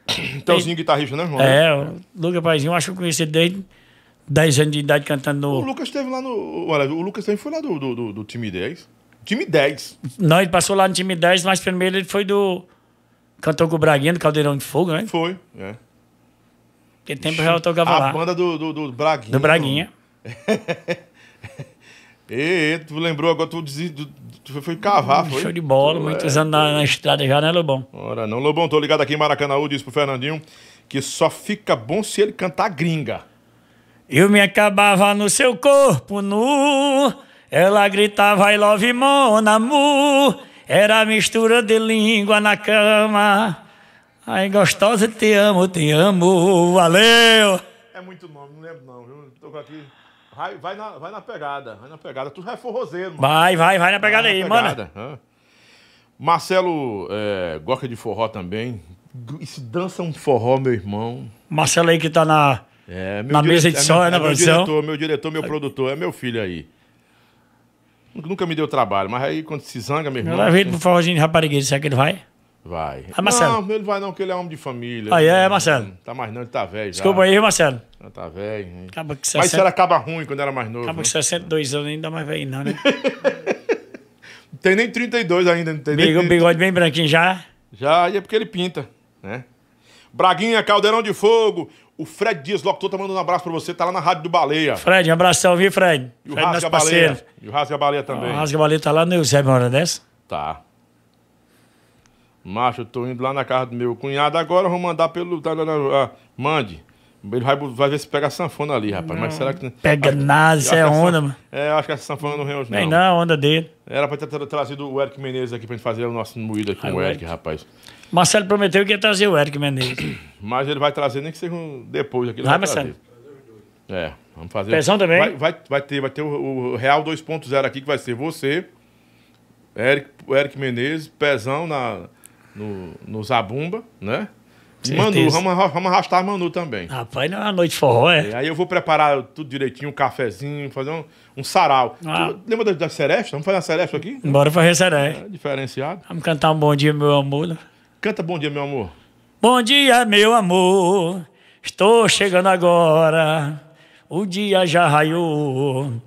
[coughs] Telzinho guitarrista, né, irmão? É, o Lucas Paizinho, eu acho que eu conheci desde 10 anos de idade cantando O no... Lucas esteve lá no. Olha, o Lucas também foi lá do, do, do, do time 10. Time 10. Não, ele passou lá no time 10, mas primeiro ele foi do... Cantou com o Braguinha, do Caldeirão de Fogo, né? Foi. É. Aquele tempo eu já tocava A lá. banda do, do, do Braguinha. Do Braguinha. [laughs] Ê, tu lembrou agora, tu, desi- tu, tu foi cavar, foi? Show de bola, muitos anos na, na estrada já, né, Lobão? Ora não, Lobão, tô ligado aqui em Maracanãú, disse pro Fernandinho que só fica bom se ele cantar gringa. Eu me acabava no seu corpo nu. Ela gritava I love mon amour. Era a mistura de língua na cama. Ai, gostosa, te amo, te amo. Valeu! É muito nome, não lembro não, viu? Tô aqui. Vai, vai, na, vai na pegada, vai na pegada. Tu já é forrozeiro, mano. Vai, vai, vai na pegada Vai aí, na mano. pegada? Marcelo é, gosta de forró também. Se dança um forró, meu irmão. Marcelo aí que tá na. É, Na mesa de é som, meu, né, na é meu produção? diretor, meu diretor, meu produtor, é meu filho aí. Nunca me deu trabalho, mas aí quando se zanga, meu Eu irmão. levei ele pro forrozinho de raparigueiro, será que ele vai? Vai. Ah, Marcelo. Não, ele vai não, porque ele é homem de família. Ah, é, Marcelo? Não tá mais não, ele tá velho já. Desculpa aí, viu, Marcelo. Já Tá velho. hein? Acaba que Mas isso era 60, acaba ruim quando era mais novo. acaba né? que 62 anos ainda mais velho, não, né? [laughs] Tem nem 32 ainda, não tem nem Bigode, bigode bem branquinho já. Já, e é porque ele pinta, né? Braguinha, Caldeirão de Fogo. O Fred Dias, locutor, tá mandando um abraço pra você. Tá lá na Rádio do Baleia. Fred, um abração, viu, Fred? E o Fred, Rasga. Baleia. E o Rasga Baleia também. O Rasga Baleia tá lá no Eusébio uma hora dessa. Tá. Macho, eu tô indo lá na casa do meu cunhado agora, eu vou mandar pelo. ah, mande. Ele vai, vai ver se pega a sanfona ali, rapaz. Mas será que. Pega acho- nada, isso é onda, mano. É, eu acho que essa sanfona não hoje, não. Nem não, a onda dele. Era pra ter tra- trazido o Eric Menezes aqui pra gente fazer o nosso moído aqui com Ah, o o Eric, Eric. rapaz. Marcelo prometeu que ia trazer o Eric Menezes. [clears throat] Mas ele vai trazer, nem que seja um depois aqui. Vai, trazer. Marcelo? É, vamos fazer. Pezão também? Vai, vai, vai ter, vai ter o, o Real 2.0 aqui, que vai ser você, Eric, Eric Menezes, Pezão na, no, no Zabumba, né? E. Manu, vamos, vamos arrastar Manu também. Rapaz, não é uma noite forró, é? E aí eu vou preparar tudo direitinho, um cafezinho, fazer um, um sarau. Ah. Tu lembra da, da Seresta? Vamos fazer uma Seresta aqui? Bora fazer seré. É, diferenciado. Vamos cantar um bom dia, meu amor. Canta Bom Dia, meu amor. Bom dia, meu amor. Estou chegando agora. O dia já raiou.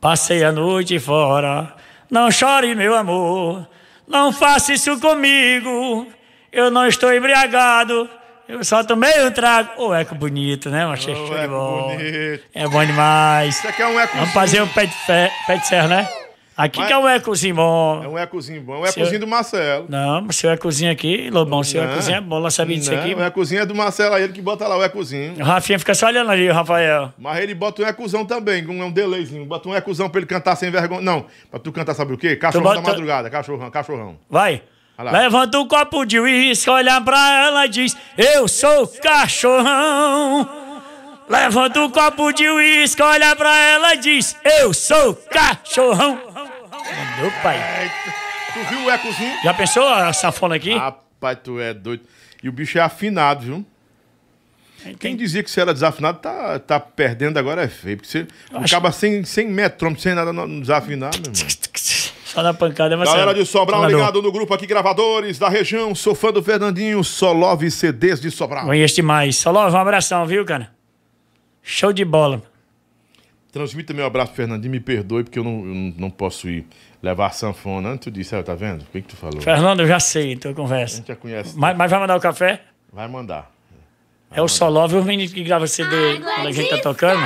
Passei a noite fora. Não chore, meu amor. Não faça isso comigo. Eu não estou embriagado. Eu só tomei um trago. Ô, eco bonito, né, macho? Ô, Show de eco bola. bonito. É bom demais. Isso aqui é um ecozinho. Vamos fazer um pé de, fe... pé de serra, né? Aqui Mas- que é um ecozinho bom. É um ecozinho bom. É um ecozinho do Marcelo. Não, mas seu ecozinho aqui, Lobão, seu Não. ecozinho é bom. Lá sabia disso aqui. O ecozinho é do Marcelo, aí ele que bota lá o ecozinho. O Rafinha fica só olhando ali, o Rafael. Mas ele bota um ecuzão também, um, um delayzinho. Bota um ecuzão pra ele cantar sem vergonha. Não, pra tu cantar sabe o quê? Cachorrão bota- da madrugada, cachorrão, cachorrão. Vai. Levanta um copo de uísque, olha pra ela e diz: Eu sou cachorrão. Levanta um copo de uísque, olha pra ela e diz: Eu sou cachorrão. Meu pai. Tu viu o ecozinho? Já pensou a sanfona aqui? Rapaz, tu é doido. E o bicho é afinado, viu? Quem Tem- dizia que você era desafinado tá, tá perdendo agora é feio. Porque você acaba sem, sem metrômetro, sem nada no desafinar, meu irmão. [laughs] Só na pancada, mas Galera de Sobral Mandou. ligado no grupo aqui, gravadores da região. Sou fã do Fernandinho, só love CDs de Sobral. Conheço demais. Só logo um abração, viu, cara? Show de bola. Transmita meu abraço pro Fernandinho, me perdoe, porque eu não, eu não- posso ir levar a sanfona. Antes tu disse, ah, tá vendo? O que, que tu falou? Fernando, eu já sei, tua A conversa. gente já conhece. Mas, mas vai mandar o café? Vai mandar. É o Solove, o menino que grava CD quando a gente tá tocando.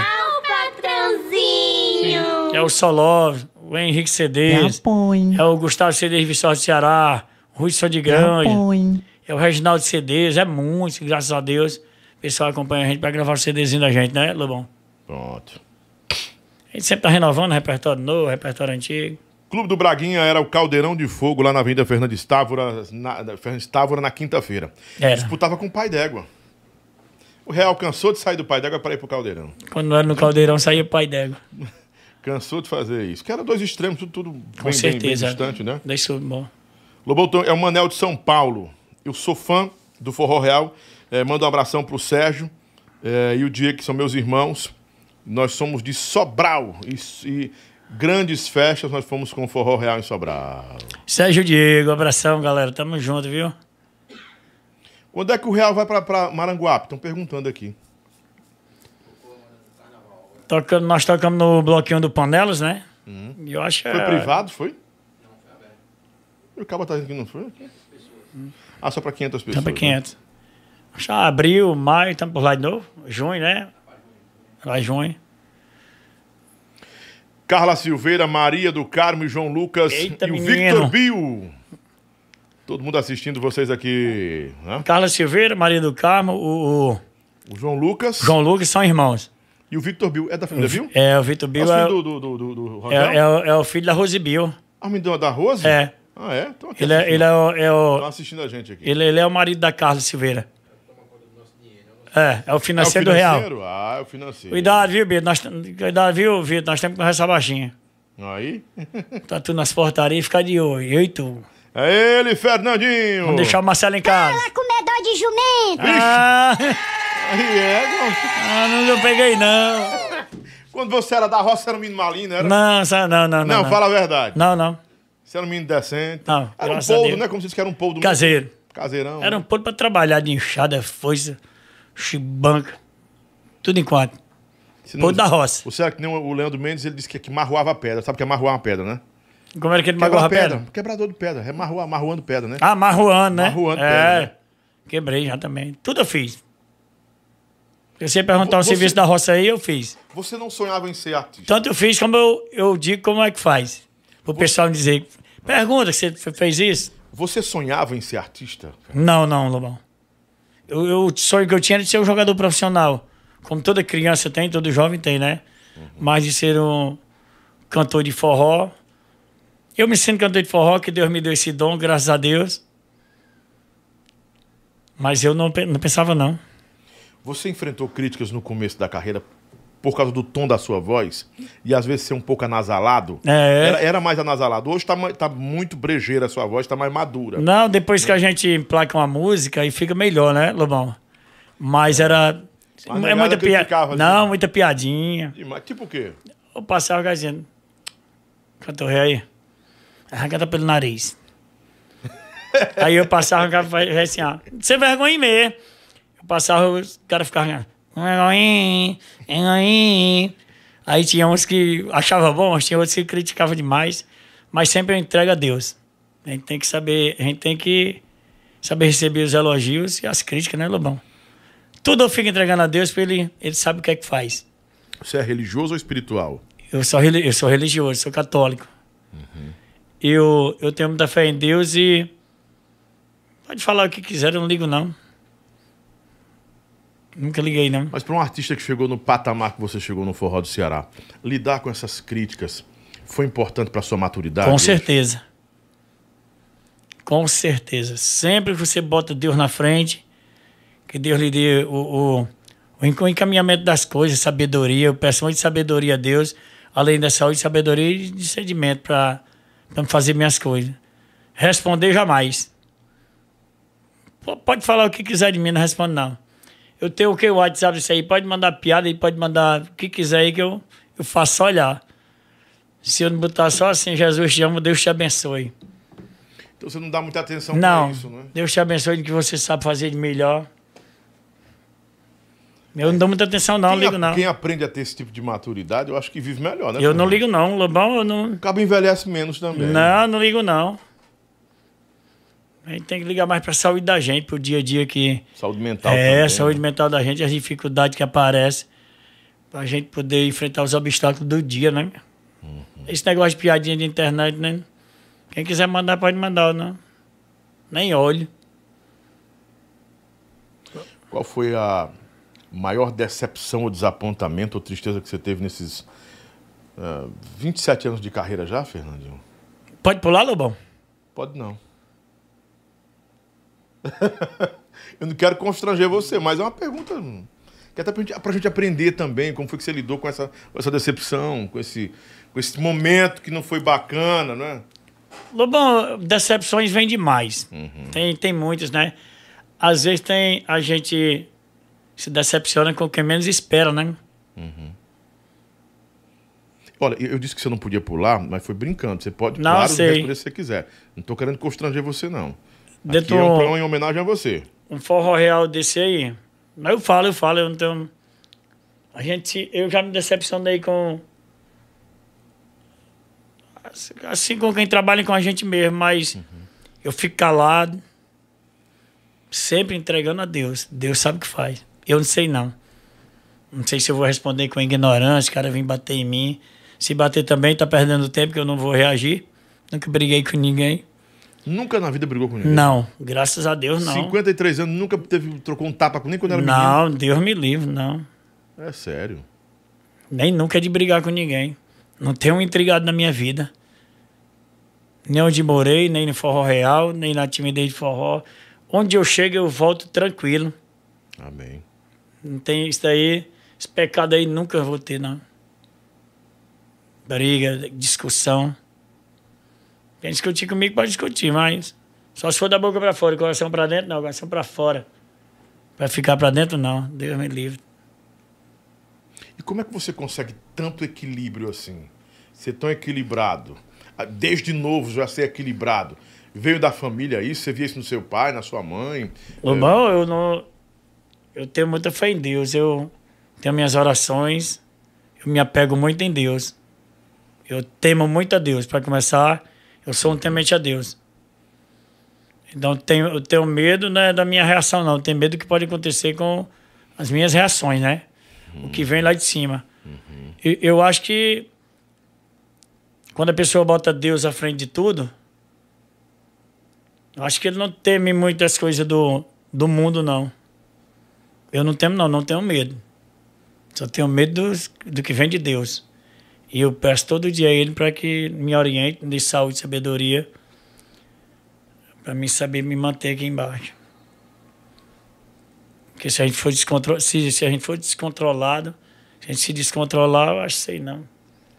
patrãozinho. É o Solove, o Henrique Põe, é o Gustavo CDs Viçosa do Ceará, o Rui Só de Grande, põe. é o Reginaldo CDs, é muito, graças a Deus. O pessoal acompanha a gente pra gravar o CDzinho da gente, né, Lobão? Pronto. A gente sempre tá renovando repertório novo, repertório antigo. Clube do Braguinha era o Caldeirão de Fogo lá na Avenida Fernandes Távora, na, na Fernandes Távora, na quinta-feira. Era. Disputava com o Pai d'Égua. O Real cansou de sair do Pai d'Égua para ir pro Caldeirão. Quando era no caldeirão, saía o pai d'égua. [laughs] Cansou de fazer isso. Que eram dois extremos, tudo, tudo bem, Com bem- certeza. bem distante, né? Deixa eu- bom. Lobão então, é o Manel de São Paulo. Eu sou fã do Forró Real. É, mando um abração pro Sérgio é, e o Diego, que são meus irmãos. Nós somos de Sobral. E, e grandes festas nós fomos com o Forró Real em Sobral. Sérgio Diego, abração, galera. Tamo junto, viu? Quando é que o Real vai pra, pra Maranguape? Estão perguntando aqui. Tocando, nós tocamos no bloquinho do Panelas, né? E eu acho Uhum. Foi é- privado, foi? Não, foi aberto. E o cabo tá dizendo que não foi? Ah, só pra 500 pessoas. Tá né? 500. Já abril, maio, estamos por lá de novo. Junho, né? Junho. Carla Silveira, Maria do Carmo e João Lucas Eita, e o menino. Victor Bill. Todo mundo assistindo vocês aqui. né? Carla Silveira, Maria do Carmo, o, o O João Lucas João Lucas são irmãos. e o Victor Bill. É da família Bill? É, o Vitor Bill é, filho do, do, do, do, é, é o- é o filho da Rose Bill. Ah, me deu da Rose? É. Ah, é? Aqui Ele é, ele é, o, é o- Estão assistindo a gente aqui. ele, ele é o marido da Carla Silveira. É, é o é o financeiro do Real. financeiro? Ah, é o financeiro. Cuidado, viu, Bito? Nós, cuidado, viu, Vitor? Nós temos que conversar baixinho. Aí. [laughs] Tá tudo nas portarias e ficar de olho. Eu e tu. É ele, Fernandinho. Vamos deixar o Marcelo em casa. comedor de jumento. Ah, Aí é, não. ah, não eu peguei, não. Quando você era da roça, você era um menino malinho, não era? Não, sa- não, não, não. Não, fala a verdade. Não, não. Você era um menino decente. Não, Era um Deus. né? Como se disse que era um poldo. Caseiro. Caseirão. Era um pouco pra trabalhar de enxada, foice, chibanca. Tudo em quatro. Da roça. Você era que nem o Leandro Mendes, ele disse que, que marroava pedra. Sabe o que é marroar uma pedra, né? Como era que ele Quebrar magoava a pedra. pedra? Quebrador de pedra. É marroar, marroando pedra, né? Ah, marruando, né? Marruando é. pedra, né? Quebrei já também. Tudo eu fiz. Se você perguntar o Você- serviço da roça aí, eu fiz. Você não sonhava em ser artista. Tanto eu fiz como eu, eu digo como é que faz. Pro pessoal dizer. Pergunta, você fe- fez isso? Você sonhava em ser artista? Não, não, Lobão. Eu, eu- o sonho que eu tinha era de ser um jogador profissional. Como toda criança tem, todo jovem tem, né? Mas de ser um cantor de forró. Eu me sinto cantor de forró, que Deus me deu esse dom, graças a Deus. Mas eu não, não pensava, não. Você enfrentou críticas no começo da carreira por causa do tom da sua voz e às vezes ser um pouco anasalado? É. Era, era mais anasalado. Hoje tá, tá muito brejeira a sua voz, tá mais madura. Não, depois que a gente emplaca uma música, aí fica melhor, né, Lobão? Mas era. A é muita piada. Não, assim. muita piadinha. Mas tipo o quê? Eu passava o cara dizendo. Cantor aí. Arrancada pelo nariz. [laughs] aí eu passava o cara assim, ó. Sem vergonha mesmo. Eu passava, os caras ficavam. Aí tinha uns que achavam bom, mas tinha outros que criticavam demais. Mas sempre eu entrego a Deus. A gente tem que saber, a gente tem que saber receber os elogios e as críticas, né, Lobão? Tudo eu fico entregando a Deus, porque ele, ele sabe o que é que faz. Você é religioso ou espiritual? Eu sou, eu sou religioso, sou católico. Eu, eu tenho muita fé em Deus e. Pode falar o que quiser, eu não ligo, não. Nunca liguei, não. Mas para um artista que chegou no patamar que você chegou no Forró do Ceará, lidar com essas críticas foi importante para sua maturidade? Com hoje? certeza. Com certeza. Sempre que você bota Deus na frente, que Deus lhe dê o, o, o enc- o encaminhamento das coisas, sabedoria. Eu peço muito sabedoria a Deus, além da saúde, sabedoria e discernimento para fazer minhas coisas. Responder jamais. Pode falar o que quiser de mim, não respondo não. Eu tenho o que? O WhatsApp, isso aí. Pode mandar piada e pode mandar o que quiser aí que eu, eu faço só olhar. Se eu não botar só assim, Jesus te ama, Deus te abençoe. Então você não dá muita atenção Não, isso, né? Deus te abençoe no que você sabe fazer de melhor. Eu não dou muita atenção, não, quem, ligo não. quem aprende a ter esse tipo de maturidade, eu acho que vive melhor, né? Eu não ligo não, Lobão, eu não. O cabo envelhece menos também. Não, não ligo não. A gente tem que ligar mais pra saúde da gente, pro dia a dia que. Saúde mental é, também, a saúde né? mental da gente, as dificuldades que aparecem. Pra gente poder enfrentar os obstáculos do dia, né? Uhum. Esse negócio de piadinha de internet, né? Quem quiser mandar, pode mandar, não. Nem olho. Qual foi a maior decepção ou desapontamento ou tristeza que você teve nesses ah, 27 anos de carreira já, Fernandinho? Pode pular, Lobão? Pode não. [laughs] eu não quero constranger você, mas é uma pergunta que até pra gente, gente aprender também como foi que você lidou com essa, com essa decepção, com esse, com esse momento que não foi bacana, né? Lobão, decepções vem demais. Tem, tem muitas, né? Às vezes tem a gente se decepciona com quem menos espera, né? Olha, eu disse que você não podia pular, mas foi brincando. Você pode, Não, claro, sei. responder se você quiser. Não tô querendo constranger você, não. Aqui Dentro- é um programa em homenagem a você. um forró real desse aí. Mas eu falo, eu falo, eu não tenho. A gente. Eu já me decepcionei com. assim- com quem trabalha com a gente mesmo, mas eu fico calado, sempre entregando a Deus. Deus sabe o que faz. Eu não sei não. Não sei se eu vou responder com ignorância, o cara vem bater em mim. Se bater também, tá perdendo tempo que eu não vou reagir. Nunca briguei com ninguém. Nunca na vida brigou com ninguém. Não, graças a Deus não. 53 anos, nunca teve, trocou um tapa com nem quando era menino. Não, Deus me livre, não. É sério. Nem nunca de brigar com ninguém. Não tenho um intrigado na minha vida. Nem onde morei, nem no forró real, nem na timidez de forró. Onde eu chego, eu volto tranquilo. Amém. Não tem isso daí, esse pecado aí nunca vou ter, não. Briga, discussão. Quem discutir comigo pode discutir, mas só se for da boca pra fora, coração pra dentro, não, coração pra fora. Pra ficar pra dentro, não. Deus me livre. E como é que você consegue tanto equilíbrio assim? Ser tão equilibrado? Ah, Desde novo já ser equilibrado. Veio da família isso? Você via isso no seu pai, na sua mãe? Lobão, eu não. Eu tenho muita fé em Deus. Eu tenho minhas orações. Eu me apego muito em Deus. Eu temo muito a Deus. Para começar, eu sou um temente a Deus. Então eu tenho, eu tenho medo né, da minha reação, não. Eu tenho medo do que pode acontecer com as minhas reações, né? O que vem lá de cima. E eu acho que quando a pessoa bota Deus à frente de tudo, eu acho que ele não teme muito as coisas do, do mundo, não. Eu não temo, não, não tenho medo. Só tenho medo dos- do, que vem de Deus. E eu peço todo dia a Ele para que me oriente, me dê saúde e sabedoria, para mim saber me manter aqui embaixo. Porque se a gente for, descontro... se, se a gente for descontrolado, se a gente se descontrolar, eu acho que sei não.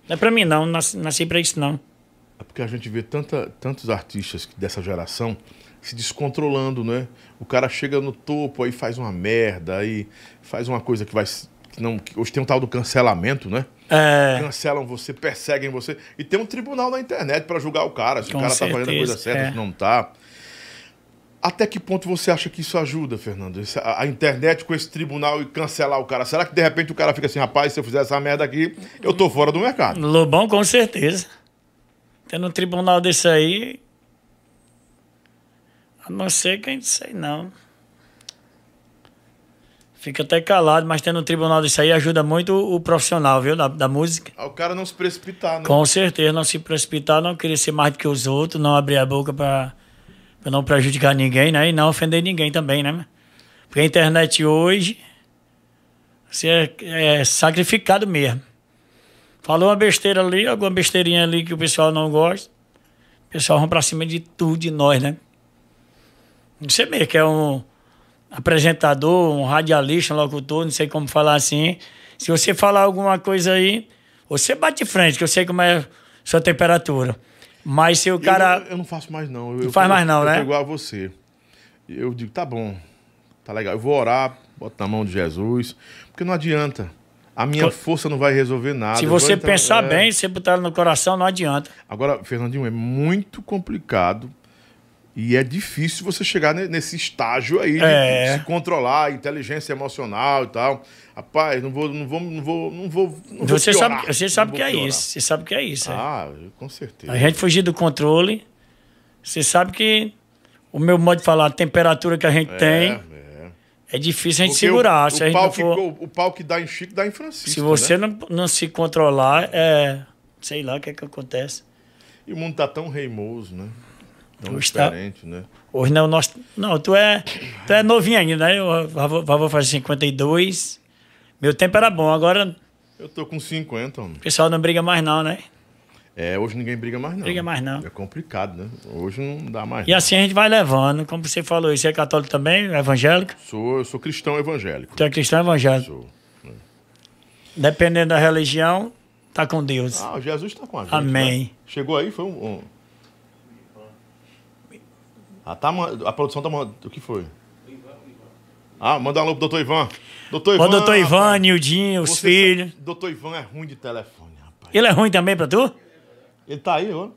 Não é para mim, não. Nasci, nasci para isso, não. É porque a gente vê tanta, tantos artistas dessa geração se descontrolando, né? O cara chega no topo, aí faz uma merda, aí faz uma coisa que vai. Não, hoje tem um tal do cancelamento, né? É, Cancelam você, perseguem você. E tem um tribunal na internet pra julgar o cara, se Com o cara tá fazendo a coisa certeza, certa, é. se não tá. Até que ponto você acha que isso ajuda, Fernando? A internet com esse tribunal e cancelar o cara. Será que de repente o cara fica assim, rapaz, se eu fizer essa merda aqui, eu tô fora do mercado? Lobão, com certeza. Tendo um tribunal desse aí. A não ser quem sei não. Fica até calado, mas tendo um tribunal desse aí ajuda muito o, profissional, viu? Da, da música. Ah, O cara não se precipitar, né? Com certeza, não se precipitar, não querer ser mais do que os outros, não abrir a boca pra, pra não prejudicar ninguém, né? E não ofender ninguém também, né? Porque a internet hoje, você é, é sacrificado mesmo. Falou uma besteira ali, alguma besteirinha ali que o pessoal não gosta, o pessoal vão pra cima de tudo de nós, né? Você mesmo que é um apresentador, um radialista, um locutor, não sei como falar assim. Se você falar alguma coisa aí, você bate frente, que eu sei como é a sua temperatura. Mas se o Eu cara. não- Eu, não faço mais, não. Eu, Não faz eu- mais não, eu né? tô igual a você. Eu digo, tá bom, tá legal. Eu vou orar, boto na mão de Jesus, porque não adianta. A minha força não vai resolver nada. se Eu você entrar- pensar é. bem, se botar ela no coração, não adianta. Agora, Fernandinho, é muito complicado e é difícil você chegar ne- nesse estágio aí de É. se controlar, inteligência emocional e tal. Rapaz, não vou, não vou, não vou, não vou. Não vou Você piorar. sabe, você sabe vou que é piorar. isso. Você sabe que é isso. é. Ah, com certeza. A gente fugir do controle. Você sabe que o meu modo de falar, a temperatura que a gente tem, é. é difícil a gente Porque segurar. O, se o a gente pau não for, que, o, o pau que dá em Chico dá em Francisco. se você né? não, não se controlar, é. Sei lá o que é que acontece. E o mundo tá tão reimoso, né? Hoje tá- diferente, né? Hoje não, nós. Não, tu é, tu é novinho ainda, né? Vou, vou fazer 52. Meu tempo era bom, agora Eu tô com 50, mano. o pessoal não briga mais, não, né? É, hoje ninguém briga mais, não. Briga mais, não. É complicado, né? Hoje não dá mais. E assim a gente vai levando. Como você falou, você é católico também, evangélico? Sou, eu sou cristão evangélico. Tu é cristão evangélico. Sou. Dependendo da religião, tá com Deus. Ah, Jesus está com a gente. Amém. né? Chegou aí, foi um. um- Ah, tá, a produção tá mandando. O que foi? Ah, manda um alô pro doutor Ivan. Doutor Ivan. Ô, doutor Ivan, rapaz, Nildinho, os filhos. sabe- Doutor Ivan é ruim de telefone, rapaz. Ele é ruim também pra tu? Ele tá aí, ó.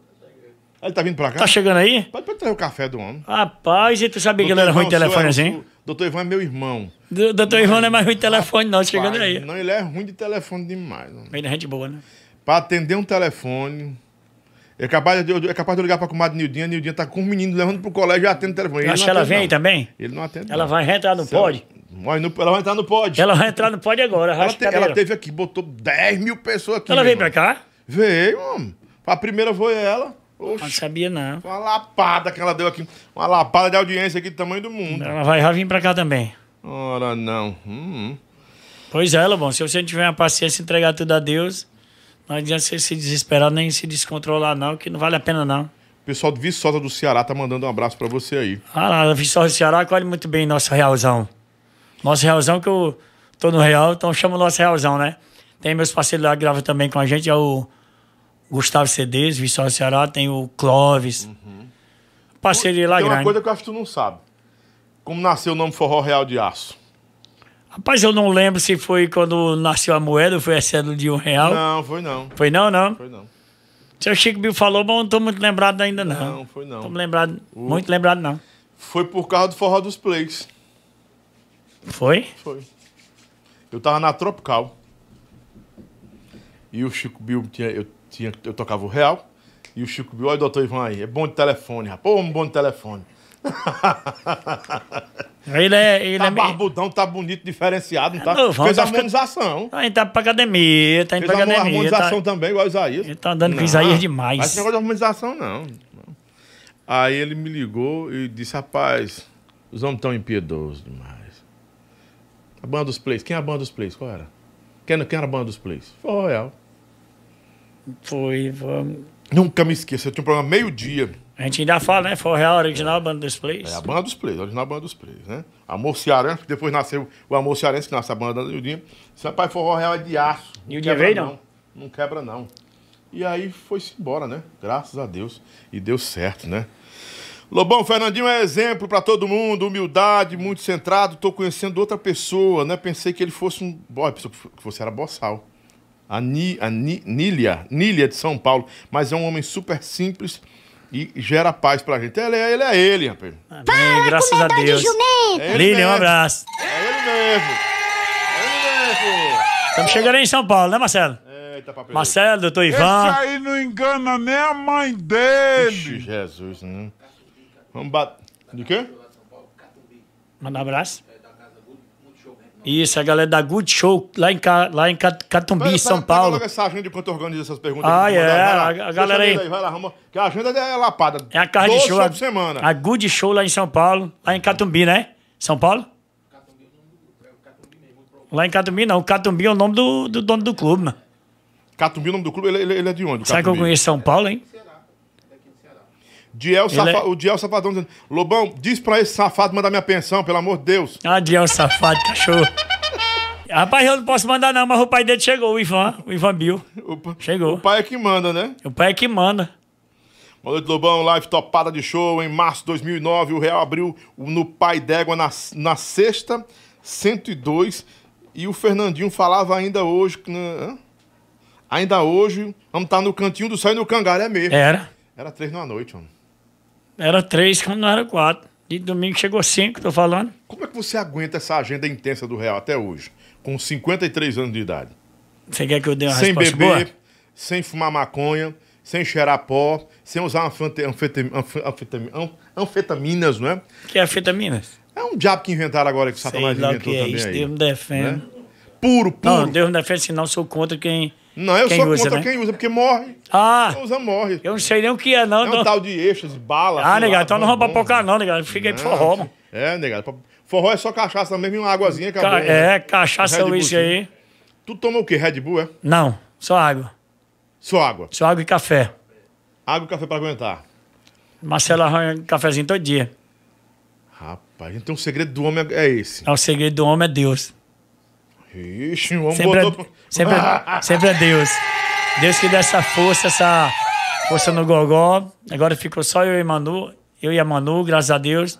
Ele tá vindo pra cá? Tá chegando aí? Pode, pode trazer o café do homem. Rapaz, e tu sabia que ele era ruim de Ivan, o senhor telefone é assim? Doutor Ivan é meu irmão. Do- Doutor Ivan não é mais ruim de telefone, não, chegando Pai, aí. Não, ele é ruim de telefone demais. Não. Ele é gente boa, né? Pra atender um telefone. É capaz de, é capaz de ligar pra comadre Nildinha, Nildinha tá com um menino levando pro colégio e atende o telefone. Ele Acho que ela atende, vem não. também. Ele não atende. Ela não. vai entrar no ela- pod. Ela vai entrar no pod. Ela vai entrar no pod agora, Ela, te- ela teve aqui, botou 10 mil pessoas aqui. Ela veio pra cá? Veio, homem. A primeira foi ela. Não sabia, não. uma lapada que ela deu aqui. Uma lapada de audiência aqui do tamanho do mundo. Ela vai já vir pra cá também. Ora, não. Hum. Pois é, Lobão. Se você não tiver uma paciência entregar tudo a Deus, não adianta você se desesperar nem se descontrolar, não, que não vale a pena, não. O pessoal de Viçosa do Ceará tá mandando um abraço pra você aí. Ah Viçosa do Ceará acolhe muito bem nosso realzão. Nosso realzão, que eu tô no real, então chama o nosso realzão, né? Tem meus parceiros lá que gravam também com a gente, é o Gustavo CDs, Viçosa do Ceará, tem o Clóvis. Parceria lá Tem uma grande. coisa que eu acho que tu não sabe. Como nasceu o nome Forró Real de Aço? Rapaz, eu não lembro se foi quando nasceu a moeda, ou foi a cédula de um real. Não, foi não. Foi não, não? Foi não. Seu Chico Bill falou, mas eu não tô muito lembrado ainda, não. Não, foi não. Tô lembrado, muito lembrado, não. Foi por causa do Forró dos Plays. Foi? Foi. Eu tava na Tropical. E o Chico Bill tinha, eu, tinha, eu tocava o Real. E o Chico Bill, olha o doutor Ivan aí, é bom de telefone, rapaz. Ô, um bom de telefone. [laughs] Ele é. Ele Tá é barbudão, tá bonito, diferenciado, não tá? Não, vamos Fez tá harmonização. A gente tá pra academia, tá indo Fez pra academia. harmonização Tá... também, igual o Isaías. Ele tá andando com Não, Isaías demais. Mas negócio de harmonização, não. não. Aí ele me ligou e disse, rapaz, os homens estão impiedosos demais. A banda dos plays, quem é a banda dos plays? Qual era? Quem, quem era a banda dos plays? Forró Royal. Foi, foi. Nunca me esqueço, eu tinha um programa meio-dia. A gente ainda fala, né? O Real Original Banda dos Plays. É a banda dos plays, a original banda dos plays, né? Amor Cearense, depois nasceu o Amor Cearense, que nasceu a banda do Nildinho. Rapaz Forró Real é de aço. Nildinho veio, não? Não quebra, não. E aí foi-se embora, né? Graças a Deus. E deu certo, né? Lobão, Fernandinho é exemplo pra todo mundo, humildade, muito centrado. Tô conhecendo outra pessoa, né? Pensei que ele fosse um. Boa, pensei que você era boçal. A, Ni, a Ni, Nília, Nília de São Paulo. Mas é um homem super simples e gera paz pra gente. Ele é ele, é ele rapaz. Amém, graças a de Deus. jumento. É Lilian, um abraço. É ele mesmo. É ele mesmo. Estamos chegando aí em São Paulo, né, Marcelo? Eita, papel. Marcelo, doutor Esse Ivan. aí não engana nem a mãe dele. Ixi, Jesus, né? Vamos bater. De quê? Manda um abraço. Isso, a galera da Good Show, lá em, lá em Cat- Catumbi, Pega- São pega- pega Paulo. logo essa agenda enquanto organiza essas perguntas. Ah, é, lá. a- a galera ele aí. Vai lá, arruma. Que a agenda é lapada. É a Doze show. A, semana. a Good Show lá em São Paulo, lá em Catumbi, né? São Paulo? Lá em Catumbi, não. Catumbi é o nome do, do dono do clube, mano. Catumbi, o nome do clube, ele, ele- ele é de onde? Sabe que eu conheço São Paulo, hein? Diel Safa- é- O Diel Safadão dizendo: Lobão, diz pra esse safado mandar minha pensão, pelo amor de Deus. Ah, Diel safado, cachorro. Rapaz, eu não posso mandar não, mas o pai dele chegou, o Ivan, o Ivan Bill. O, pa- Chegou. O pai é que manda, né? O pai é que manda. Boa noite, Lobão. Live topada de show. Em março de 2009, o Real abriu no Pai d'Égua na, na sexta, 102. E o Fernandinho falava ainda hoje. né? Ainda hoje, vamos estar no cantinho do céu e no cangalho, é mesmo. Era. Era três da noite, mano. Era três, quando não era quatro. De domingo chegou cinco, tô falando. Como é que você aguenta essa agenda intensa do Real até hoje? Com 53 anos de idade. Você quer que eu dê uma sem resposta beber, boa? sem fumar maconha, sem cheirar pó, sem usar anfete- anfetaminas, não é? Que é afetaminas? É um diabo que inventaram agora que o Sei Satanás lá o inventou que é também isso, aí. Deus me. Né? Puro, puro. Não, Deus me defende, senão sou contra quem... Não, eu quem sou usa, contra né? quem usa, porque morre. Ah, Quem usa, morre. eu não sei nem o que é, não. É um não. tal de êxtase, bala. Ah, negado, então não vamos pra bombom. pocar não, negado. Fica aí pro forró, mano. É, negado. Forró é só cachaça mesmo e uma águazinha, acabou. Ca-? É, cachaça, Bull, uísque aí. Tu toma o quê? Red Bull, é? Não, só água. Só água. Só água e café. Água e café pra aguentar. Marcelo arranha cafezinho todo dia. Rapaz, então o segredo do homem é esse. É o segredo do homem é Deus. Ixi, o homem Sempre, botou... é, sempre, é- sempre é Deus. Deus que dá essa força, essa força no gogó. Agora ficou só eu e Manu. Eu e a Manu, graças a Deus.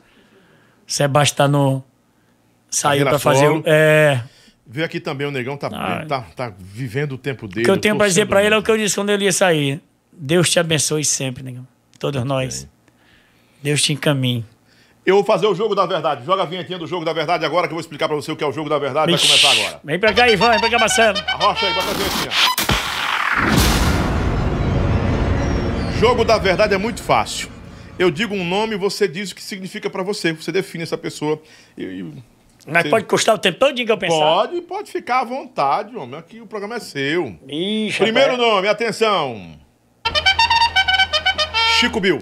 Sebastião tá no... Saiu Carreira pra fazer... É... Veio aqui também, o negão tá, Ah. tá, tá vivendo o tempo dele. O que eu tenho pra dizer pra ele é o que eu disse quando ele ia sair. Deus te abençoe sempre, negão. Todos nós. Deus te encaminhe. Eu vou fazer o jogo da verdade. Joga a vinhetinha do jogo da verdade agora que eu vou explicar pra você o que é o jogo da verdade. Vai começar agora. Vem pra cá, Ivan. Vem pra cá, Marcelo. Arrocha aí, bota a vinhetinha. Jogo da verdade é muito fácil. Eu digo um nome e você diz o que significa pra você. Você define essa pessoa. E- Mas Sim. pode custar o tempo todo que eu pensar. Pode, pode ficar à vontade, homem. Aqui o programa é seu. Ixi, Primeiro rapaz. nome, atenção. Chico Bill.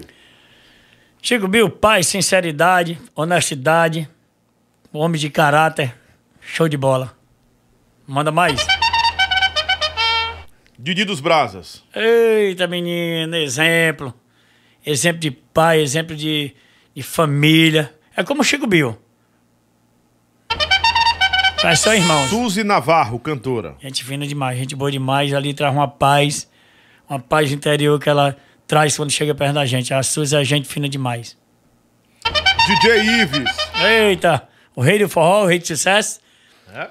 Chico Bill, paz, sinceridade, honestidade, homem de caráter, show de bola. Manda mais. Didi dos Brasas. Eita, menino, exemplo. Exemplo de pai, exemplo de, de família. É como o Chico Bill. Nós só irmãos. Suzy Navarro, cantora. Gente fina demais, gente boa demais. Ali traz uma paz, uma paz interior que ela traz quando chega perto da gente. A Suzy é gente fina demais. DJ Ives. Eita, o rei do forró, o rei de sucesso. É?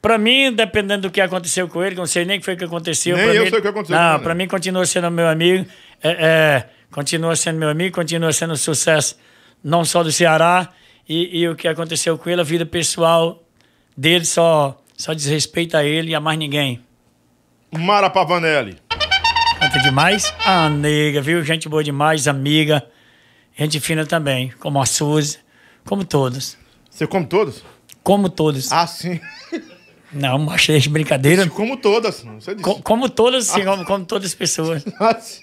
Pra mim, dependendo do que aconteceu com ele, não sei nem o que foi que aconteceu. Nem pra eu mim, sei o que aconteceu Não, pra mim continua sendo meu amigo. É, é, continua sendo meu amigo, continua sendo um sucesso não só do Ceará. E, e o que aconteceu com ele, a vida pessoal dele só, só desrespeita a ele e a mais ninguém. Mara Pavanelli. Canta demais. A nega, viu? Gente boa demais, amiga. Gente fina também, como a Suzy, como todos. Você come todas? Como todos. Ah, sim. Não, achei de brincadeira. Como todas. Você disse. Co- como todas, sim, como, como todas as pessoas. [laughs] Ah, sim.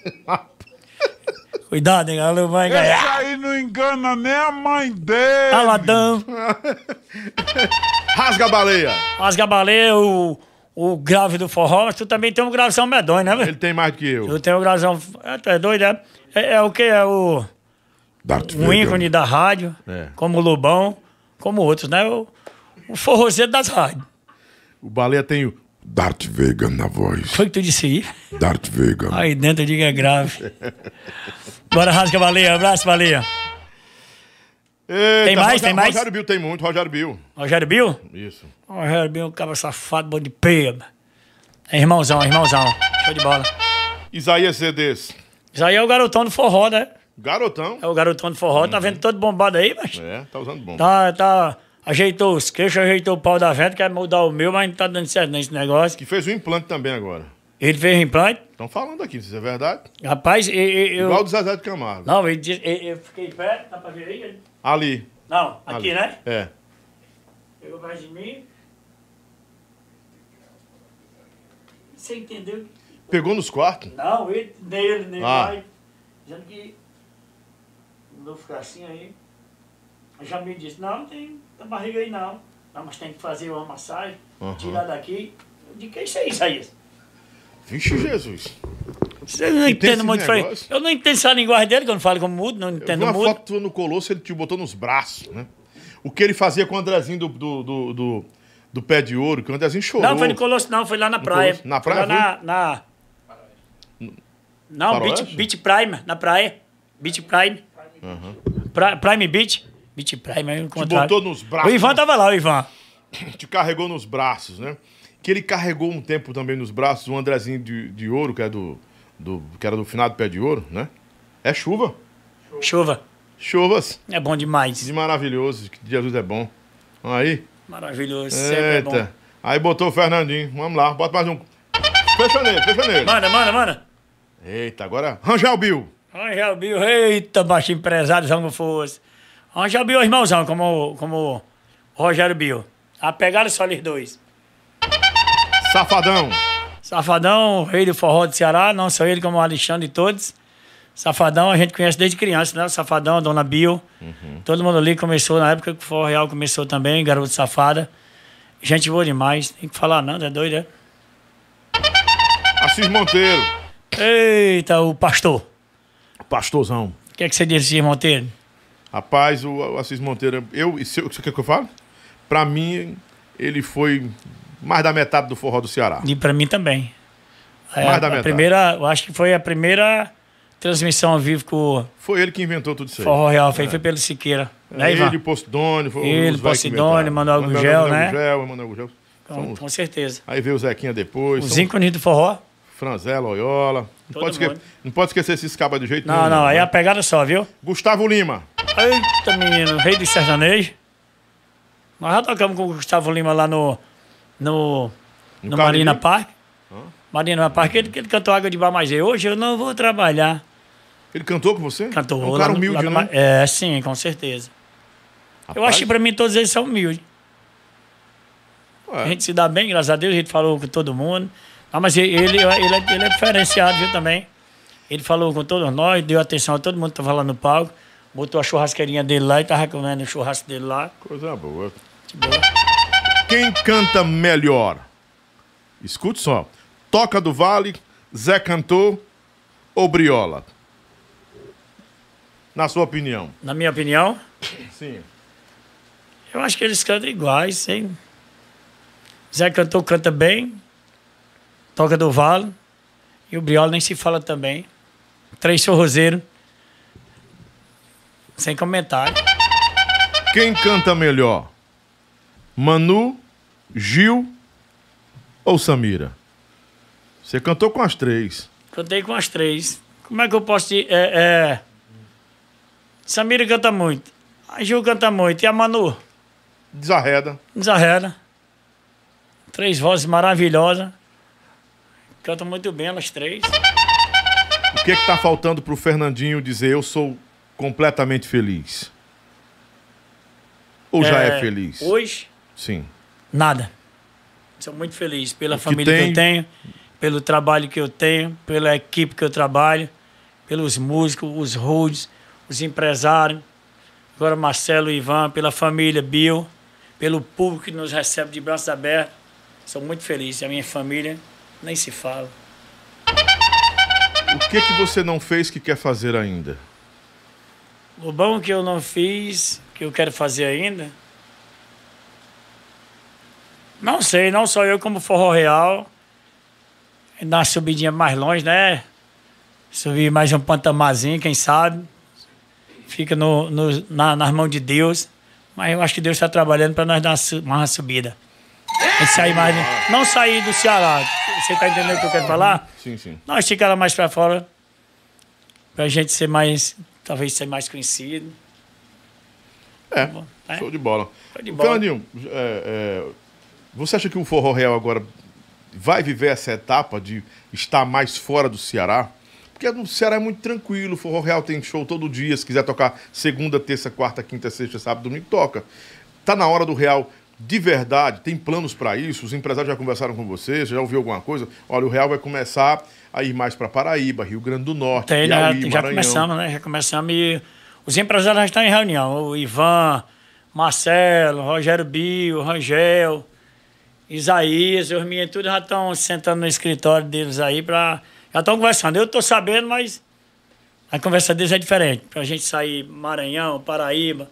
Cuidado, hein, ela vai Esse ganhar. aí não engana nem a mãe dele. Aladão, [laughs] Rasga a baleia. as gabalê, o, o grave do forró, mas tu também tem um gravazão medonho, né, Ele tem mais do que eu. Tu tem um gravazão. É, tu é doido, é? É, é o que? É o, Darth um ícone da rádio, É. como o Lobão, como outros, né? O, o forrozeiro das rádios. O baleia tem o Darth Vegan na voz. Foi que tu disse aí? Darth Vegan. Aí dentro eu digo é grave. [laughs] Bora, rasga a baleia. Abraço, baleia. Eita, Tem mais? Rogério- Tem mais? Rogério Bill tem muito, Rogério Bill. Rogério Bill? Isso. Rogério Bill, um cara safado, bom de peba. É irmãozão, irmãozão. Show de bola. Isaías CDs. Isso aí é o garotão do forró, né? Garotão. É o garotão do forró. Tá vendo todo bombado aí, mas. É, tá usando bom. Tá, tá. Ajeitou os queixos, ajeitou o pau da venta, quer mudar o meu, mas não tá dando certo nesse negócio. Que fez o implante também agora. Ele fez o implante. Estão falando aqui, se é verdade. Rapaz, eu. eu- Igual do Zezé de Camargo. Não, ele disse, eu, eu fiquei perto, dá pra ver aí? Ali. Não, aqui, ali. né? É. Pegou perto de mim. Você entendeu? Pegou nos quartos? Não, ele, nele, nele, Ah. vai. Dizendo que. Não ficar assim aí. Já me disse, não, não tem da barriga aí não. Não, mas tem que fazer uma massagem, Aham. tirar daqui. Eu digo, que é isso aí? Vixe, Jesus. Você não entende muito diferente. Eu não entendo essa linguagem dele, que eu não falo como mudo, não entendo uma mudo. foto no Colosso, ele te botou nos braços, né? O que ele fazia com o Andrezinho do, do, do, do, do pé de ouro, que o Andrezinho chorou. Não, foi no Colosso, não, foi lá na praia. Colosso? Na Foi praia, na. na... Não? Beach, Beach Prime, na praia. Beach Prime. Pra- Prime Beach. Beach Prime, aí o contrário. botou nos braços. O Ivan tava lá, o Ivan. [coughs] Te carregou nos braços, né? Que ele carregou um tempo também nos braços o Andrezinho de, de ouro, que, é do, do, que era do finado pé de ouro, né? É chuva. Chuva. Chuvas. É bom demais. De maravilhoso, que Jesus é bom. Aí. Maravilhoso. Sempre é bom. Eita. Aí botou o Fernandinho. Vamos lá, bota mais um. Fecha nele, fecha nele. Manda, manda, manda. Eita, agora. Rangel Bill. Angel Bill, eita, baixo empresário, como fosse. Angel Bill, irmãozão, como, como Rogério Bill. A pegada só eles dois. Safadão. Safadão, rei do forró do Ceará, não só ele como o Alexandre e todos. Safadão a gente conhece desde criança, né? O Safadão, a Dona Bill. Todo mundo ali começou na época que o Forró Real começou também, garoto safada. Gente boa demais, tem que falar não, é doido, é? Assis Monteiro. Eita, o pastor. Pastorzão. O que, é que você disse, de Monteiro? Rapaz, o, o Assis Monteiro, eu, e se, você quer que eu fale? Pra mim, ele foi mais da metade do forró do Ceará. E pra mim também. É, Mais da a metade. primeira, eu acho que foi a primeira transmissão ao vivo o Foi ele que inventou tudo isso aí. Forró Real fez, foi pelo Siqueira. Né, Ivan? ele, foi Ele, inventaram. Manuel Manuel- Gugel, Manuel né? Gugel, Manuel Gugel. São Com, com certeza. Aí veio o Zequinha depois. Os são ícones do forró. Franzé, Loyola. Não pode, esque- não pode esquecer esses cabas de jeito Não, nenhum. não, aí né? a pegada só, viu? Gustavo Lima. Eita, menino, rei do sertanejo. Nós já tocamos com o Gustavo Lima lá no. No, No no? Marina Park. Marina Park, ele, ele cantou Água de Bar, mas eu, hoje eu não vou trabalhar. Ele cantou com você? Cantou É um cara humilde, no né? É, sim, com certeza. Eu Rapaz, acho que pra mim todos eles são humildes. ué, A gente se dá bem, graças a Deus, a gente falou com todo mundo. Ah, mas ele, ele, ele, é, ele é diferenciado, viu, também. Ele falou com todos nós, deu atenção a todo mundo que tava lá no palco. Botou a churrasqueirinha dele lá e tava comendo o churrasco dele lá. Coisa boa. Boa. Quem canta melhor? Escute só. Toca do Vale, Zé Cantor ou Briola? Na sua opinião. Na minha opinião, Sim. eu acho que eles cantam iguais, hein? Zé Cantor canta bem, toca do Vale, e o Briola nem se fala também. Três forrozeiros, sem comentário. Quem canta melhor? Manu, Gil ou Samira? Você cantou com as três. Cantei com as três. Como é que eu posso dizer? É, é... Samira canta muito. A Gil canta muito. E a Manu? Desarreda. Desarreda. Três vozes maravilhosas. Cantam muito bem elas três. O que é que tá faltando pro Fernandinho dizer eu sou completamente feliz? Ou já é, feliz? Hoje, Sim. nada. Sou muito feliz pela que família que tem- eu tenho, pelo trabalho que eu tenho, pela equipe que eu trabalho, pelos músicos, os roads, os empresários, agora Marcelo e Ivan, pela família Bill, pelo público que nos recebe de braços abertos. Sou muito feliz. E a minha família nem se fala. O que que você não fez que quer fazer ainda? O bom que eu não fiz, que eu quero fazer ainda. Não sei, não só eu como Forró Real. Dar uma subidinha mais longe, né? Subir mais um pantamazinho, quem sabe. Fica no, no- na, nas mãos de Deus. Mas eu acho que Deus está trabalhando para nós dar uma, subida. A sair mais. Não sair do Ceará. Você tá entendendo o que eu quero falar? Sim, sim. Não, esticar ela mais pra fora. Pra gente ser mais. Talvez ser mais conhecido. É, É. show de bola. Show de bola. Fernandinho, é, é, você acha que o Forró Real agora vai viver essa etapa de estar mais fora do Ceará? Porque no Ceará é muito tranquilo, o Forró Real tem show todo dia, se quiser tocar segunda, terça, quarta, quinta, sexta, sábado, domingo, toca. Tá na hora do Real de verdade, tem planos para isso? Os empresários já conversaram com você, já ouviu alguma coisa? Olha, o Real vai começar a ir mais para Paraíba, Rio Grande do Norte, Tem, né? Piauí, já Maranhão. começamos, né? Já começamos e os empresários já estão em reunião. O Ivan, Marcelo, Rogério Bio, Rangel, Isaías, os meninos tudo já estão sentando no escritório deles aí para Já estão conversando. Eu estou sabendo, mas a conversa deles é diferente. Para a gente sair Maranhão, Paraíba,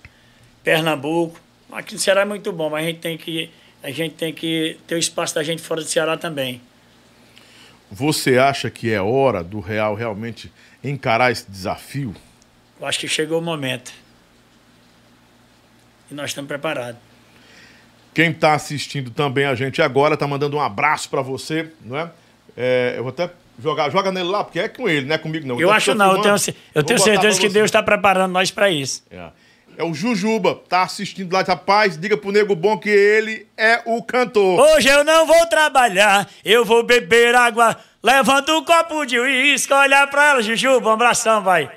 Pernambuco. Aqui no Ceará é muito bom, mas a gente tem que, a gente tem que ter o espaço da gente fora do Ceará também. Você acha que é hora do Real realmente encarar esse desafio? Eu acho que chegou o momento. E nós estamos preparados. Quem está assistindo também a gente agora está mandando um abraço para você, não é? É, Eu vou até jogar, joga nele lá, porque é com ele, não é comigo não. Eu tô- acho tô não, eu filmando. tenho, ce- eu Vou tenho certeza que. Deus está preparando nós para isso. É. É o Jujuba, tá assistindo lá, rapaz, diga pro nego bom que ele é o cantor. Hoje eu não vou trabalhar, eu vou beber água. Levanta um copo de uísque, olha pra ela, Jujuba, um abração, vai.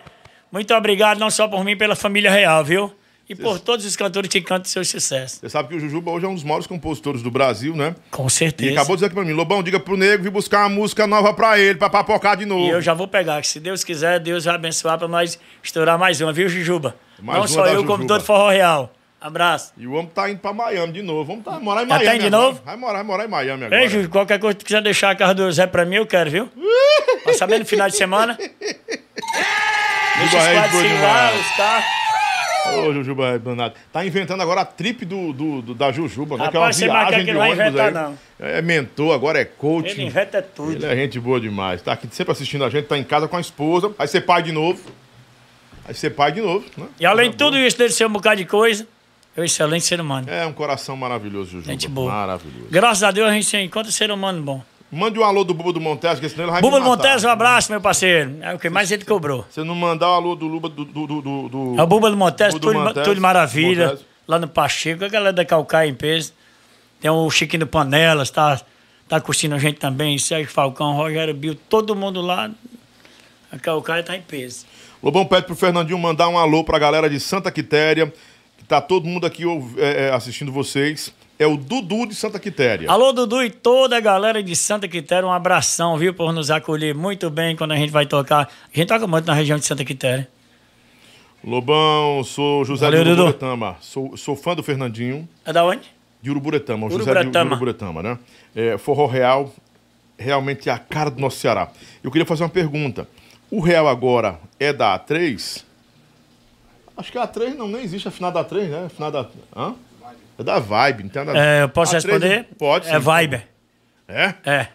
Muito obrigado, não só por mim, pela família real, viu? E por todos os cantores que cantam seu sucesso. Você sabe que o Jujuba hoje é um dos maiores compositores do Brasil, né? Com E certeza. acabou de dizer aqui pra mim, Lobão, diga pro nego vir buscar uma música nova pra ele, pra papocar de novo. E eu já vou pegar, que se Deus quiser, Deus vai abençoar pra nós estourar mais uma, viu, Jujuba? Mais não só eu, Jujuba. como todo forró real. Abraço. E o homem tá indo pra Miami de novo. Vamos tá, morar em Já tá Miami indo de novo? Vai morar, vai morar em Miami agora. Ei, qualquer coisa que tu quiser deixar a casa do Zé pra mim, eu quero, viu? Tá sabendo no final de semana? [laughs] Deixa os quadros segurar, demais. os carros. Ô, Jujuba é danado. Tá inventando agora a trip do, do, do- da Jujuba, né? Rapaz, que é uma viagem que de não vai ônibus inventar, aí. não. É mentor, agora é coach. Ele inventa tudo. Ele é gente boa demais. Tá aqui sempre assistindo a gente, tá em casa com a esposa. Aí ser pai de novo. Aí ser pai de novo, né? E além de tudo isso, dele ser um bocado de coisa, é um excelente ser humano. É um coração maravilhoso, Jujuba. Gente boa. Maravilhoso. Graças a Deus a gente encontra ser humano bom. Mande um alô do Buba do Montes, que senão ele vai Buba do. Montes, um abraço, meu parceiro. É o que mais ele cobrou. Se não mandar o alô do Luba do... do, do, do, É o Buba do Montes, tudo, Montes, tudo maravilha. Montes. Lá no Pacheco, a galera da Calcaia em peso. Tem o Chiquinho do Panelas, tá, tá curtindo a gente também. Sérgio Falcão, Rogério Bill, todo mundo lá. A Calcaia tá em peso. Lobão pede pro Fernandinho mandar um alô pra galera de Santa Quitéria, que tá todo mundo aqui é, é, assistindo vocês. É o Dudu de Santa Quitéria. Alô, Dudu e toda a galera de Santa Quitéria, um abração, viu, por nos acolher muito bem quando a gente vai tocar. A gente toca muito na região de Santa Quitéria. Lobão, sou José Valeu, de. Uruburetama. Sou, sou fã do Fernandinho, É da onde? de Uruburetama. O José de Uruburetama. Uruburetama, né? É, forró Real, realmente é a cara do nosso Ceará. Eu queria fazer uma pergunta. O Real agora é da A3? Acho que a A3 não, nem existe a final da A3, né? A final da... Hã? É da Vibe, nada É, eu posso A3 responder? Pode, sim. É Viber. É? É.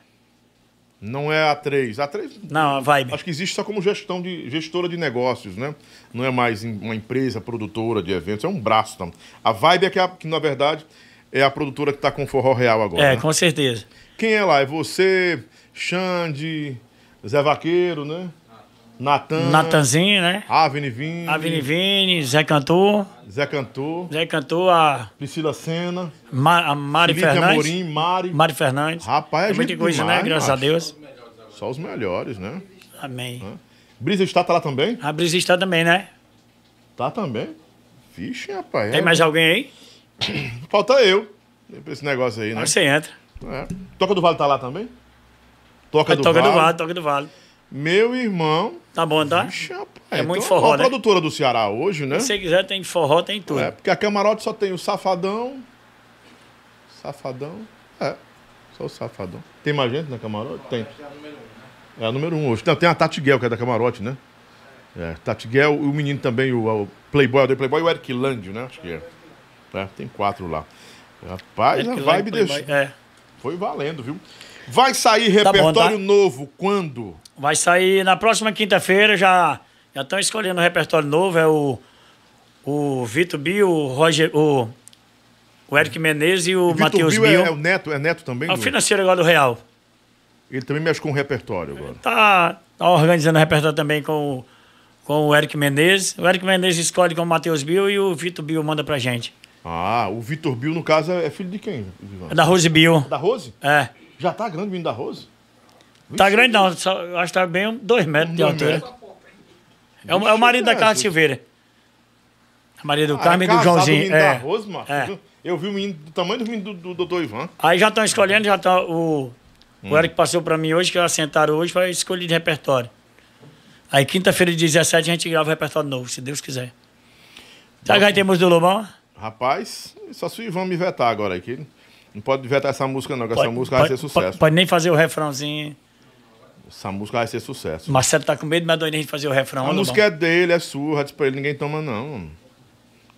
Não é a A3. A A3 Não, a Viber. Acho que existe só como gestão de, gestora de negócios, né? Não é mais uma empresa produtora de eventos, é um braço. Tá? A Vibe é que, é a- que, na verdade, é a produtora que está com o Forró Real agora. É, né? com certeza. Quem é lá? É você, Xande, Zé Vaqueiro, né? Natan, Natanzinho, né? Avni Vini, Avini Vini, Zé Cantor. Zé Cantor, Zé Cantor, a, Priscila Sena, Ma- a Mari Felipe Fernandes. Amorim, Mari. Mari Fernandes. Rapaz, é muita gente coisa, demais, né? Graças macho. a Deus. Só os melhores, né? Amém. Brisa está tá lá também? A Brisa está também, né? Tá também. Vixe, rapaz. Tem é- mais alguém aí? [coughs] Falta eu. Pra esse negócio aí, né? Aí você entra. É. Toca do Vale tá lá também? Toca É do toca Vale. do Vale, toca do Vale. Meu irmão. Tá bom, tá? Ixi, rapaz, É muito então, forró, a né? produtora do Ceará hoje, né? Se você quiser, tem forró, tem tudo. É, porque a camarote só tem o Safadão. Safadão. É. Só o Safadão. Tem mais gente na camarote? Tem. É a número um hoje. Não, tem a Tati Guel, que é da camarote, né? É, Tati Guel, o menino também, o, o Playboy, o Playboy e o Eric Lândio, né? Acho que é. É, tem quatro lá. Rapaz, É a vibe deixou. É. Foi valendo, viu? Vai sair Tá bom, repertório tá? novo quando? Vai sair na próxima quinta-feira, já já estão escolhendo o repertório novo, é o, o Vitor Bill, o Roger, o, o Eric Menezes e o Matheus Bill Bill. é, é o neto, é neto também? É o do- financeiro agora do Real. Ele também mexe com o repertório agora. Tá, tá organizando o repertório também com, o- com o Eric Menezes. O Eric Menezes escolhe com o Matheus Bill e o Vitor Bill manda pra gente. Ah, o Vitor Bill, no caso, é filho de quem? É da Rose Bill. Da Rose? É. Já tá grande o menino da Rose? Tá grande não, só, acho que tá bem dois metros de Dois altura. metros. É o, é o marido da Vixe, Carla. Silveira. A Maria do Ah, Carmo é e do o Joãozinho. menino É. da Rose, macho. É. Eu vi o menino do tamanho do menino do, do doutor Ivan. Aí já estão escolhendo, já tá o. Hum. O Eric passou pra mim hoje, que assentaram hoje, vai escolher de repertório. Aí quinta-feira de 17 a gente grava o repertório novo, se Deus quiser. Sabe que aí temos do Lobão? Rapaz, só se o Ivan me vetar agora aqui. Não pode vetar essa música, não, que essa Pode- música vai pode- ser sucesso. Pode, pode nem fazer o refrãozinho. Essa música vai ser sucesso. Marcelo tá com medo, mas doido de fazer o refrão. a música é dele, é sua, diz pra ele, ninguém toma, não.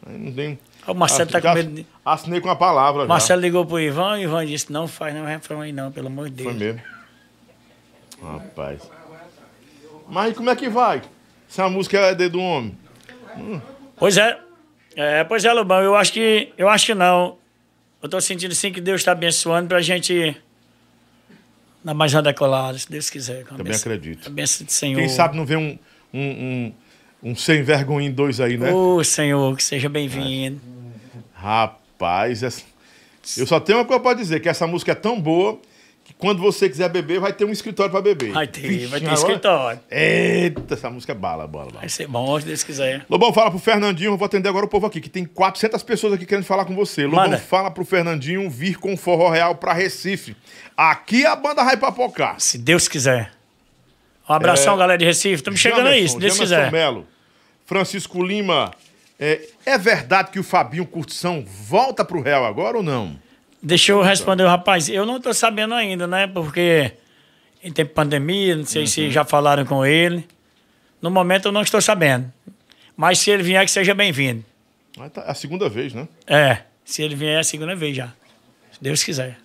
Aí não tem. O Marcelo tá já com medo. de- Assinei com a palavra. Marcelo ligou pro Ivan, o Ivan disse: não faz não refrão aí não, pelo amor de Já. Deus. Foi mesmo. Rapaz. Mas como é que vai? Se a música é dedo do homem. Pois é. é. Pois é, Lobão, eu acho que. Eu acho que não. Eu tô sentindo sim que Deus está abençoando pra gente dar mais uma decolada, se Deus quiser. a Também benção- acredito. A benção do Senhor. Quem sabe não vê um, um, um, um sem vergonha em dois aí, né? Ô, Senhor, que seja bem-vindo. Rapaz, eu só tenho uma coisa pra dizer, que essa música é tão boa que quando você quiser beber, vai ter um escritório pra beber. Vai ter, Vixe, vai ter agora- escritório. Eita, essa música é bala, bala, bala. Vai ser bom, se Deus quiser. Lobão, fala pro Fernandinho, eu vou atender agora o povo aqui, que tem 400 pessoas aqui querendo falar com você. Lobão, Manda. fala pro Fernandinho vir com forró real pra Recife. Aqui a banda vai papocar. Se Deus quiser. Um abração, É, galera de Recife. Estamos chegando aí, se Deus Jamerson quiser. Melo, Francisco Lima, é, é verdade que o Fabinho Curtição volta pro Real agora ou não? Deixa eu responder, rapaz. Eu não tô sabendo ainda, né? Porque em tempo de pandemia, não sei Uhum. se já falaram com ele. No momento eu não estou sabendo. Mas se ele vier, que seja bem-vindo. Tá, É a segunda vez, né? É, se ele vier é a segunda vez já. Se Deus quiser.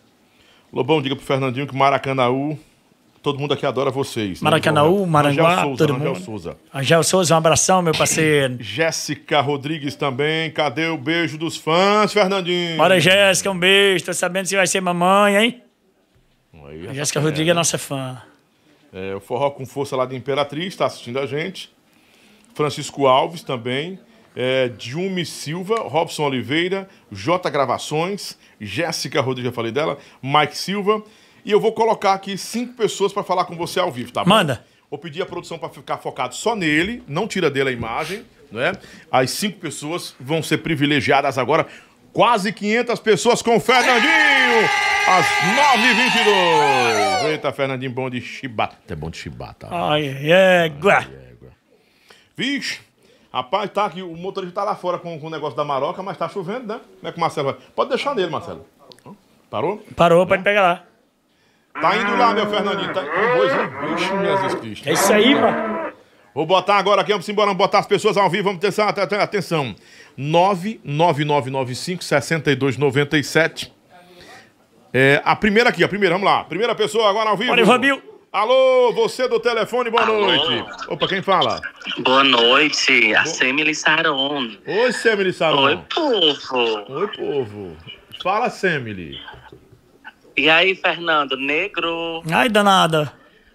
Lobão, diga pro Fernandinho que Maracanaú, todo mundo aqui adora vocês. né? Maracanaú, Maranguá, Rangel Souza, todo mundo. Souza. Angel Souza, um abração, meu parceiro. [coughs] Jéssica Rodrigues também. Cadê o beijo dos fãs, Fernandinho? Bora, Jéssica, um beijo. Tô sabendo se vai ser mamãe, hein? Aí, A Jéssica é, Rodrigues é nossa fã. É, o Forró com Força lá de Imperatriz está assistindo a gente. Francisco Alves também. É, Dilme Silva, Robson Oliveira, J Gravações, Jéssica Rodrigues, já falei dela, Mike Silva. E eu vou colocar aqui cinco pessoas para falar com você ao vivo, tá bom? Manda. Vou pedir a produção para ficar focado só nele, não tira dele a imagem, não é? As cinco pessoas vão ser privilegiadas agora. Quase 500 pessoas com o Fernandinho, às 9h22. Eita, Fernandinho, bom de chibata. É bom de chibata. Ai, é, guá. Vixe, rapaz, tá aqui, o motorista tá lá fora com, com o negócio da maroca, mas tá chovendo, né? Como é que o Marcelo vai? Pode deixar nele, Marcelo. Parou? Parou, pode pegar lá. Tá indo lá, meu Fernandinho. Tá hein? Vixe, Jesus Cristo. É isso aí, mano. Vou botar agora aqui, vamos embora, vamos botar as pessoas ao vivo, vamos ter atenção. 99995 6297. É, a primeira aqui, a primeira, vamos lá. Primeira pessoa agora ao vivo. Bora, Ivanbil. Alô, você do telefone, boa noite. Opa, quem fala? Boa noite, a Semily Saron. Oi, Semily Saron. Oi, povo. Oi, povo. Fala, Semily. E aí, Fernando, negro? Ai, danada.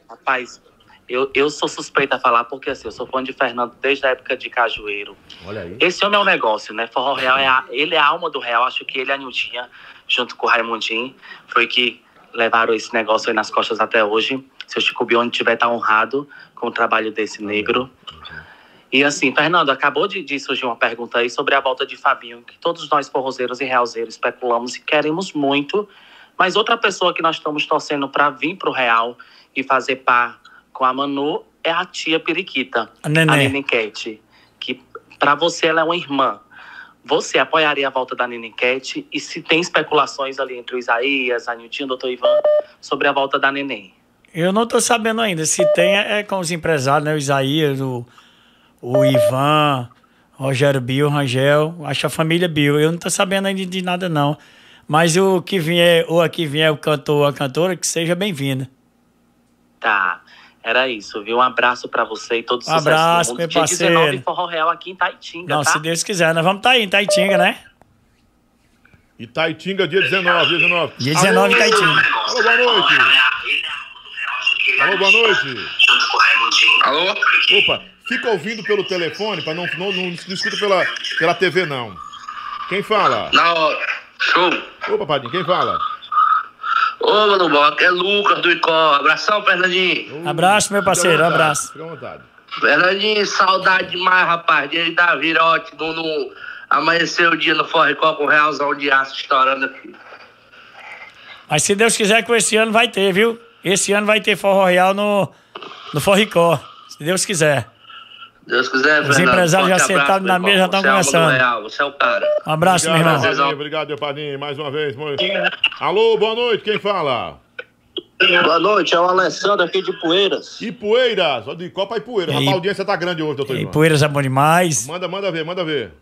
Rapaz, eu, eu sou suspeita a falar porque assim, eu sou fã de Fernando desde a época de Cajueiro. Olha aí. Esse homem é um negócio, né? Forró Real, é a, ele é a alma do Real. Acho que ele e a Niltinha, junto com o Raimundinho, foi que levaram esse negócio aí nas costas até hoje. Se o Chico Bione tiver tá honrado com o trabalho desse negro. E assim, Fernando, acabou de, de surgir uma pergunta aí sobre a volta de Fabinho, que todos nós forrozeiros e realzeiros especulamos e queremos muito, mas outra pessoa que nós estamos torcendo para vir pro Real e fazer par com a Manu é a tia Periquita, A Nenê. a Nenê Cat, que para você ela é uma irmã. Você apoiaria a volta da Cat e se tem especulações ali entre o Isaías, a Niltinho, o doutor Ivan, sobre a volta da Neném? Eu não tô sabendo ainda. Se tem, é é com os empresários, né? O Isaías, o, o Ivan, Rogério Bill, Rangel. Acho a família Bill. Eu não tô sabendo ainda de nada, não. Mas o que vier, ou aqui vier o cantor ou a cantora, que seja bem-vinda. Tá, era isso, viu? Um abraço para você e todo Um sucesso abraço, meu Dia parceiro. 19, Forró Real aqui em Taitinga, Não, tá? se Deus quiser, nós vamos estar aí em Taitinga, né? Itaitinga, dia 19, dia 19. Dia 19 em Taitinga. Alô, boa noite. Alô, boa noite. Alô? Opa, fica ouvindo pelo telefone, para não, não, não, não escuta pela, pela TV, não. Quem fala? Na hora. Show. Ô, papadinho, quem fala? Ô, mano, Boca, é Lucas do Icó. Abração, Fernandinho. Abraço, meu parceiro, vontade, abraço. Fica à vontade. Fernandinho, saudade demais, rapaz. Dia da virote, no, no... amanheceu o dia no Forricó com o Realzão de aço estourando aqui. Mas se Deus quiser que esse ano vai ter, viu? Esse ano vai ter Forró Real no, no Forricó. Se Deus quiser. Deus quiser, Os Fernando. empresários já sentados abraço, na meu mesa, já irmão. estão Você é Você é o cara. Um abraço, meu Obrigado, irmão. Padinho, obrigado, meu padrinho, mais uma vez. muito- Alô, boa noite, quem fala? Boa noite, é o Alessandro aqui de Poeiras. Ipueiras, ó, de Copa Ipueiras. E- Rapaz, a audiência tá grande hoje, doutor E Ivan. Poeiras é bom demais. Manda, manda ver, manda ver.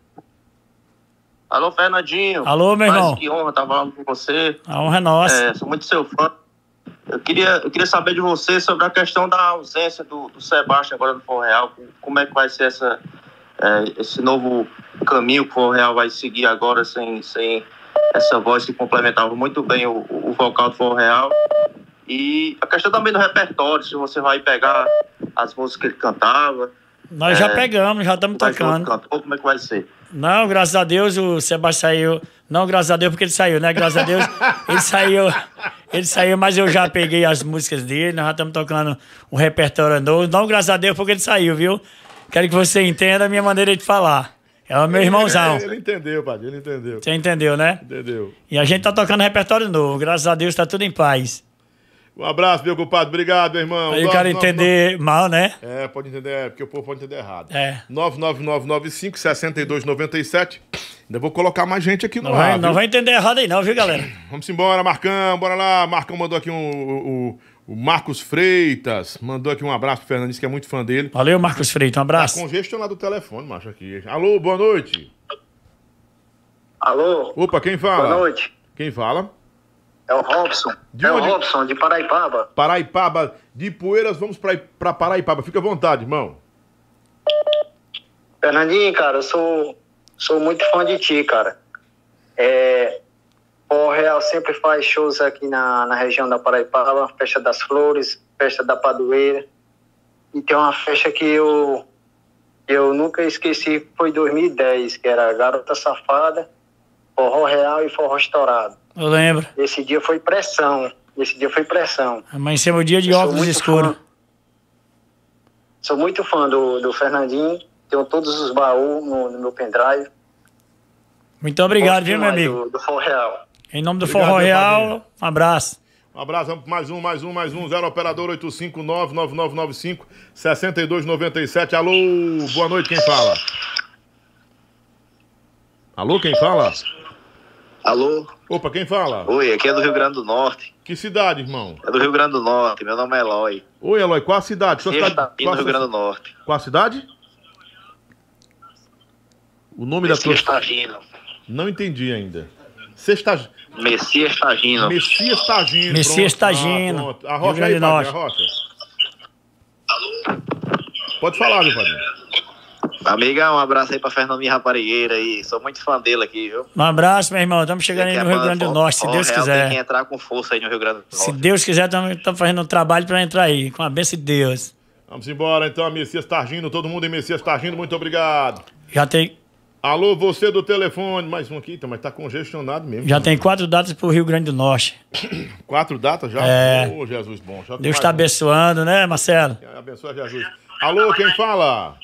Alô, Fernandinho. Alô, meu irmão. que honra estar falando com você. A honra é nossa. É, sou muito seu fã. Eu queria, eu queria saber de você sobre a questão da ausência do, do Sebastião agora no Forró Real. Como é que vai ser essa, é, esse novo caminho que o Forró Real vai seguir agora sem, sem essa voz que complementava muito bem o, o vocal do Forró Real. E a questão também do repertório, se você vai pegar as músicas que ele cantava. Nós já é, pegamos, já estamos tocando. cantor, como é que vai ser? Não, graças a Deus o Sebastião saiu. Não, graças a Deus porque ele saiu, né? Graças a Deus ele [laughs] saiu. Ele saiu, mas eu já peguei as músicas dele, nós já estamos tocando um repertório novo. Não, graças a Deus porque ele saiu, viu? Quero que você entenda a minha maneira de falar. É o meu irmãozão. Ele, ele entendeu, padrinho, ele entendeu. Você entendeu, né? Entendeu. E a gente tá tocando repertório novo. Graças a Deus tá tudo em paz. Um abraço, meu compadre. Obrigado, meu irmão. Aí o cara entender mal, né? É, pode entender, é, porque o povo pode entender errado. É. 99995 6297. Ainda vou colocar mais gente aqui no Não ar. vai, não vai entender errado aí, não, viu, galera? [coughs] Vamos embora, Marcão, bora lá. Marcão mandou aqui um, o, O Marcos Freitas mandou aqui um abraço pro Fernando, disse que é muito fã dele. Valeu, Marcos Freitas. Um abraço. Tá congestionado o telefone, macho, aqui. Alô, boa noite. Alô? Opa, quem fala? Boa noite. Quem fala? É o Robson. De é onde? o Robson, de Paraipaba. Paraipaba. De Poeiras, vamos pra, pra Paraipaba. Fica à vontade, irmão. Fernandinho, cara, eu sou, sou muito fã de ti, cara. É, o Real sempre faz shows aqui na, na região da Paraipaba, Festa das Flores, Festa da Padoeira. E tem uma festa que eu, eu nunca esqueci, foi 2010, que era Garota Safada, Forró Real e Forró Estourado. Eu lembro. Esse dia foi pressão, esse dia foi pressão. Amanheceu o dia de Eu óculos escuros. fã. Sou muito fã do, do Fernandinho, tenho todos os baús no, no meu pendrive. Muito obrigado, viu, meu amigo? Do, do Real. Em nome do Obrigado, Forró Real, um abraço. Um abraço, vamos mais um, mais um, mais um. Zero operador 859-9995-6297. Alô, boa noite, quem fala? Alô, quem fala? Alô? Opa, quem fala? Oi, aqui é do Rio Grande do Norte. Que cidade, irmão? É do Rio Grande do Norte, meu nome é Eloy. Oi, Eloy, qual a cidade? Sua Sim, cidade qual, a Rio Grande do Norte. qual a cidade? O nome da Messias tua... Tagino. Não entendi ainda. Sexta... Messias Tagino. Messias Tagino. Messias pronto. Tagino. Ah, Arrocha Grande aí, do padre, Norte. arrocha. Pode falar, meu padrinho. Amiga, um abraço aí pra Fernandinho Raparigueira aí. Sou muito fã dele aqui, viu? Um abraço, meu irmão. Estamos chegando aí no a Rio Grande do Norte, se Deus Real Tem que quiser. entrar com força aí no Rio Grande do Se Norte. Deus quiser, estamos fazendo um trabalho para entrar aí, com a bênção de Deus. Vamos embora então, Messias Targino, todo mundo em Messias Targino, muito obrigado. Já tem, Alô, você do telefone, mais um aqui, tá, mas tá congestionado mesmo. já tem quatro datas para o Rio Grande do Norte. [coughs] Quatro datas já? É. Ô, Jesus bom. Deus está um. abençoando, né, Marcelo? Abençoa Jesus. Alô, quem fala?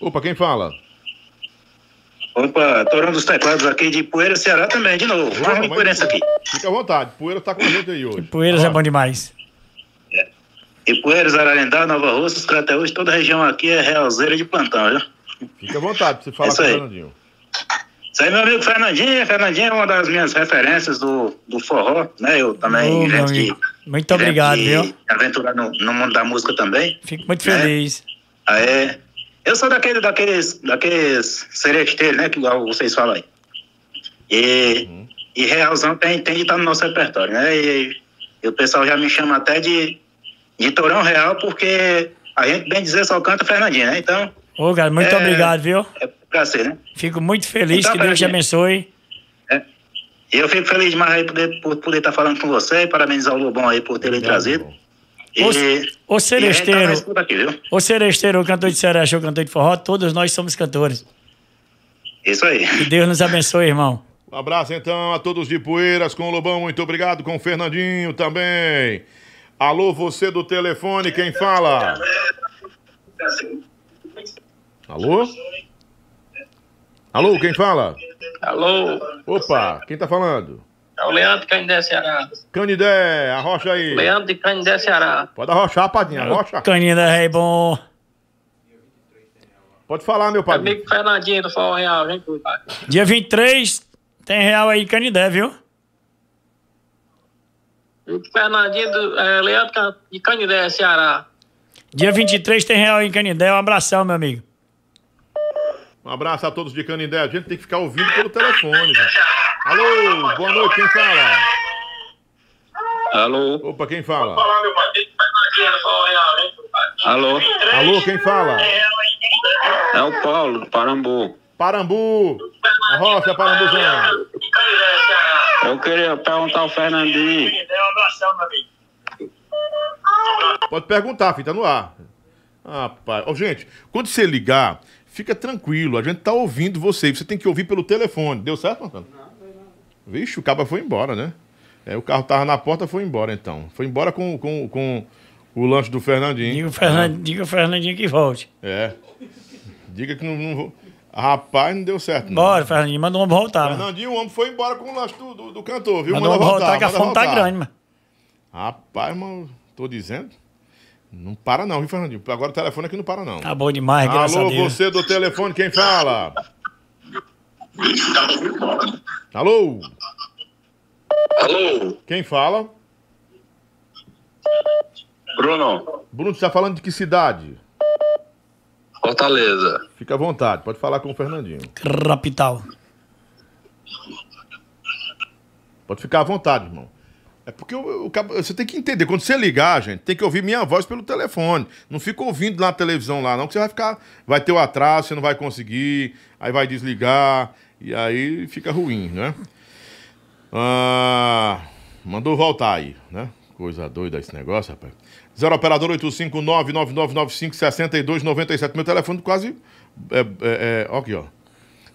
Opa, quem fala? Opa, Torão dos Teclados aqui de Poeira, Ceará também, de novo. Mais uma incoerência aqui. Fica à vontade, Poeira tá com a gente aí hoje. Poeiras é bom demais. Ipueiras, Ararendá, Nova Russas, Crateús, toda a região aqui é realzeira de plantão, viu? Fica à vontade pra você falar Isso com o aí. Fernandinho. Isso aí, meu amigo Fernandinho. Fernandinho é uma das minhas referências do, do forró, né? Eu também invento de, Muito obrigado, de viu? aventurar no, no mundo da música também. Fico muito né? feliz. Ah, é. Eu sou daquele, daqueles, daqueles seresteiros, né? Que igual vocês falam aí. E, Uhum. e realzão tem, tem de estar no nosso repertório, né? E, e o pessoal já me chama até de, de Torão Real, porque a gente, bem dizer, só canta Fernandinho, né? Então, Ô, cara, muito É. obrigado, viu? é pra ser, né? Fico muito feliz, Então, que Deus te abençoe. E eu fico feliz demais aí poder, por poder estar falando com você e parabenizar o Lobão aí por ter lhe trazido. E, Ô, aqui, viu? ô seresteiro, o cantor de sereste, o cantor de forró, todos nós somos cantores. Isso aí. Que Deus nos abençoe, irmão. Um abraço então a todos de Poeiras com o Lobão, muito obrigado, com o Fernandinho também. Alô, você do telefone, quem fala? Alô? Alô, quem fala? Alô, Opa, quem tá falando? É o Leandro de Canindé, Ceará. Canidé, arrocha aí. Leandro de Canindé, Ceará. Pode arrochar, padinha, arrocha. Caninha da Rei Bom. Pode falar, meu padrinho. Amigo Fernandinho do Forró Real, gente. Dia 23 tem real aí em Canidé, viu? Amigo Fernandinho do é, Leandro de Canindé, Ceará. Dia 23 tem real aí em Canidé. Um abração, meu amigo. Um abraço a todos de Canindé. A gente tem que ficar ouvindo pelo telefone. gente. Alô, boa noite, quem fala? Alô? Opa, quem fala? Alô? Alô, quem fala? É o Paulo, do Parambu. Parambu. Arrocha, Parambuzão. Eu queria perguntar ao Fernandinho. Um abração, meu amigo. Pode perguntar, filho, tá no ar. Ah, pai. Ô, gente, quando você ligar, fica tranquilo. A gente tá ouvindo você. Você tem que ouvir pelo telefone. Deu certo, Marcelo? Vixe, o cabo foi embora, né? É, o carro tava na porta, foi embora então. Foi embora com, com, com o lanche do Fernandinho. Diga o, Fernand... Diga o Fernandinho que volte. É. Diga que não, não vou. Rapaz, não deu certo. Não. Bora, Fernandinho. Manda um homem voltar. mano. Fernandinho, o homem foi embora com o lanche do, do, do cantor, viu? Manda um homem voltar, que a fome tá voltar. grande, mano. Rapaz, mano, tô dizendo. Não para não, viu, Fernandinho? Agora o telefone aqui não para não. Tá bom demais, graças Alô, a Deus. você do telefone, quem fala? Alô? Alô? Quem fala? Bruno. Bruno, você tá falando de que cidade? Fortaleza. Fica à vontade, pode falar com o Fernandinho. Capital. Pode ficar à vontade, irmão. É porque o, você tem que entender, quando você ligar, gente, tem que ouvir minha voz pelo telefone. Não fica ouvindo na televisão lá, não, que você vai ficar. Vai ter o atraso, você não vai conseguir, aí vai desligar, e aí fica ruim, né? Ah, mandou voltar aí, né? Coisa doida esse negócio, rapaz. Zero operador 859-9995-6297. Meu telefone quase. É, é, é, aqui, ó.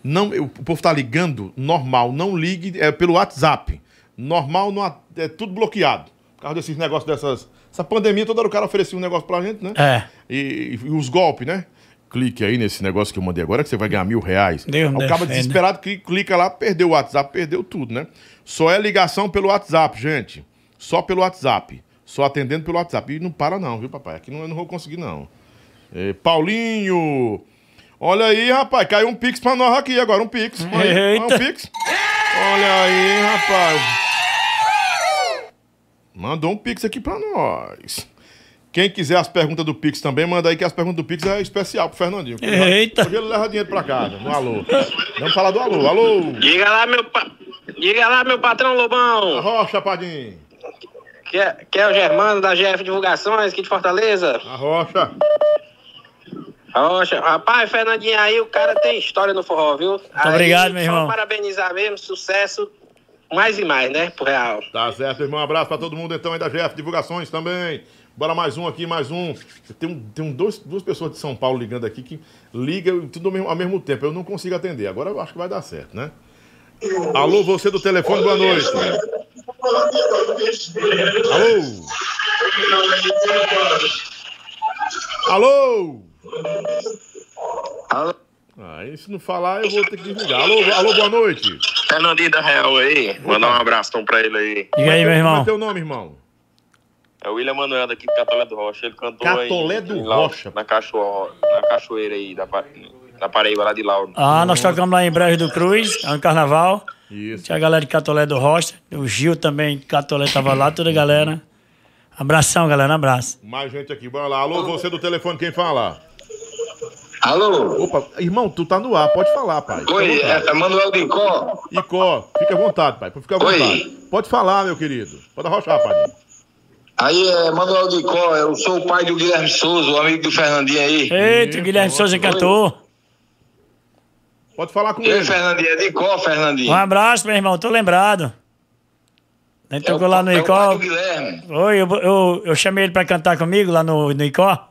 Não, o povo tá ligando normal, não ligue é, pelo WhatsApp. Normal, não, é tudo bloqueado. Por causa desses negócios dessas. Essa pandemia, toda hora o cara oferecia um negócio pra gente, né? É. E, e os golpes, né? Clique aí nesse negócio que eu mandei agora, que você vai ganhar mil reais. Deus o cara defenda. desesperado que clica lá, perdeu o WhatsApp, perdeu tudo, né? Só é ligação pelo WhatsApp, gente. Só pelo WhatsApp. Só atendendo pelo WhatsApp. E não para, não, viu, papai? Aqui não, eu não vou conseguir, não. É, Paulinho! Olha aí, rapaz, caiu um Pix pra nós aqui agora, um Pix. Eita. Um Pix. Olha aí, rapaz. Mandou um Pix aqui pra nós. Quem quiser as perguntas do Pix também, manda aí que as perguntas do Pix é especial pro Fernandinho. Eita. Hoje ele leva dinheiro pra casa, no alô. Vamos falar do alô. Alô! Diga lá, meu, pa... Diga lá, meu patrão Lobão. Rocha, Padim. Que é, que é o Germano da GF Divulgações aqui de Fortaleza. A Rocha. Rapaz, Fernandinho aí, o cara tem história no forró, viu? Muito obrigado, meu irmão. Parabenizar mesmo, sucesso mais e mais, né, pro Real. Tá certo, irmão. Um abraço pra todo mundo então aí da GF Divulgações também. Bora mais um aqui, mais um. Tem, um, tem um, dois, duas pessoas de São Paulo ligando aqui que ligam tudo ao mesmo, ao mesmo tempo. Eu não consigo atender. Agora eu acho que vai dar certo, né? Alô, você do telefone, boa noite. Alô? Alô? Aí se não falar, eu vou ter que desligar. Alô, alô, boa noite. Fernandinho da Real aí. Mandar um abração pra ele aí. Diga aí, meu Como irmão. é teu nome, irmão? É o William Manuel daqui de Catolé do Rocha. Ele cantou aí. Catolé do em Lauro, Rocha. Na, cachoeira, na cachoeira aí, da, da Paraíba, lá de Lauro. Ah, nós tocamos lá em Brejo do Cruz, no carnaval. Isso. Tinha a galera de Catolé do Rocha. O Gil também, de Catolé, tava lá, toda a galera. Abração, galera, abraço. Mais gente aqui, bora lá. Alô, você do telefone, quem fala? Alô? Opa, irmão, tu tá no ar, pode falar, pai. Oi, é Manuel de Icó. Icó, fica à vontade, pai. Fica à Oi. vontade. Pode falar, meu querido. Pode arrochar, pai. Aí é Manuel de Icó, eu sou o pai do Guilherme Souza, o amigo do Fernandinho aí. Eita, o Guilherme Souza cantor. Pode falar com E aí, Fernandinho, é de Icó, Fernandinho. Um abraço, meu irmão, tô lembrado. A gente tocou lá no é o pai Icó. do Guilherme. Oi, eu, eu, eu chamei ele pra cantar comigo lá no, no Icó.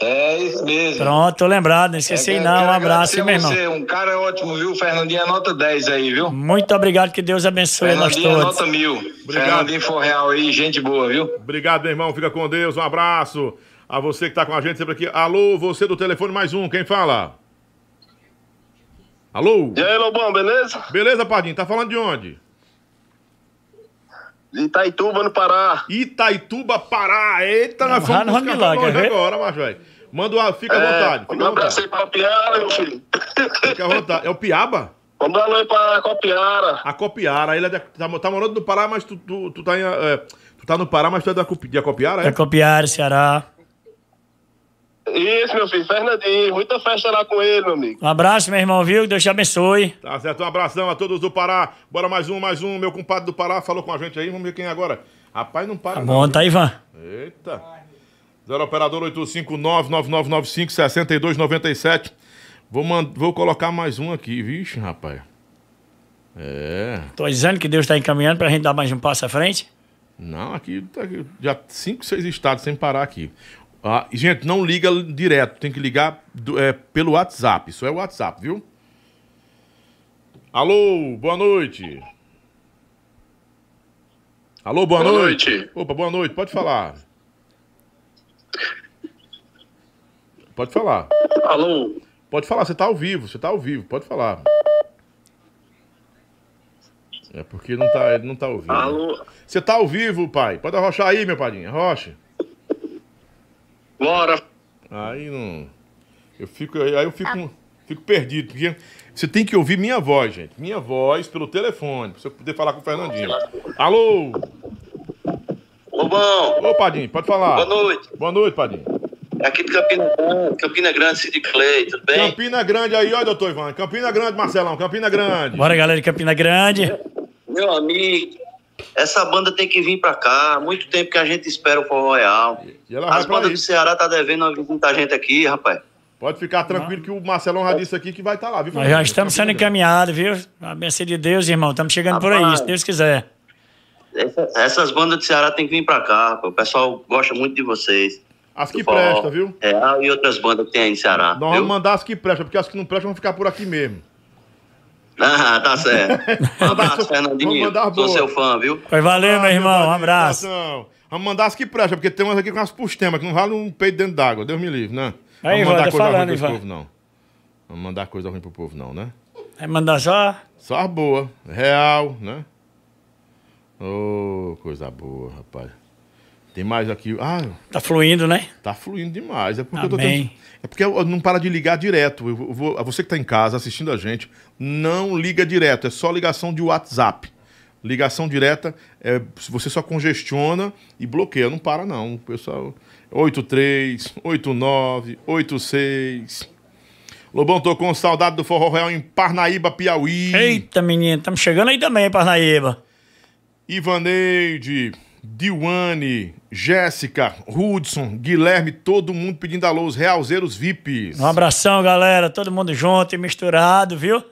É isso mesmo. Pronto, tô lembrado, não esqueci É, não. Um abraço, meu irmão. Você, um cara ótimo, viu? Fernandinho é nota 10 aí, viu? Muito obrigado, que Deus abençoe nós Fernandinho é todos. nota mil. Fernandinho Forreal aí, gente boa, viu? Obrigado, meu irmão. Fica com Deus. Um abraço. A você que tá com a gente sempre aqui. Alô, você do telefone mais um. Quem fala? Alô? E aí, Lobão, beleza? Beleza, Padinho? Tá falando de onde? Itaituba, no Pará. Itaituba, Pará. Eita, nós Lá no buscar Milagre, ver? agora, mas, velho. Manda uma... Fica à É, vontade. Fica um abraço vontade. aí pra Piara, meu filho. Fica à vontade. É o Piaba? Manda um alô aí pra Copiara. A Copiara. Ele é de- tá, tá morando no Pará, mas tu, tu, tu tá em, é, tu tá no Pará, mas tu é da de Acopiara, é? É copiar, Ceará. Isso, meu filho, Fernandinho. Muita festa lá com ele, meu amigo. Um abraço, meu irmão, viu? Deus te abençoe. Tá certo, um abração a todos do Pará. Bora mais um, mais um. Meu compadre do Pará falou com a gente aí. Vamos ver quem é agora. Rapaz, não para. Tá não, bom, viu? tá, Ivan? Eita. Zero operador 859-9995-6297. Vou, mand... Vou colocar mais um aqui, vixe, rapaz. É. Tô dizendo que Deus tá encaminhando pra gente dar mais um passo à frente. Não, aqui tá já cinco, seis estados sem parar aqui. Ah, gente, não liga direto, tem que ligar do- é, pelo WhatsApp. Isso é o WhatsApp, viu? Alô, boa noite. Alô, boa, Boa noite. noite. Opa, boa noite, pode falar. Pode falar. Alô? Pode falar, você tá ao vivo, você tá ao vivo, pode falar. É porque não tá, ele não tá ao vivo. Alô? Você tá ao vivo, pai. Pode arrochar aí, meu padrinho. Arrocha. Bora. Aí não. Eu fico, aí eu fico, fico perdido, porque você tem que ouvir minha voz, gente. Minha voz pelo telefone, pra você poder falar com o Fernandinho. Alô? Ô, Lobão. Ô, Padinho, pode falar. Boa noite. Boa noite, Padinho. É aqui de Campina Grande, Campina Grande, Cid Clay, tudo bem? Campina Grande aí, ó, doutor Ivan. Campina Grande, Marcelão, Campina Grande. Bora, galera de Campina Grande. Meu amigo, essa banda tem que vir pra cá. Muito tempo que a gente espera o Forró Real. As bandas do Ceará tá devendo uma visita a gente aqui, rapaz. Pode ficar tranquilo que o Marcelão já disse aqui que vai estar lá, viu? Nós já estamos sendo encaminhados, viu? A benção de Deus, irmão. Estamos chegando por aí, Rapaz. se Deus quiser. Essa- Essas bandas do Ceará tem que vir pra cá, rapaz. O pessoal gosta muito de vocês. As que Do forró presta, viu? Real e outras bandas que tem aí no Ceará. Nós viu? vamos mandar as que prestam, porque as que não prestam vão ficar por aqui mesmo. Ah, tá certo. [laughs] Um abraço, Fernandinho. Sou seu fã, viu? Pois valeu, meu irmão. Um abraço. Vamos mandar as que prestam, porque tem umas aqui com as pustemas, que não valem um peito dentro d'água. Deus me livre, né? Aí, vamos Ivan, mandar tá coisa falando, ruim pro Ivan. povo, não. Vamos mandar coisa ruim pro povo, não, né? Vai mandar só. Só as boas. Real, né? Ô, coisa boa, rapaz. Tem mais aqui. Ah, Tá fluindo, né? Tá fluindo demais. É porque eu tô Amém. tendo... É porque eu não para de ligar direto. Eu vou... Você que tá em casa assistindo a gente, não liga direto. É só ligação de WhatsApp. Ligação direta, é... você só congestiona e bloqueia. Não para, não. O pessoal. 83, 89, 86. Lobão, tô com saudade do Forró Real em Parnaíba, Piauí. Eita, menino, estamos chegando aí também, Parnaíba. Ivaneide, Diwane, Jéssica, Hudson, Guilherme, todo mundo pedindo alô, os realzeiros VIPs. Um abração, galera. Todo mundo junto e misturado, viu?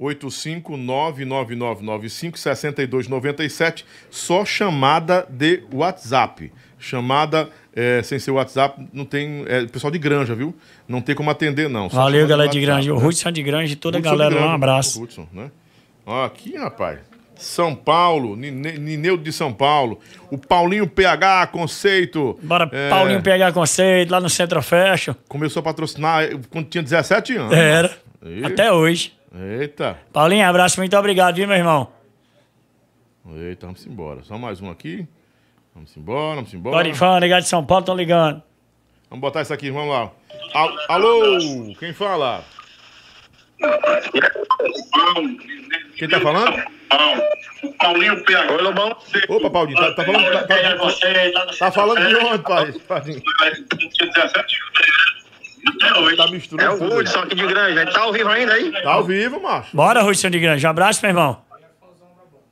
85999956297, só chamada de WhatsApp. Chamada eh, sem ser WhatsApp, não tem. É pessoal de granja, viu? Não tem como atender, não. Só Valeu, galera de Grande. O né? Hudson de Grande e toda a Hudson de galera um abraço. Hudson, né? Ó, aqui, rapaz. São Paulo, Nine- Nineudo de São Paulo. O Paulinho PH, conceito. Bora, É, Paulinho PH Conceito, lá no Centro Fashion. Começou a patrocinar quando tinha 17 anos. Era. Ih. Até hoje. Eita. Paulinho, abraço, muito obrigado, viu, meu irmão? Eita, vamos embora. Só mais um aqui. Vamos embora, vamos embora. Bora, Ifan, ligado de São Paulo, estão ligando. Vamos botar isso aqui, vamos lá. Al- Alô, quem fala? Quem tá falando? Paulinho PH. Oi, Lobão. Opa, Paulinho, tá, tá falando. Tá, tá- tá falando de onde, pai? Tá misturando. É o. Hudson aqui de grande, né? Tá ao vivo ainda aí? Tá ao vivo, macho. Bora, Hudson de Grande. Um abraço, meu irmão.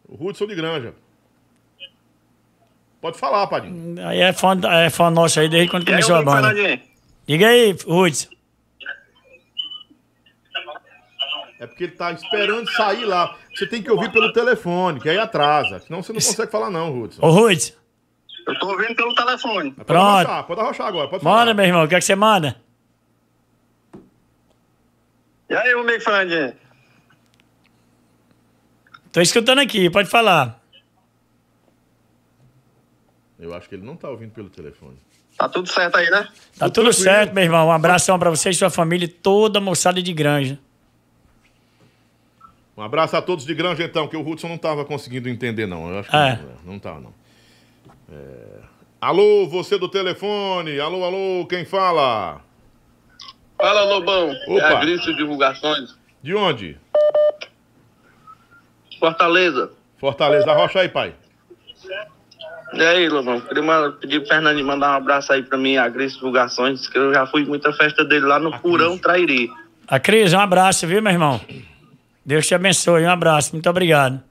O Hudson de Granja. Pode falar, Padinho. Aí é fã, é fã nosso aí desde quando começou a banda. Diga aí, Hudson. É porque ele tá esperando sair lá. Você tem que ouvir pelo telefone, que aí atrasa. Senão você não consegue falar, não, Hudson. Ô, Hudson. Eu tô ouvindo pelo telefone. Pode Pronto. arrochar, pode arrochar agora. Pode falar. Manda, meu irmão. O que é que você manda? E aí, meu amigo Fernandinho? Tô escutando aqui, pode falar. Eu acho que ele não tá ouvindo pelo telefone. Tá tudo certo aí, né? Tá tudo certo, meu irmão. Um abração pra você e sua família e toda a moçada de Granja. Um abraço a todos de Granja, então, que o Hudson não tava conseguindo entender, não. Eu acho que É. não, não tá, não. É. Alô, você do telefone. Alô, alô, quem fala? Fala, Lobão. Opa. É a Grício Divulgações. De onde? Fortaleza. Fortaleza. Arrocha aí, pai. E aí, Lobão? Queria pedir pro Fernandinho mandar um abraço aí pra mim, a Grício Divulgações, que eu já fui muita festa dele lá no Purão Trairi. A Cris, um abraço, viu, meu irmão? Deus te abençoe. Um abraço. Muito obrigado.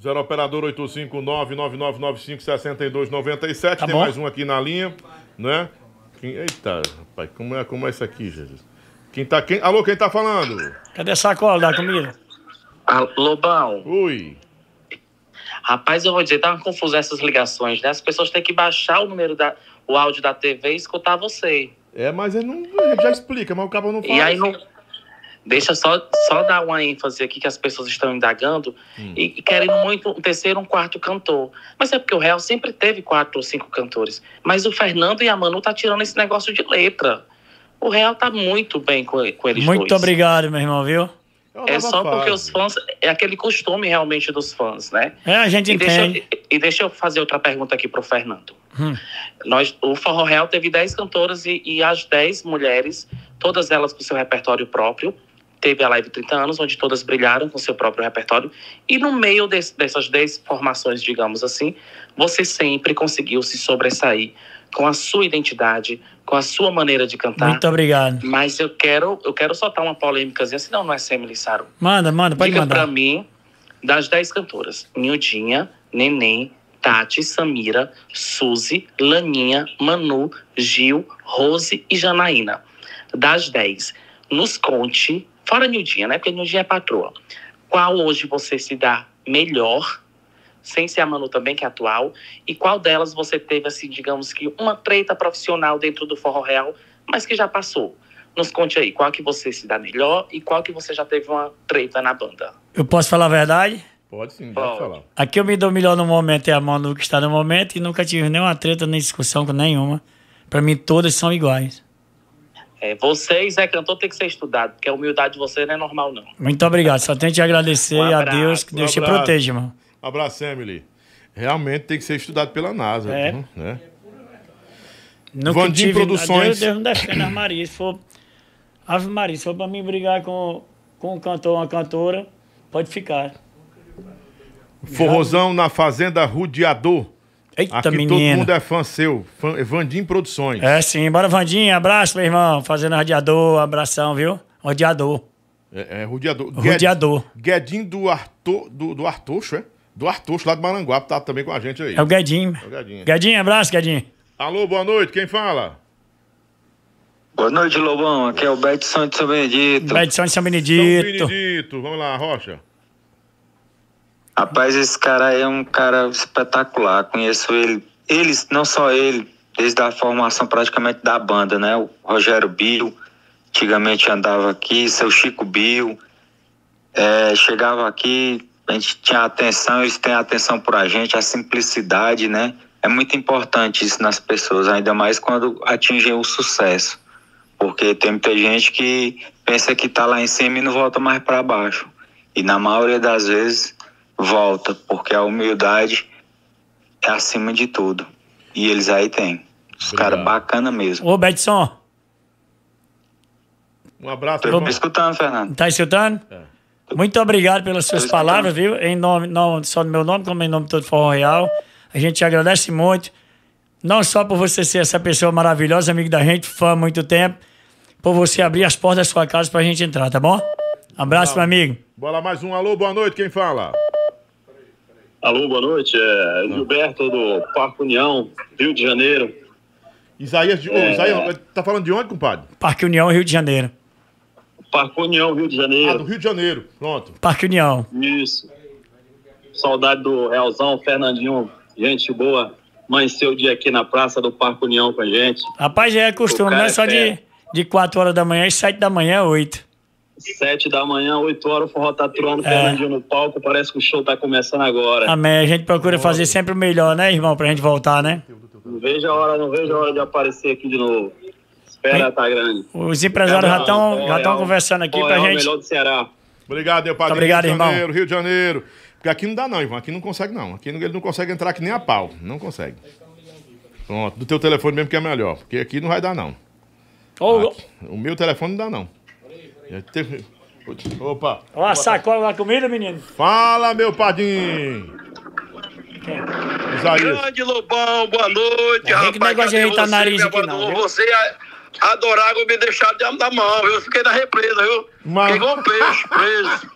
Zero Operador 859-9995-6297. Tá Tem bom. mais um aqui na linha, né? Quem- Eita, rapaz, como é, como é isso aqui, Jesus? Quem tá, quem... Alô, quem tá falando? Cadê a sacola da comida? Ah, Lobão. Ui. Rapaz, eu vou dizer, tá uma confusão essas ligações, né? As pessoas têm que baixar o número da, o áudio da TV e escutar você. É, mas ele não, ele já explica, mas o cabo não faz. E aí não. Deixa só, só dar uma ênfase aqui que as pessoas estão indagando Hum. e, e querendo muito um terceiro, um quarto cantor. Mas é porque o Real sempre teve quatro ou cinco cantores. Mas o Fernando e a Manu tá tirando esse negócio de letra. O Real tá muito bem com, com eles Muito dois. obrigado, meu irmão, viu? É só porque os fãs. É aquele costume realmente dos fãs, né? É, a gente e deixa, eu- entende. e deixa eu fazer outra pergunta aqui pro Fernando. Hum. Nós, o Forró Real teve 10 cantoras e, e as 10 mulheres, todas elas com seu repertório próprio, teve a Live 30 anos, onde todas brilharam com seu próprio repertório. E no meio dessas 10 formações, digamos assim, você sempre conseguiu se sobressair com a sua identidade, com a sua maneira de cantar. Muito obrigado. Mas eu quero, eu quero soltar uma polêmicazinha, senão não é Semily Saru. Manda, manda, pode Diga mandar. pra mim, das 10 cantoras, Nildinha, Neném, Tati, Samira, Suzy, Laninha, Manu, Gil, Rose e Janaína. Das 10, nos conte, fora Nildinha, né? Porque Nildinha é patroa. Qual hoje você se dá melhor, sem ser a Manu também, que é atual, e qual delas você teve, assim, digamos que uma treta profissional dentro do Forró Real, mas que já passou? Nos conte aí, qual que você se dá melhor e qual que você já teve uma treta na banda. Eu posso falar a verdade? Pode sim, pode falar. Aqui eu me dou melhor no momento é a Manu que está no momento e nunca tive nenhuma treta nem discussão com nenhuma. Pra mim, todas são iguais. É, vocês, é cantor, tem que ser estudado, porque a humildade de você não é normal, não. Muito obrigado. Só tenho que te agradecer Um a abraço, Deus, que Um Deus te abraço. proteja, irmão. Abraço, Emily. Realmente tem que ser estudado pela NASA. É. né? Nunca Vandim tive- Produções. Deus, Deus não defenda as Maria. Se for. Ave Maria, se for pra mim brigar com, com um cantor ou uma cantora, pode ficar. Forrozão na Fazenda Rudiador. Eita, Aqui todo menino. mundo é fã seu. Fã, é Vandim Produções. É sim, bora Vandinho, abraço, meu irmão. Fazendo radiador, abração, viu? Radiador. É, é Rudiador. Rodeador. Guedinho do, Arto, do, do Artoxo, é? Do Artoxo, lá de Maranguape, tá também com a gente aí. É o Guedinho. É o Guedinho. Guedinho, abraço, Guedinho. Alô, boa noite, quem fala? Boa noite, Lobão. Aqui é o Betson de São Benedito. Betson de São São Benedito. Benedito. Vamos lá, Rocha. Rapaz, esse cara é um cara espetacular. Conheço ele, eles, não só ele, desde a formação praticamente da banda, né? O Rogério Bill, antigamente andava aqui, seu Chico Bill. É, chegava aqui, a gente tinha atenção, eles têm atenção por a gente, a simplicidade, né? É muito importante isso nas pessoas, ainda mais quando atingem o sucesso. Porque tem muita gente que pensa que tá lá em cima e não volta mais para baixo. E na maioria das vezes volta, porque a humildade é acima de tudo. E eles aí têm. Os caras bacana mesmo. Ô, Betson, Um abraço, Tô me escutando, Fernando. tá escutando? Muito obrigado pelas suas palavras, viu? Em nome, não só do meu nome, como em nome de todo o Forró Real. A gente te agradece muito. Não só por você ser essa pessoa maravilhosa, amigo da gente, fã há muito tempo, por você abrir as portas da sua casa pra gente entrar, tá bom? Abraço, meu amigo. Bora lá, mais um. Alô, boa noite, quem fala? Alô, boa noite. É Gilberto do Parque União, Rio de Janeiro. Isaías, de... É. Isaías, tá falando de onde, compadre? Parque União, Rio de Janeiro. Parque União, Rio de Janeiro. Ah, do Rio de Janeiro. Pronto. Parque União. Isso. Saudade do Realzão, Fernandinho, gente boa. Amanheceu o dia aqui na Praça do Parque União com a gente. Rapaz, já é costume, não é só é de, de 4 horas da manhã e 7 da manhã, 8. Sete da manhã, oito horas, o forró tá aturando, É. Fernandinho no palco. Parece que o show tá começando agora. Amém. A gente procura fazer sempre o melhor, né, irmão? Pra gente voltar, né? Não vejo a hora, não vejo a hora de aparecer aqui de novo. Espera, tá grande. Os empresários já estão já tão conversando aqui pra gente. melhor do Ceará. Obrigado, meu padre. Obrigado, Rio de irmão. Janeiro, Rio de Janeiro. Porque aqui não dá, não, Ivan. Aqui não consegue, não. Aqui ele não consegue entrar aqui nem a pau. Não consegue. Pronto, do teu telefone mesmo que é melhor. Porque aqui não vai dar, não. Aqui. O meu telefone não dá, não. Já teve- Opa. Ó, a sacola da comida, menino. Fala, meu padrinho. Isaías. Grande Lobão, boa noite, Não vem que negócio de ajeitar nariz você, aqui, não, viu? Você a- adorável me deixaram de dar mão, viu? Eu fiquei na represa, viu? Mas- Fiquei igual um peixe preso.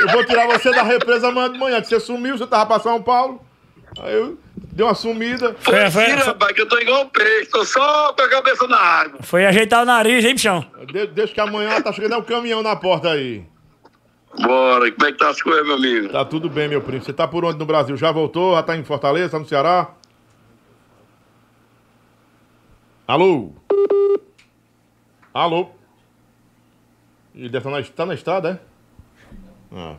Eu vou tirar você da represa amanhã de manhã, que você sumiu, você tava pra São Paulo. Aí eu dei uma sumida. Foi, foi, Tira, rapaz, que eu tô igual um peixe, tô só com a cabeça na água. foi ajeitar o nariz, hein, bichão? De- Deixa que amanhã tá chegando um caminhão na porta aí. Bora, como é que tá as coisas, meu amigo? Tá tudo bem, meu primo. Você tá por onde no Brasil? Já voltou? Já tá em Fortaleza? Tá no Ceará? Alô? Alô? Ele deve estar na, tá na estrada, é? Ah.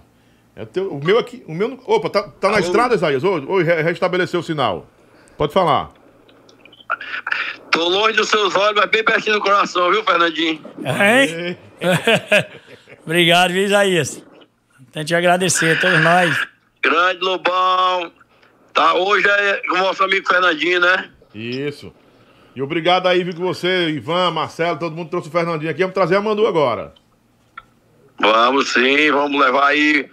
É o, teu, o meu aqui. O meu. Opa, tá, tá na estrada, Isaías? Re- restabeleceu o sinal. Pode falar. Tô longe dos seus olhos, mas bem pertinho do coração, viu, Fernandinho? Hein? [laughs] Obrigado, viu, Isaías? Tenho que te agradecer, todos nós. Grande Lobão. Tá, hoje é com o nosso amigo Fernandinho, né? Isso. E obrigado aí, viu, que você, Ivan, Marcelo, todo mundo trouxe o Fernandinho aqui. Vamos trazer a Manu agora. Vamos sim, vamos levar aí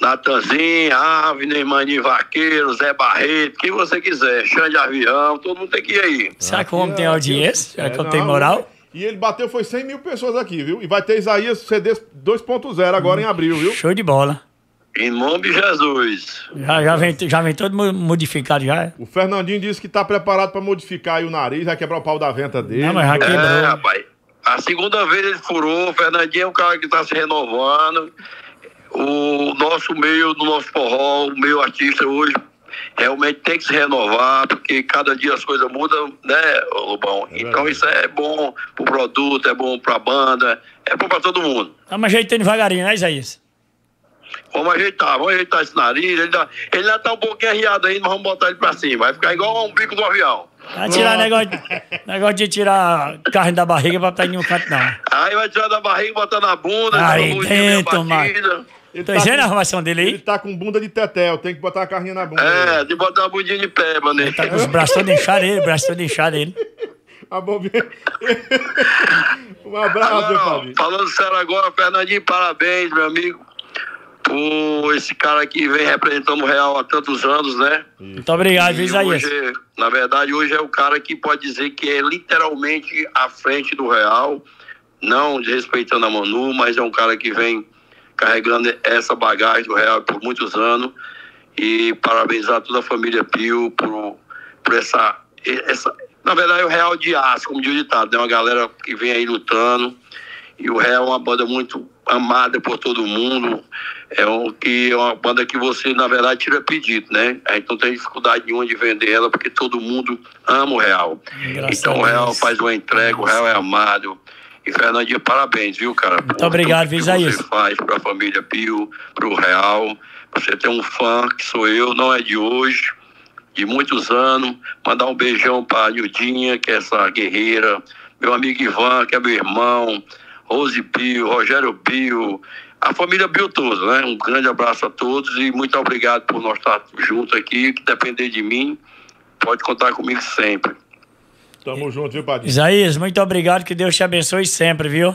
Natanzinho, Avner, Maninho Vaqueiro, Zé Barreto, quem você quiser, Xande Avião, todo mundo tem que ir aí. Será que o homem tem audiência? Será que o homem tem não, moral? E ele bateu, foi 100 mil pessoas aqui, viu? E vai ter Isaías CD 2.0 agora em abril, viu? Show de bola. Em nome de Jesus. Já, já, vem, já vem todo modificado já. é? O Fernandinho disse que tá preparado pra modificar aí o nariz, vai quebrar o pau da venta dele. Não, mas já quebrou. É, rapaz. A segunda vez ele furou, o Fernandinho é um cara que tá se renovando. O nosso meio, do nosso forró, o meio artista hoje, realmente tem que se renovar, porque cada dia as coisas mudam, né, Lobão? então isso é bom pro produto, é bom pra banda, é bom pra todo mundo. Estamos ajeitando devagarinho, né, Isaías? Vamos ajeitar, vamos ajeitar esse nariz. Ele, dá, ele ainda tá um pouquinho arriado ainda, mas vamos botar ele pra cima. Vai ficar igual um bico do avião. Vai tirar negócio, negócio de tirar carne da barriga pra botar em nenhum canto, não. Aí vai tirar da barriga, botar na bunda, Aí dentro, mano. Batida. Tô dizendo a arrumação dele aí? Ele tá com bunda de tetel, tem que botar a carrinha na bunda. É, de botar uma bundinha de pé, mano. Tá com os braços todos inchados ele, braços todos inchados [laughs] ele. A bobinha. [laughs] um abraço, meu Fabinho. falando sério agora, Fernandinho, parabéns, meu amigo, por esse cara que vem representando o Real há tantos anos, né? Muito obrigado, viu, E Isaías? hoje, na verdade, hoje é o cara que pode dizer que é literalmente à frente do Real, não desrespeitando a Manu, mas é um cara que vem carregando essa bagagem do Real por muitos anos. E parabenizar toda a família Pio por, por essa, essa. Na verdade, é o Real de aço, como diz o ditado, né? Uma galera que vem aí lutando. E o Real é uma banda muito amada por todo mundo. É, um, que é uma banda que você, na verdade, tira pedido, né? A gente não tem dificuldade nenhuma de vender ela, porque todo mundo ama o Real. Graças então o Real faz uma entrega, o Real é amado. E Fernandinho, parabéns, viu, cara? Muito obrigado, viu, que Isaías? você faz para a família Pio, para o Real. Você tem um fã que sou eu, não é de hoje, de muitos anos. Mandar um beijão para a Nildinha, que é essa guerreira. Meu amigo Ivan, que é meu irmão. Rose Pio, Rogério Pio. A família Pio toda, né? Um grande abraço a todos e muito obrigado por nós estar juntos aqui. Que depender de mim, pode contar comigo sempre. Tamo junto, viu, Padinho? Isaías, muito obrigado, que Deus te abençoe sempre, viu?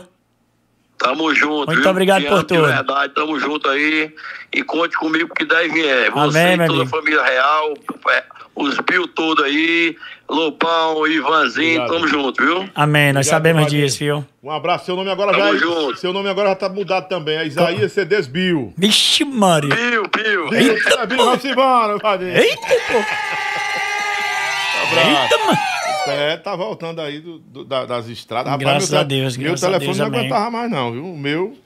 Tamo junto. Muito viu? obrigado Te por de tudo. verdade, tamo junto aí. E conte comigo que daí vier. Você Amém, e toda a família real, é, os Bill todos aí, Lopão, Ivanzinho, Obrigado. tamo junto, viu? Amém, nós Obrigado, sabemos Padinho. disso, viu? Um abraço. Seu nome agora Tamo já é, junto. Seu nome agora já tá mudado também. É Isaías Cedes Bill. Vixe, Maria. Bill, Bill. Eita, Bill, vamos embora, Padinho. Eita, pô. Abraço. Eita, mano. É, tá voltando aí do- do- da- das estradas. Rapaz, Graças meu a Deus, Meu telefone Deus, não aguentava mais, não, viu? O meu.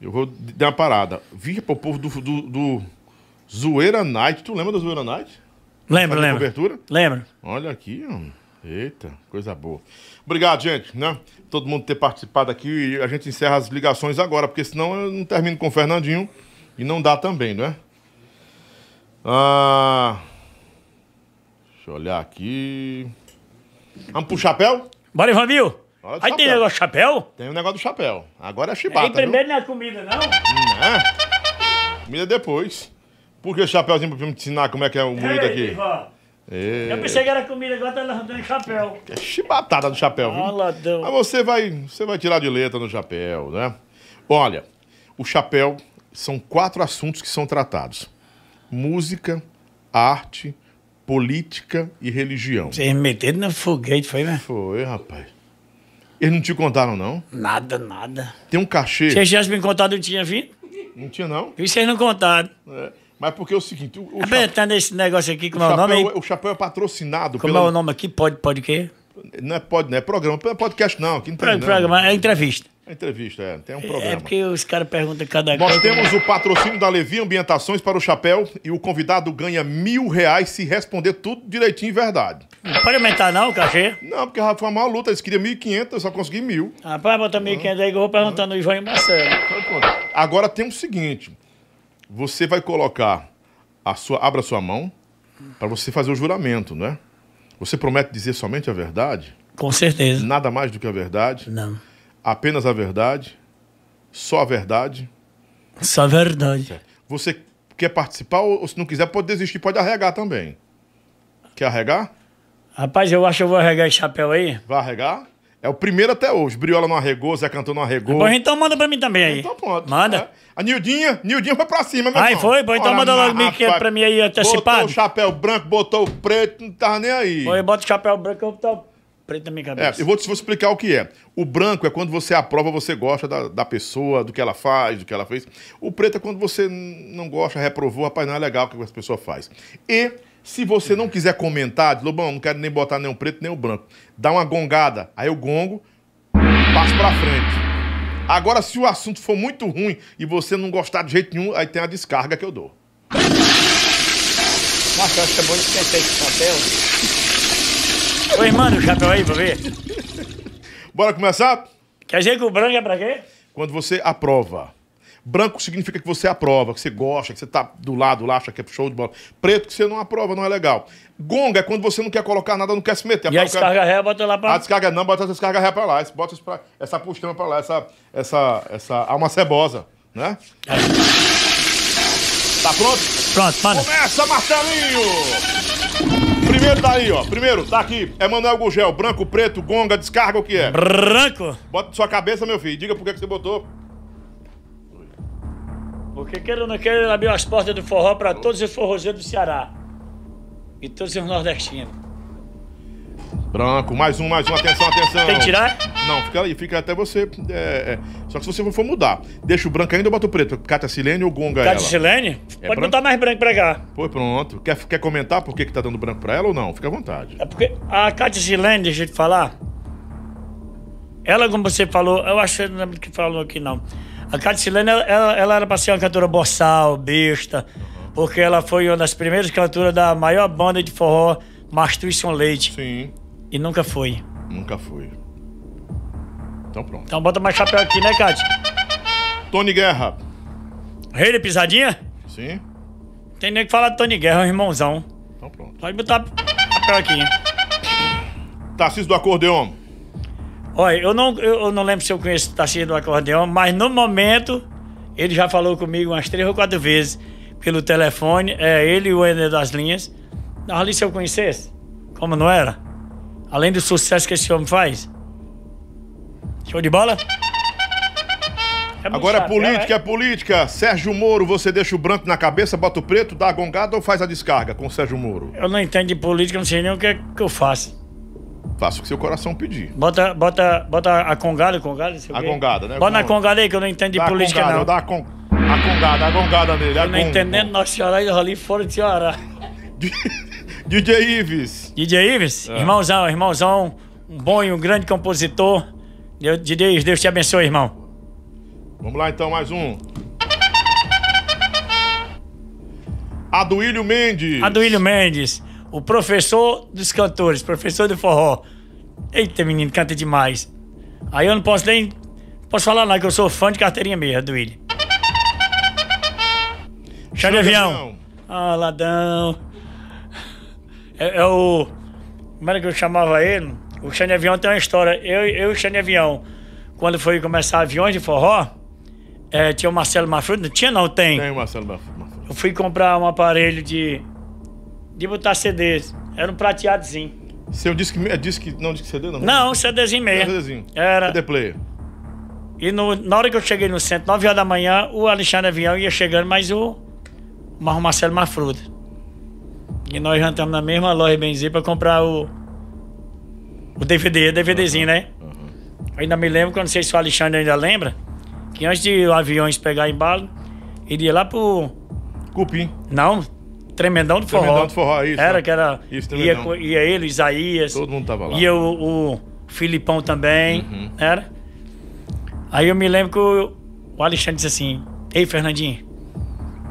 Eu vou dar uma parada. Vi pro povo do, do, do Zoeira Night. Tu lembra do Zoeira Night? Lembro, Fazer lembro. cobertura? Lembro. Olha aqui, ó. Eita, coisa boa. Obrigado, gente, né? Todo mundo ter participado aqui e a gente encerra as ligações agora, porque senão eu não termino com o Fernandinho e não dá também, não é? Ah, deixa eu olhar aqui. Vamos pro chapéu? Bora, Ivan Bill. Hora do Aí tem negócio de chapéu? Tem o negócio do chapéu. Agora é chibata, Aí viu? primeiro não é comida, não? É. Comida depois. Por que chapéuzinho pra me ensinar como é que é o moído aqui? Ivan. É. Eu pensei que era comida, agora tá levantando chapéu. É chibatada do chapéu, viu? Aladão. Mas você vai, você vai tirar de letra no chapéu, né? Olha, o chapéu são quatro assuntos que são tratados: música, arte, política e religião. Vocês me meteram no foguete, foi, né? Foi, rapaz. Eles não te contaram, não? Nada, nada. Tem um cachê. Vocês já me contaram que tinha vindo? Não tinha, não? E vocês não contaram. É, Mas porque é o seguinte: o, o, Apertando esse negócio aqui, o como é o nome aí? chapéu, o chapéu é patrocinado Como pela- é o nome aqui? Pode, pode o quê? Não é, pod, não é programa, não é podcast, não. Aqui não tem, Pro-. Programa, é entrevista. É entrevista, é. Tem um É programa. porque os caras perguntam cada Nós coisa. temos o patrocínio da Levi Ambientações para o chapéu e o convidado ganha mil reais se responder tudo direitinho e verdade. Não pode aumentar não o cachê? Não, porque foi uma maior luta, eles queriam 1.500, eu só consegui mil. Rapaz, bota 1.500 aí que eu vou perguntando o Ivan e Marcelo. Agora tem o seguinte, você vai colocar a sua, abra a sua mão para você fazer o juramento, não é? Você promete dizer somente a verdade? Com certeza. Nada mais do que a verdade? Não. Apenas a verdade? Só a verdade? Só a verdade. Você quer participar ou, se não quiser pode desistir, pode arregar também. Quer arregar? Rapaz, eu acho que eu vou arregar esse chapéu aí. Vai arregar? É o primeiro até hoje. Briola não arregou, Zé Cantor não arregou. Bom, então manda pra mim também aí. Então pronto. Manda. A Nildinha, Nildinha foi pra cima, meu Ai, irmão. foi? Bom, então Ora, manda logo mas, me que é pra mim aí antecipado. Botou o chapéu branco, botou o preto, não tava nem aí. Foi, bota o chapéu branco, eu o preto na minha É, cabeça. eu vou te vou explicar o que é. O branco é quando você aprova, você gosta da, da pessoa, do que ela faz, do que ela fez. O preto é quando você não gosta, reprovou, rapaz, não é legal o que essa pessoa faz. E se você não quiser comentar, diz, Lobão, não quero nem botar nem o preto nem o branco. Dá uma gongada, aí eu gongo, passo pra frente. Agora, se o assunto for muito ruim e você não gostar de jeito nenhum, aí tem a descarga que eu dou. Nossa, eu acho que é bom esquecer esse chapéu. Oi, manda o chapéu aí pra ver. Bora começar? Quer dizer que o branco é pra quê? Quando você aprova. Branco significa que você aprova, que você gosta, que você tá do lado lá, acha que é show de bola. Preto que você não aprova, não é legal. Gonga é quando você não quer colocar nada, não quer se meter. E a descarga ré, bota lá pra... A descarga não, bota essa descarga ré pra lá. Bota pra- essa puxama pra lá, essa, essa, essa alma cebosa, né? Tá pronto? Pronto, manda. Começa, Marcelinho! Primeiro daí, ó. Primeiro, tá aqui. Emanuel Gugel, branco, preto, gonga, descarga o que é? Branco. Bota na sua cabeça, meu filho. Diga por que que você botou. Porque queira ou não queira, ele abriu as portas do forró pra todos os forrozeiros do Ceará. E todos os nordestinos. Branco, mais um, mais um, atenção, atenção. Tem que tirar? Não, fica aí, fica até você. é, é. Só que se você for mudar, deixa o branco ainda ou bota o preto? Cátia Silene ou Gonga Cátia ela? Silene? É Pode branco? botar mais branco pra cá. Foi pronto. Quer, quer comentar por que, que tá dando branco pra ela ou não? Fica à vontade. É porque a Cátia Silene, deixa eu te falar. Ela, como você falou, eu acho que não lembro que falou aqui não. A Cátia Silene, ela, ela, ela era pra ser uma cantora boçal, besta, porque ela foi uma das primeiras cantoras da maior banda de forró, Mastuição Leite. Sim. E nunca foi. Nunca foi. Então pronto. Então bota mais chapéu aqui, né, Cátia? Tony Guerra. Rei da pisadinha? Sim. Tem nem que falar de Tony Guerra, irmãozão. Então pronto. Pode botar chapéu aqui. Tarcísio do acordeon. Olha, eu não, eu, não lembro se eu conheço o Tarcísio do acordeão, mas no momento ele já falou comigo umas três ou quatro vezes pelo telefone, é ele e o Ender das linhas. Ali se eu conhecesse, como não era? Além do sucesso que esse homem faz. Show de bola? muito Agora é chato, política, é política. Sérgio Moro, você deixa o branco na cabeça, bota o preto, dá a gongada ou faz a descarga com o Sérgio Moro? Eu não entendo de política, não sei nem o que, é que eu faço. Faça o que seu coração pedir. Bota, bota, bota a congada, congada, sei A gongada, né? Bota na Com- congada aí que eu não entendo de Dá a política, congada, não. Dá a, con... a congada, a gongada nele. a Eu não entendendo Nossa Senhora e ali fora de Ceará. [laughs] DJ Ives. DJ Ives, É. irmãozão, irmãozão, um bom e um grande compositor. Deus, de Deus, Deus te abençoe, irmão. Vamos lá então, mais um. Aduílio Mendes. Aduílio Mendes, o professor dos cantores, professor de forró. Eita, menino, canta demais. Aí eu não posso nem. Posso falar não, que eu sou fã de carteirinha mesmo, Aduílio. Chão de avião. Ah, ladão. É, é o. Como era que eu chamava ele? O de Avião tem uma história. Eu, eu e o de Avião, quando foi começar aviões de forró, é, tinha o Marcelo Mafrudo. Não tinha, não, tem. Tem o Marcelo Maf- Maf- Eu fui comprar um aparelho de. de botar CDs. Era um prateadozinho. Seu disque, é disque, não disque CD, não? Não, CDzinho mesmo. CDzinho. Era. CD player. E no- na hora que eu cheguei no centro, 9 horas da manhã, o Alexandre Avião ia chegando, mas o, o Marcelo Mafruda. E nós jantamos na mesma loja Benzi pra comprar o. O DVD, DVDzinho, né? Eu ainda me lembro, quando não sei se o Alexandre ainda lembra, que antes de o aviões pegar embalo, ele ia lá pro. Cupim. Não, Tremendão do Forró. Tremendão do Forró, isso, Era né? que era. Isso, ia, ia ele, Isaías. Todo mundo tava lá. Ia o, o Filipão também, Uhum. era? Aí eu me lembro que o, o Alexandre disse assim: Ei, Fernandinho,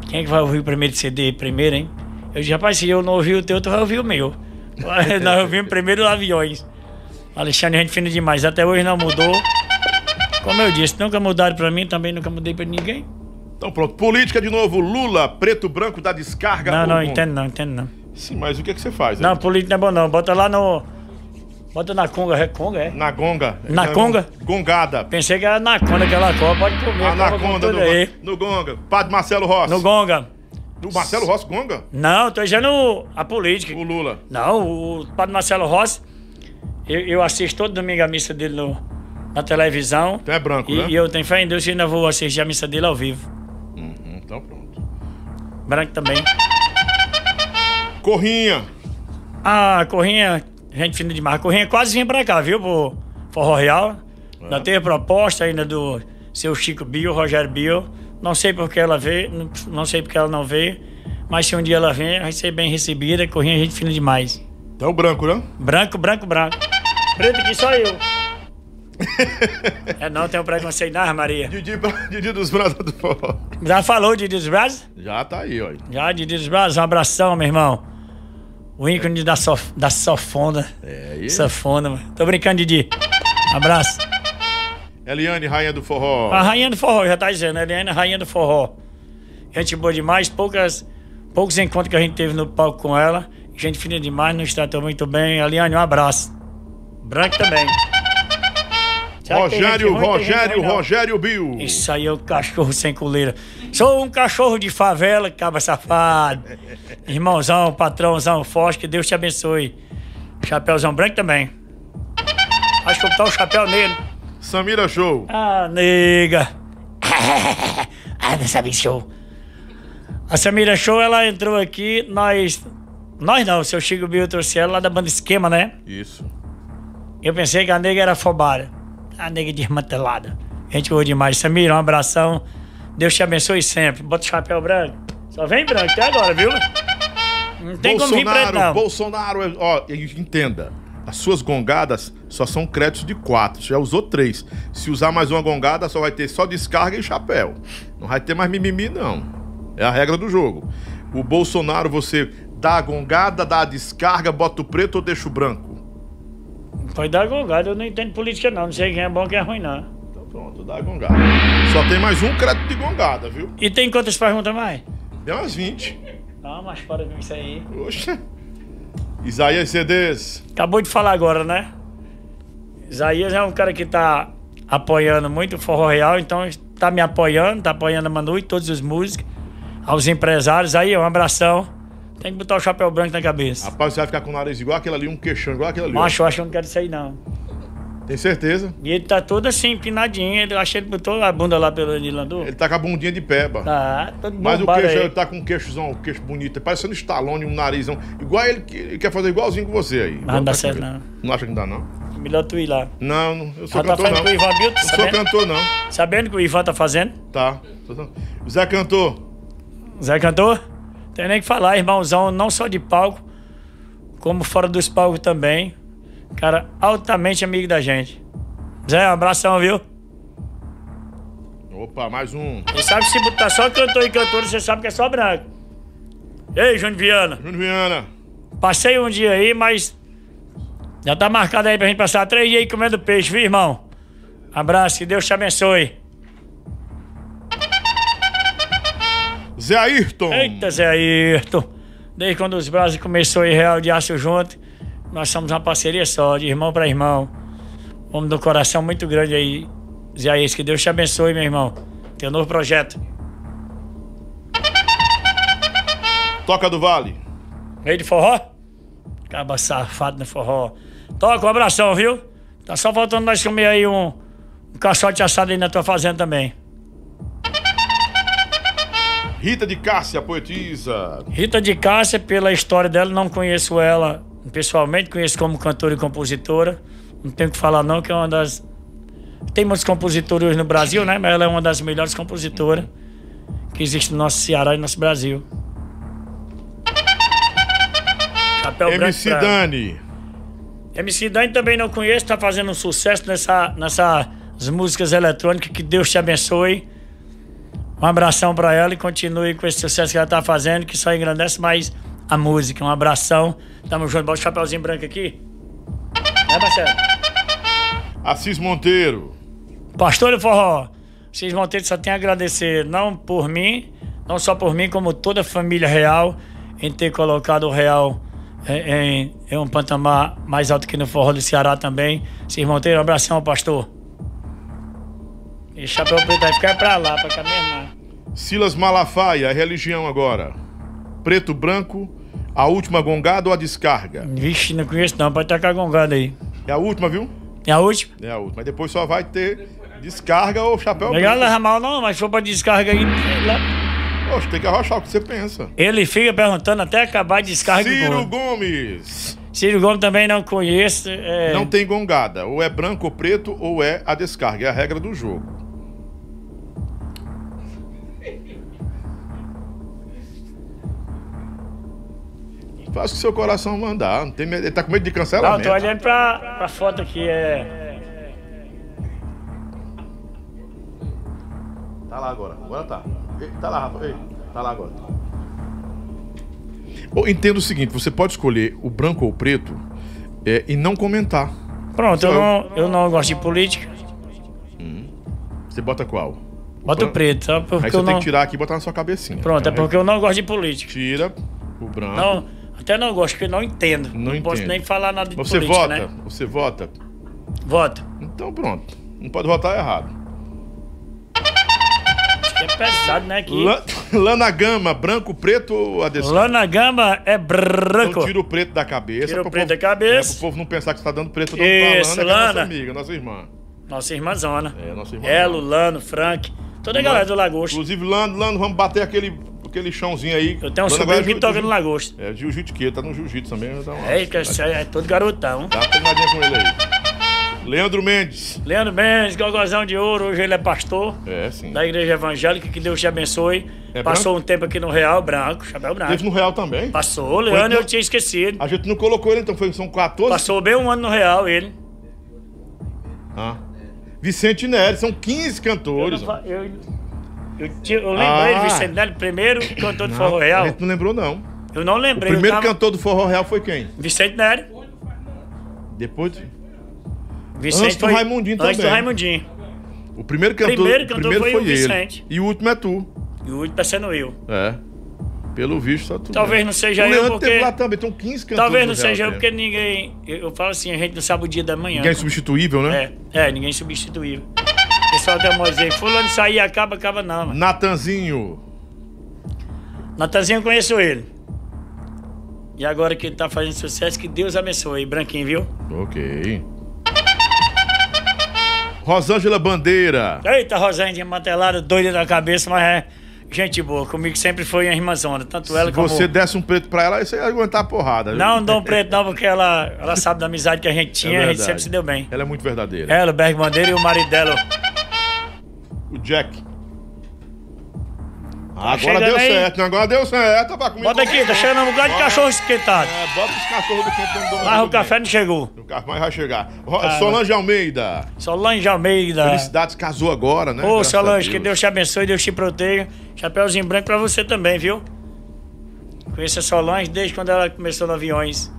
quem é que vai ouvir o primeiro CD primeiro, hein? Eu disse: Rapaz, se eu não ouvir o teu, tu vai ouvir o meu. [laughs] Nós ouvimos primeiro os aviões. Alexandre, gente fina demais. Até hoje não mudou. Como eu disse, nunca mudaram pra mim, também nunca mudei pra ninguém. Então pronto. Política de novo. Lula, preto, branco, da descarga. Não, não, entendo não, entendo não. Sim, mas o que, é que você faz? Não, político não é bom não. Bota lá no. Bota na conga, é conga, é? Na gonga. Na conga? Gongada. Pensei que era na conga aquela copa, pode comer. Anaconda tudo no, aí. no gonga. Padre Marcelo Rossi. No gonga. O Marcelo Rossi gonga? Não, tô dizendo a política. O Lula. Não, o padre Marcelo Rossi, Eu, eu assisto todo domingo a missa dele no, na televisão. Então é branco, e, né? E eu tenho fé em Deus que ainda vou assistir a missa dele ao vivo. Uhum, então pronto. Branco também. Corrinha. Ah, Corrinha, gente fina demais. Corrinha quase vinha pra cá, viu, pro Forró Real. Ainda teve proposta ainda do seu Chico Bio, Rogério Bio. Não sei por que ela veio, não- sei porque ela não veio. Mas se um dia ela vem, vai ser bem recebida. Corrinha, gente fina demais. Então branco, né? Branco, branco, branco. Preto aqui só eu. [laughs] é não, tem um preconceito não, Maria. Didi, Didi dos Brados do Forró. Já falou de dos Brazos? Já tá aí, ó. Já, Didi dos Brazos, um abração, meu irmão. O ícone da, sof da sofona. É aí. Safona, mano. Tô brincando, Didi. Abraço. Eliane, rainha do forró. A rainha do forró, já tá dizendo, a Eliane, rainha do forró. Gente boa demais, poucas, poucos encontros que a gente teve no palco com ela. Gente fina demais, nos tratou muito bem. Eliane, um abraço. Branco também. Rogério, ruim, Rogério. Rogério Bill. Isso aí é o cachorro sem coleira. Sou um cachorro de favela, caba safado. Irmãozão, patrãozão forte, que Deus te abençoe. Chapéuzão branco também. Acho que eu botar o chapéu nele. Samira Show. Ah, nega. [laughs] ah, não sabe show. A Samira Show, ela entrou aqui, nós... Nós não, o seu Chico Bill trouxe ela lá da banda Esquema, né? Isso. Eu pensei que a nega era afobada. A nega desmantelada. Gente boa demais. Samira, um abração. Deus te abençoe sempre. Bota o chapéu branco. Só vem branco até agora, viu? Não tem como vir preto, Bolsonaro, não. Bolsonaro, é- ó, entenda. As suas gongadas só são créditos de quatro. Você já usou três. Se usar mais uma gongada, só vai ter só descarga e chapéu. Não vai ter mais mimimi, não. É a regra do jogo. O Bolsonaro, você dá a gongada, dá a descarga, bota o preto ou deixa o branco? Pode dar gongada, eu não entendo política, não. Não sei quem é bom quem é ruim, não. Então pronto, dá a gongada. Só tem mais um crédito de gongada, viu? E tem quantas perguntas mais? Tem umas 20. Não, mas para com isso aí. Oxa. Isaías CDs. Acabou de falar agora, né? Isaías é um cara que tá apoiando muito o Forró Real, então tá me apoiando, tá apoiando a Manu e todos os músicos, aos empresários. Aí, um abração. Tem que botar o chapéu branco na cabeça. Rapaz, você vai ficar com o nariz igual aquele ali, um queixão igual aquele ali. Macho, eu acho que eu não quero isso aí, não. Tem certeza? E ele tá todo assim, empinadinho. Ele, eu acho que ele botou a bunda lá pelo Nilandor. Ele tá com a bundinha de peba. Tá, todo Mas o queixo, aí. ele tá com um queixozão, um queixo bonito, parecendo Stallone, um narizão. Igual ele, ele quer fazer igualzinho com você aí. Mas não dá Tá certo, não. Não acha que não dá, não? Melhor tu ir lá. Não, não eu sou Ela tá cantor, fazendo não. com o Ivan Não sou sabendo? cantor, não. Sabendo que o Ivan tá fazendo? Tá. Zé Cantor. Zé Cantor? Tem nem que falar, irmãozão, não só de palco, como fora dos palcos também. Cara, altamente amigo da gente. Zé, um abração, viu? Opa, mais um. E sabe se botar só cantor e cantora, você sabe que é só branco. Ei, Júnior Viana. Júnior Viana. Passei um dia aí, mas já tá marcado aí pra gente passar três dias aí comendo peixe, viu, irmão? Abraço, que Deus te abençoe. Zé Ayrton. Eita, Zé Ayrton. Desde quando os Brasil começou em Real de Aço junto, nós somos uma parceria só, de irmão para irmão. Homem do coração muito grande aí. Zé Ayrton, que Deus te abençoe, meu irmão. Teu novo projeto. Toca do Vale. Rei de forró? Acaba safado no forró. Toca, um abração, viu? Tá só faltando nós comer aí um, um caixote assado aí na tua fazenda também. Rita de Cássia, poetisa. Rita de Cássia, pela história dela, não conheço ela pessoalmente, conheço como cantora e compositora. Não tenho o que falar não, que é uma das... Tem muitos compositores hoje no Brasil, né? Mas ela é uma das melhores compositoras que existe no nosso Ceará e no nosso Brasil. Branco MC. Dani. MC Dani também não conheço, tá fazendo um sucesso nessa, nessas músicas eletrônicas. Que Deus te abençoe. Um abração pra ela e continue com esse sucesso que ela tá fazendo, que só engrandece mais a música. Um abração. Tamo junto. Bota o chapéuzinho branco aqui. É, Marcelo? Assis Monteiro. Pastor do Forró, Cis Monteiro só tem a agradecer, não por mim, não só por mim, como toda a família real, em ter colocado o Real em, em- em um patamar mais alto que no Forró do Ceará também. Cis Monteiro, um abração, pastor. E chapéu preto vai ficar pra lá, pra cá mesmo. não. Silas Malafaia, religião agora. Preto, branco, a última gongada ou a descarga? Vixe, não conheço não, pode tacar gongada aí. É a última, viu? É a última. É a última. Mas depois só vai ter descarga ou chapéu Legal branco. leva mal não, mas se for pra descarga aí. lá- Poxa, tem que arrochar o que você pensa. Ele fica perguntando até acabar descarga Ciro. Gomes. Ciro Gomes também não conheço. é, Não tem gongada. Ou é branco ou preto, ou é a descarga. É a regra do jogo. Faz o que seu coração mandar. Não tem medo. Ele tá com medo de Não, cancelamento. tô olhando pra, pra foto aqui. É... Tá lá agora. Agora tá. Tá lá, Rafa. Ei, tá lá agora. Ou entenda o seguinte: você pode escolher o branco ou o preto é, e não comentar. Pronto, eu não, eu não gosto de política. Você bota qual? Bota o bran- preto, só porque Aí você eu tem não. que tirar aqui e botar na sua cabecinha. Pronto, é Aí porque eu não gosto de política. Tira o branco. Não, até não gosto, porque eu não entendo. Não, posso entende. nem falar nada de Você política, vota? né? Você vota? Voto. Então pronto. Não pode votar errado. É pesado, né? Aqui. Lá, lá na gama, branco, preto ou a descarga? Lá na gama é branco. Então tira o preto da cabeça. Tira o preto povo- da cabeça. É, pro povo não pensar que você tá dando preto não Isso, pra Lana, que é nossa Lana. amiga, nossa irmã. Nossa irmãzona. É, nossa irmã. Elo, Lano, Frank. Toda a galera do Lagosto. Inclusive, Lano, Lano, vamos bater aquele, aquele chãozinho aí. Eu tenho um sobrinho é que toca no Lagosto. É, jiu-jitsu que tá no jiu-jitsu também. Dá uma, É, que é, é todo garotão. Dá uma treinadinha com ele aí. Leandro Mendes. Leandro Mendes, Gogozão de Ouro, hoje ele é pastor É, sim. da igreja evangélica, que Deus te abençoe. É Passou um tempo aqui no Real, branco, chapéu branco. Teve no Real também? Passou, Leandro, eu tinha esquecido. A gente não colocou ele, então foi, são 14. Passou bem um ano no Real, ele. Ah. Vicente Nery, são 15 cantores. Eu, não eu, eu, tinha- eu lembrei Ah. do Vicente Nery, primeiro cantor do Forró Real. A gente não lembrou, não. Eu não O lembrei. eu primeiro tava- cantor do Forró Real foi quem? Vicente Nery. Depois. Vicente Antes do foi- Raimundinho Antes também. do Raimundinho. O primeiro cantor, Primeiro o cantor primeiro foi foi, o ele. Vicente. E o último é tu. E o último tá sendo eu. É. Pelo visto, só tu. Talvez mesmo. não seja o eu, Leandro porque- teve lá também, tem 15 cantores. Talvez não seja eu, porque ninguém. Eu, falo assim, a gente não sabe o dia da manhã. Ninguém é substituível, né? É, é, ninguém substituível. O pessoal tem uma dizer, fulano sair acaba, acaba não, mano. Natanzinho. Natanzinho eu conheço ele. E agora que ele tá fazendo sucesso, que Deus abençoe. Branquinho, viu? Ok. Rosângela Bandeira. Eita, Rosângela mantelada, doida da cabeça, mas é gente boa. Comigo sempre foi a irmãzona. Tanto ela Se como. você desse um preto pra ela, você ia aguentar a porrada. viu? Não, não dou um [laughs] preto não, porque ela, ela sabe da amizade que a gente tinha, É a gente sempre se deu bem. Ela é muito verdadeira. Ela, o Berg Bandeira e o marido dela. O Jack. Tá agora deu aí. certo, né? agora deu certo. Vai comigo. Bota aqui, tá chegando um bocado de cachorro esquentado. É, bota os cachorros do quente do Mas o café não chegou. O café vai chegar. Ah, Solange Almeida. Solange Almeida. Felicidades casou agora, né? Ô, Solange, que Deus. Deus te abençoe, Deus te proteja. Chapeuzinho branco pra você também, viu? Conheço a Solange desde quando ela começou no Aviões.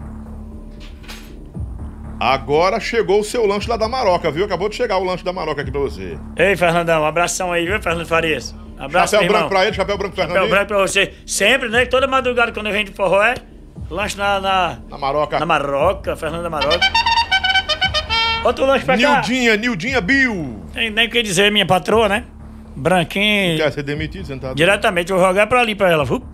Agora chegou o seu lanche lá da Maroca, viu? Acabou de chegar o lanche da Maroca aqui pra você. Ei, Fernandão, um abração aí, viu, Fernando Farias? Abraço, chapéu branco pra ele, chapéu branco pra Chapéu branco pra você. Sempre, né? Toda madrugada quando eu venho de forró é lanche na... Na, na Maroca. Na Maroca, Fernanda Maroca. Outro lanche pra cá. Nildinha, Nildinha Bill. Tem nem o que dizer, minha patroa, né? Branquinho. Quer ser demitido, sentado? Diretamente, vou jogar pra ali pra ela. Vup.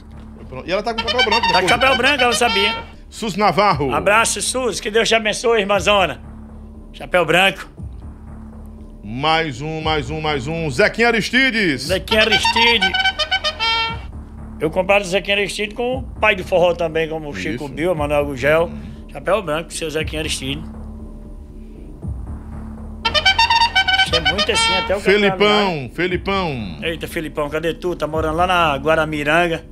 E ela tá com chapéu branco. Tá com chapéu branco, ela sabia. Sus Navarro. Abraço, Sus. Que Deus te abençoe, irmãzona. Chapéu branco. Mais um, mais um, mais um. Zequinha Aristides. Zequinha Aristide. Eu comparo o Zequinha Aristide com o pai do forró também, como o Chico Bill, Manuel Gugel. Chapéu branco, seu Zequinha Aristide. Isso é muito assim, até o Felipão, Felipão. Eita, Felipão, cadê tu? Tá morando lá na Guaramiranga.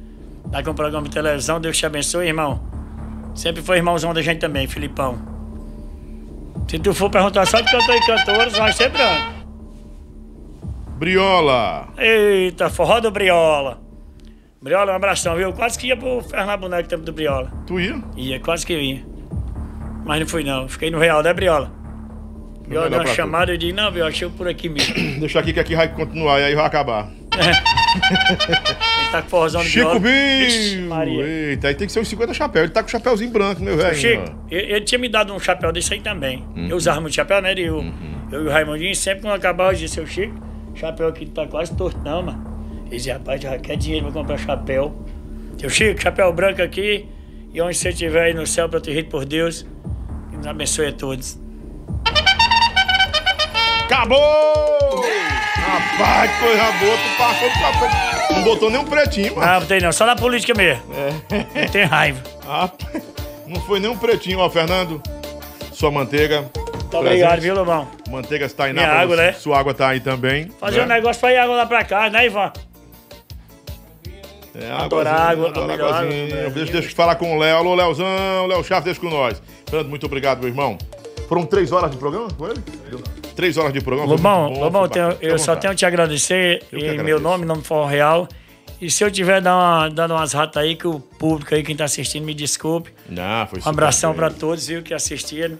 Tá com um programa de televisão. Deus te abençoe, irmão. Sempre foi irmãozão da gente também, Felipão. Se tu for perguntar só de cantor e cantores, vai ser branco. Briola. Eita, forró do Briola. Briola, um abração, viu? Quase que ia pro Fernando Boneco tempo do Briola. Tu ia? Ia, quase que eu ia. Mas não fui não. Fiquei no Real, né, Briola? Briola deu uma chamada e eu disse, não, Briola, chego por aqui mesmo. [coughs] Deixa aqui que aqui vai continuar e aí vai acabar. Ele [laughs] tá com forrozão do Chico Bill. Maria. Eita, aí tem que ser os 50 chapéus. Ele tá com o chapéuzinho branco, meu velho. Chico, ele, ele tinha me dado um chapéu desse aí também. Uhum. Eu usava muito chapéu, né? Eu, eu e o Raimundinho, sempre quando acabava, eu dizia, seu Chico, chapéu aqui tá quase torto, não, mano. Ele dizia, rapaz, já quer dinheiro pra comprar chapéu. Seu Chico, chapéu branco aqui, e onde você estiver aí no céu, protegido por Deus, que nos abençoe a todos. Acabou! Rapaz, que coisa boa, tu passou do café. Não botou nem um pretinho, mano. Não tem não, só na política mesmo. É. Tem raiva. Rapaz, não foi nem um pretinho, ó, Fernando. Sua manteiga. Muito obrigado, viu, Lobão? Manteiga está aí na Minha pra água, né? Sua água tá aí também. Fazer né? um negócio pra ir água lá pra casa, né, Ivan? É, Adoro água, adoro água Brasil. Deixa, deixa eu falar com o Léo. Alô, Léozão. Léo Chaves, deixa com nós. Fernando, muito obrigado, meu irmão. Foram três horas de programa com ele? Deu Três horas de programa. Lobão, bom, Lobão tenho- eu só vontade. tenho que te agradecer Eu em meu nome, nome Forró Real. E se eu tiver dando, uma- dando umas ratas aí, que o público aí, quem tá assistindo, me desculpe. Não, foi Um abração pra todos, viu, que assistiram.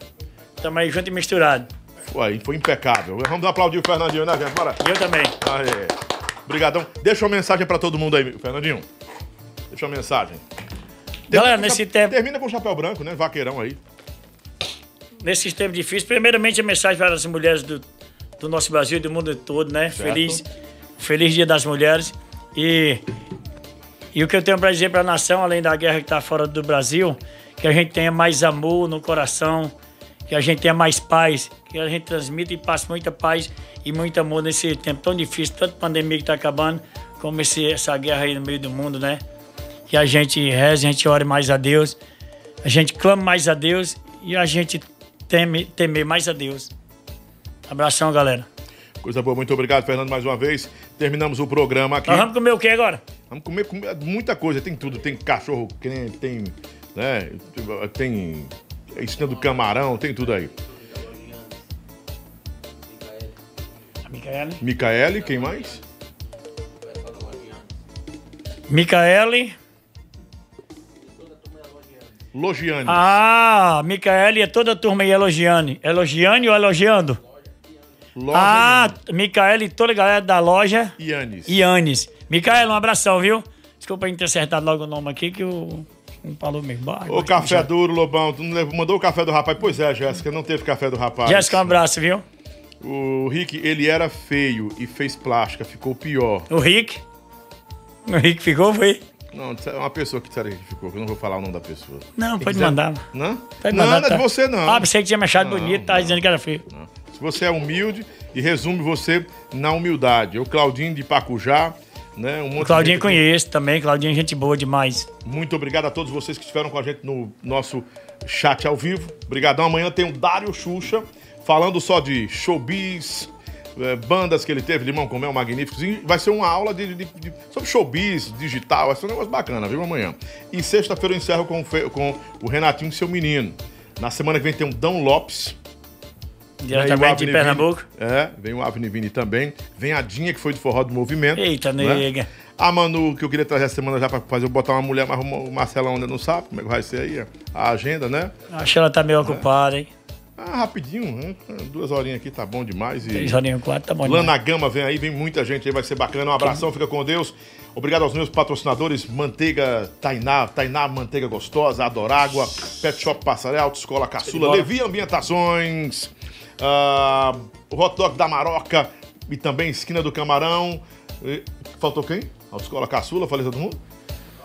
Tamo aí junto e misturado. Foi, foi impecável. Vamos aplaudir o Fernandinho, né, gente? Bora. Eu também. Aê. Obrigadão. Deixa uma mensagem pra todo mundo aí, Fernandinho. Deixa uma mensagem. Galera, com nesse tempo- Termina com chapéu branco, né? Vaqueirão aí. Nesses tempos difíceis, primeiramente a mensagem para as mulheres do, do nosso Brasil e do mundo todo, né? Certo. Feliz, feliz Dia das Mulheres. E, e o que eu tenho para dizer para a nação, além da guerra que está fora do Brasil, que a gente tenha mais amor no coração, que a gente tenha mais paz, que a gente transmita e passe muita paz e muito amor nesse tempo tão difícil, tanta pandemia que está acabando, como esse, essa guerra aí no meio do mundo, né? Que a gente reze, a gente ore mais a Deus, a gente clama mais a Deus e a gente teme, temer mais a Deus. Abração, galera. Coisa boa, muito obrigado, Fernando, mais uma vez. Terminamos o programa aqui. Nós vamos comer o que agora? Vamos comer, comer muita coisa, tem tudo. Tem cachorro quente, tem. Né, tem. Esquina do camarão, tem tudo aí. Micaele. Micaele, quem mais? Micaele. Logiane. Ah, Micaele e toda a turma aí elogiando. Elogiando ou elogiando? Loja ah, Micaele e toda a galera da loja. Ianes. Ianes. Micaele, um abração, viu? Desculpa a gente ter acertado logo o nome aqui, que o. Não falou mesmo. Bah, Ô, café duro, Lobão. Tu mandou o café do rapaz? Pois é, Jéssica, não teve café do rapaz. Jéssica, um abraço, viu? O Rick, ele era feio e fez plástica, ficou pior. O Rick. O Rick ficou, foi? Não, é uma pessoa que ficou, que eu não vou falar o nome da pessoa. Não, Quem pode quiser- mandar. Não? Pode não, mandar, não é de tá. você, não. Ah, pensei que tinha me achado Não, bonito, tá dizendo que era feio. Se você é humilde e resume você na humildade. O Claudinho de Pacujá, né? Um monte O de Claudinho conheço também, Claudinho é gente boa demais. Muito obrigado a todos vocês que estiveram com a gente no nosso chat ao vivo. Obrigadão. Amanhã tem o Dário Xuxa falando só de showbiz, eh, bandas que ele teve, Limão com Mel Magníficos. E vai ser uma aula de, de- de- sobre showbiz, digital. Vai ser um negócio bacana, viu? Amanhã. E sexta-feira eu encerro com, com o Renatinho, seu menino. Na semana que vem tem o Dão Lopes. Diretamente de Pernambuco. Vini. É, vem o Avni Vini também. Vem a Dinha, que foi do Forró do Movimento. Eita, né? nega. A Manu, que eu queria trazer essa semana já pra fazer, botar uma mulher, mas o Marcelão ainda não sabe como é que vai ser aí a agenda, né? Acho que ela tá meio ocupada, hein? Ah, rapidinho, né? Duas horinhas aqui tá bom demais. E... Três horinhas, quatro, tá bom Lana Gama vem aí, vem muita gente aí, vai ser bacana. Um abração, fica com Deus. Obrigado aos meus patrocinadores, Manteiga Tainá, Tainá Manteiga Gostosa, Adorágua, Pet Shop Passaré, Autoescola Caçula. Levi Ambientações, o Hot Dog da Maroca e também Esquina do Camarão. E- Faltou quem? Autoescola Caçula, falei todo mundo?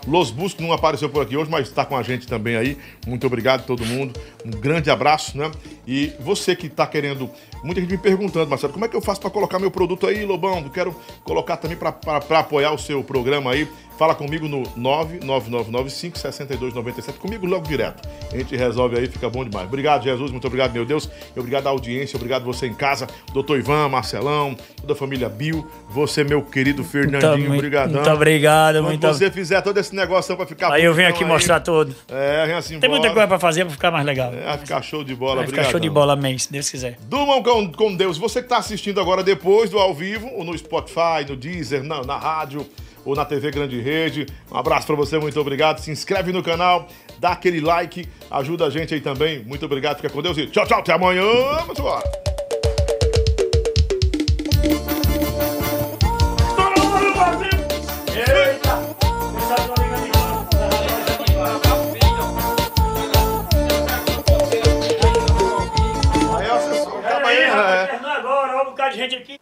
Los Busco não apareceu por aqui hoje, mas está com a gente também aí. Muito obrigado a todo mundo. Um grande abraço, né? E você que está querendo. Muita gente me perguntando, Marcelo, como é que eu faço para colocar meu produto aí, Lobão? Eu quero colocar também para apoiar o seu programa aí. Fala comigo no 99995-6297. Comigo logo direto. A gente resolve aí, fica bom demais. Obrigado, Jesus. Muito obrigado, meu Deus. Obrigado à audiência. Obrigado você em casa. Doutor Ivan, Marcelão, toda a família Bill. Você, meu querido Fernandinho. muito- Obrigadão. muito obrigado, Quando muito você fizer todo esse negócio para ficar Aí eu venho aqui mostrar tudo. É, vem assim Tem muita coisa pra fazer pra ficar mais legal. É, vai ficar show de bola, Vai ficar show de bola, amém, se Deus quiser. Durmam com, com Deus. Você que está assistindo agora depois do ao vivo, ou no Spotify, no Deezer, na, na rádio, ou na TV Grande Rede. Um abraço para você, muito obrigado. Se inscreve no canal, dá aquele like, ajuda a gente aí também. Muito obrigado, fica com Deus e tchau, tchau, até amanhã. Vamos embora. gente aqui.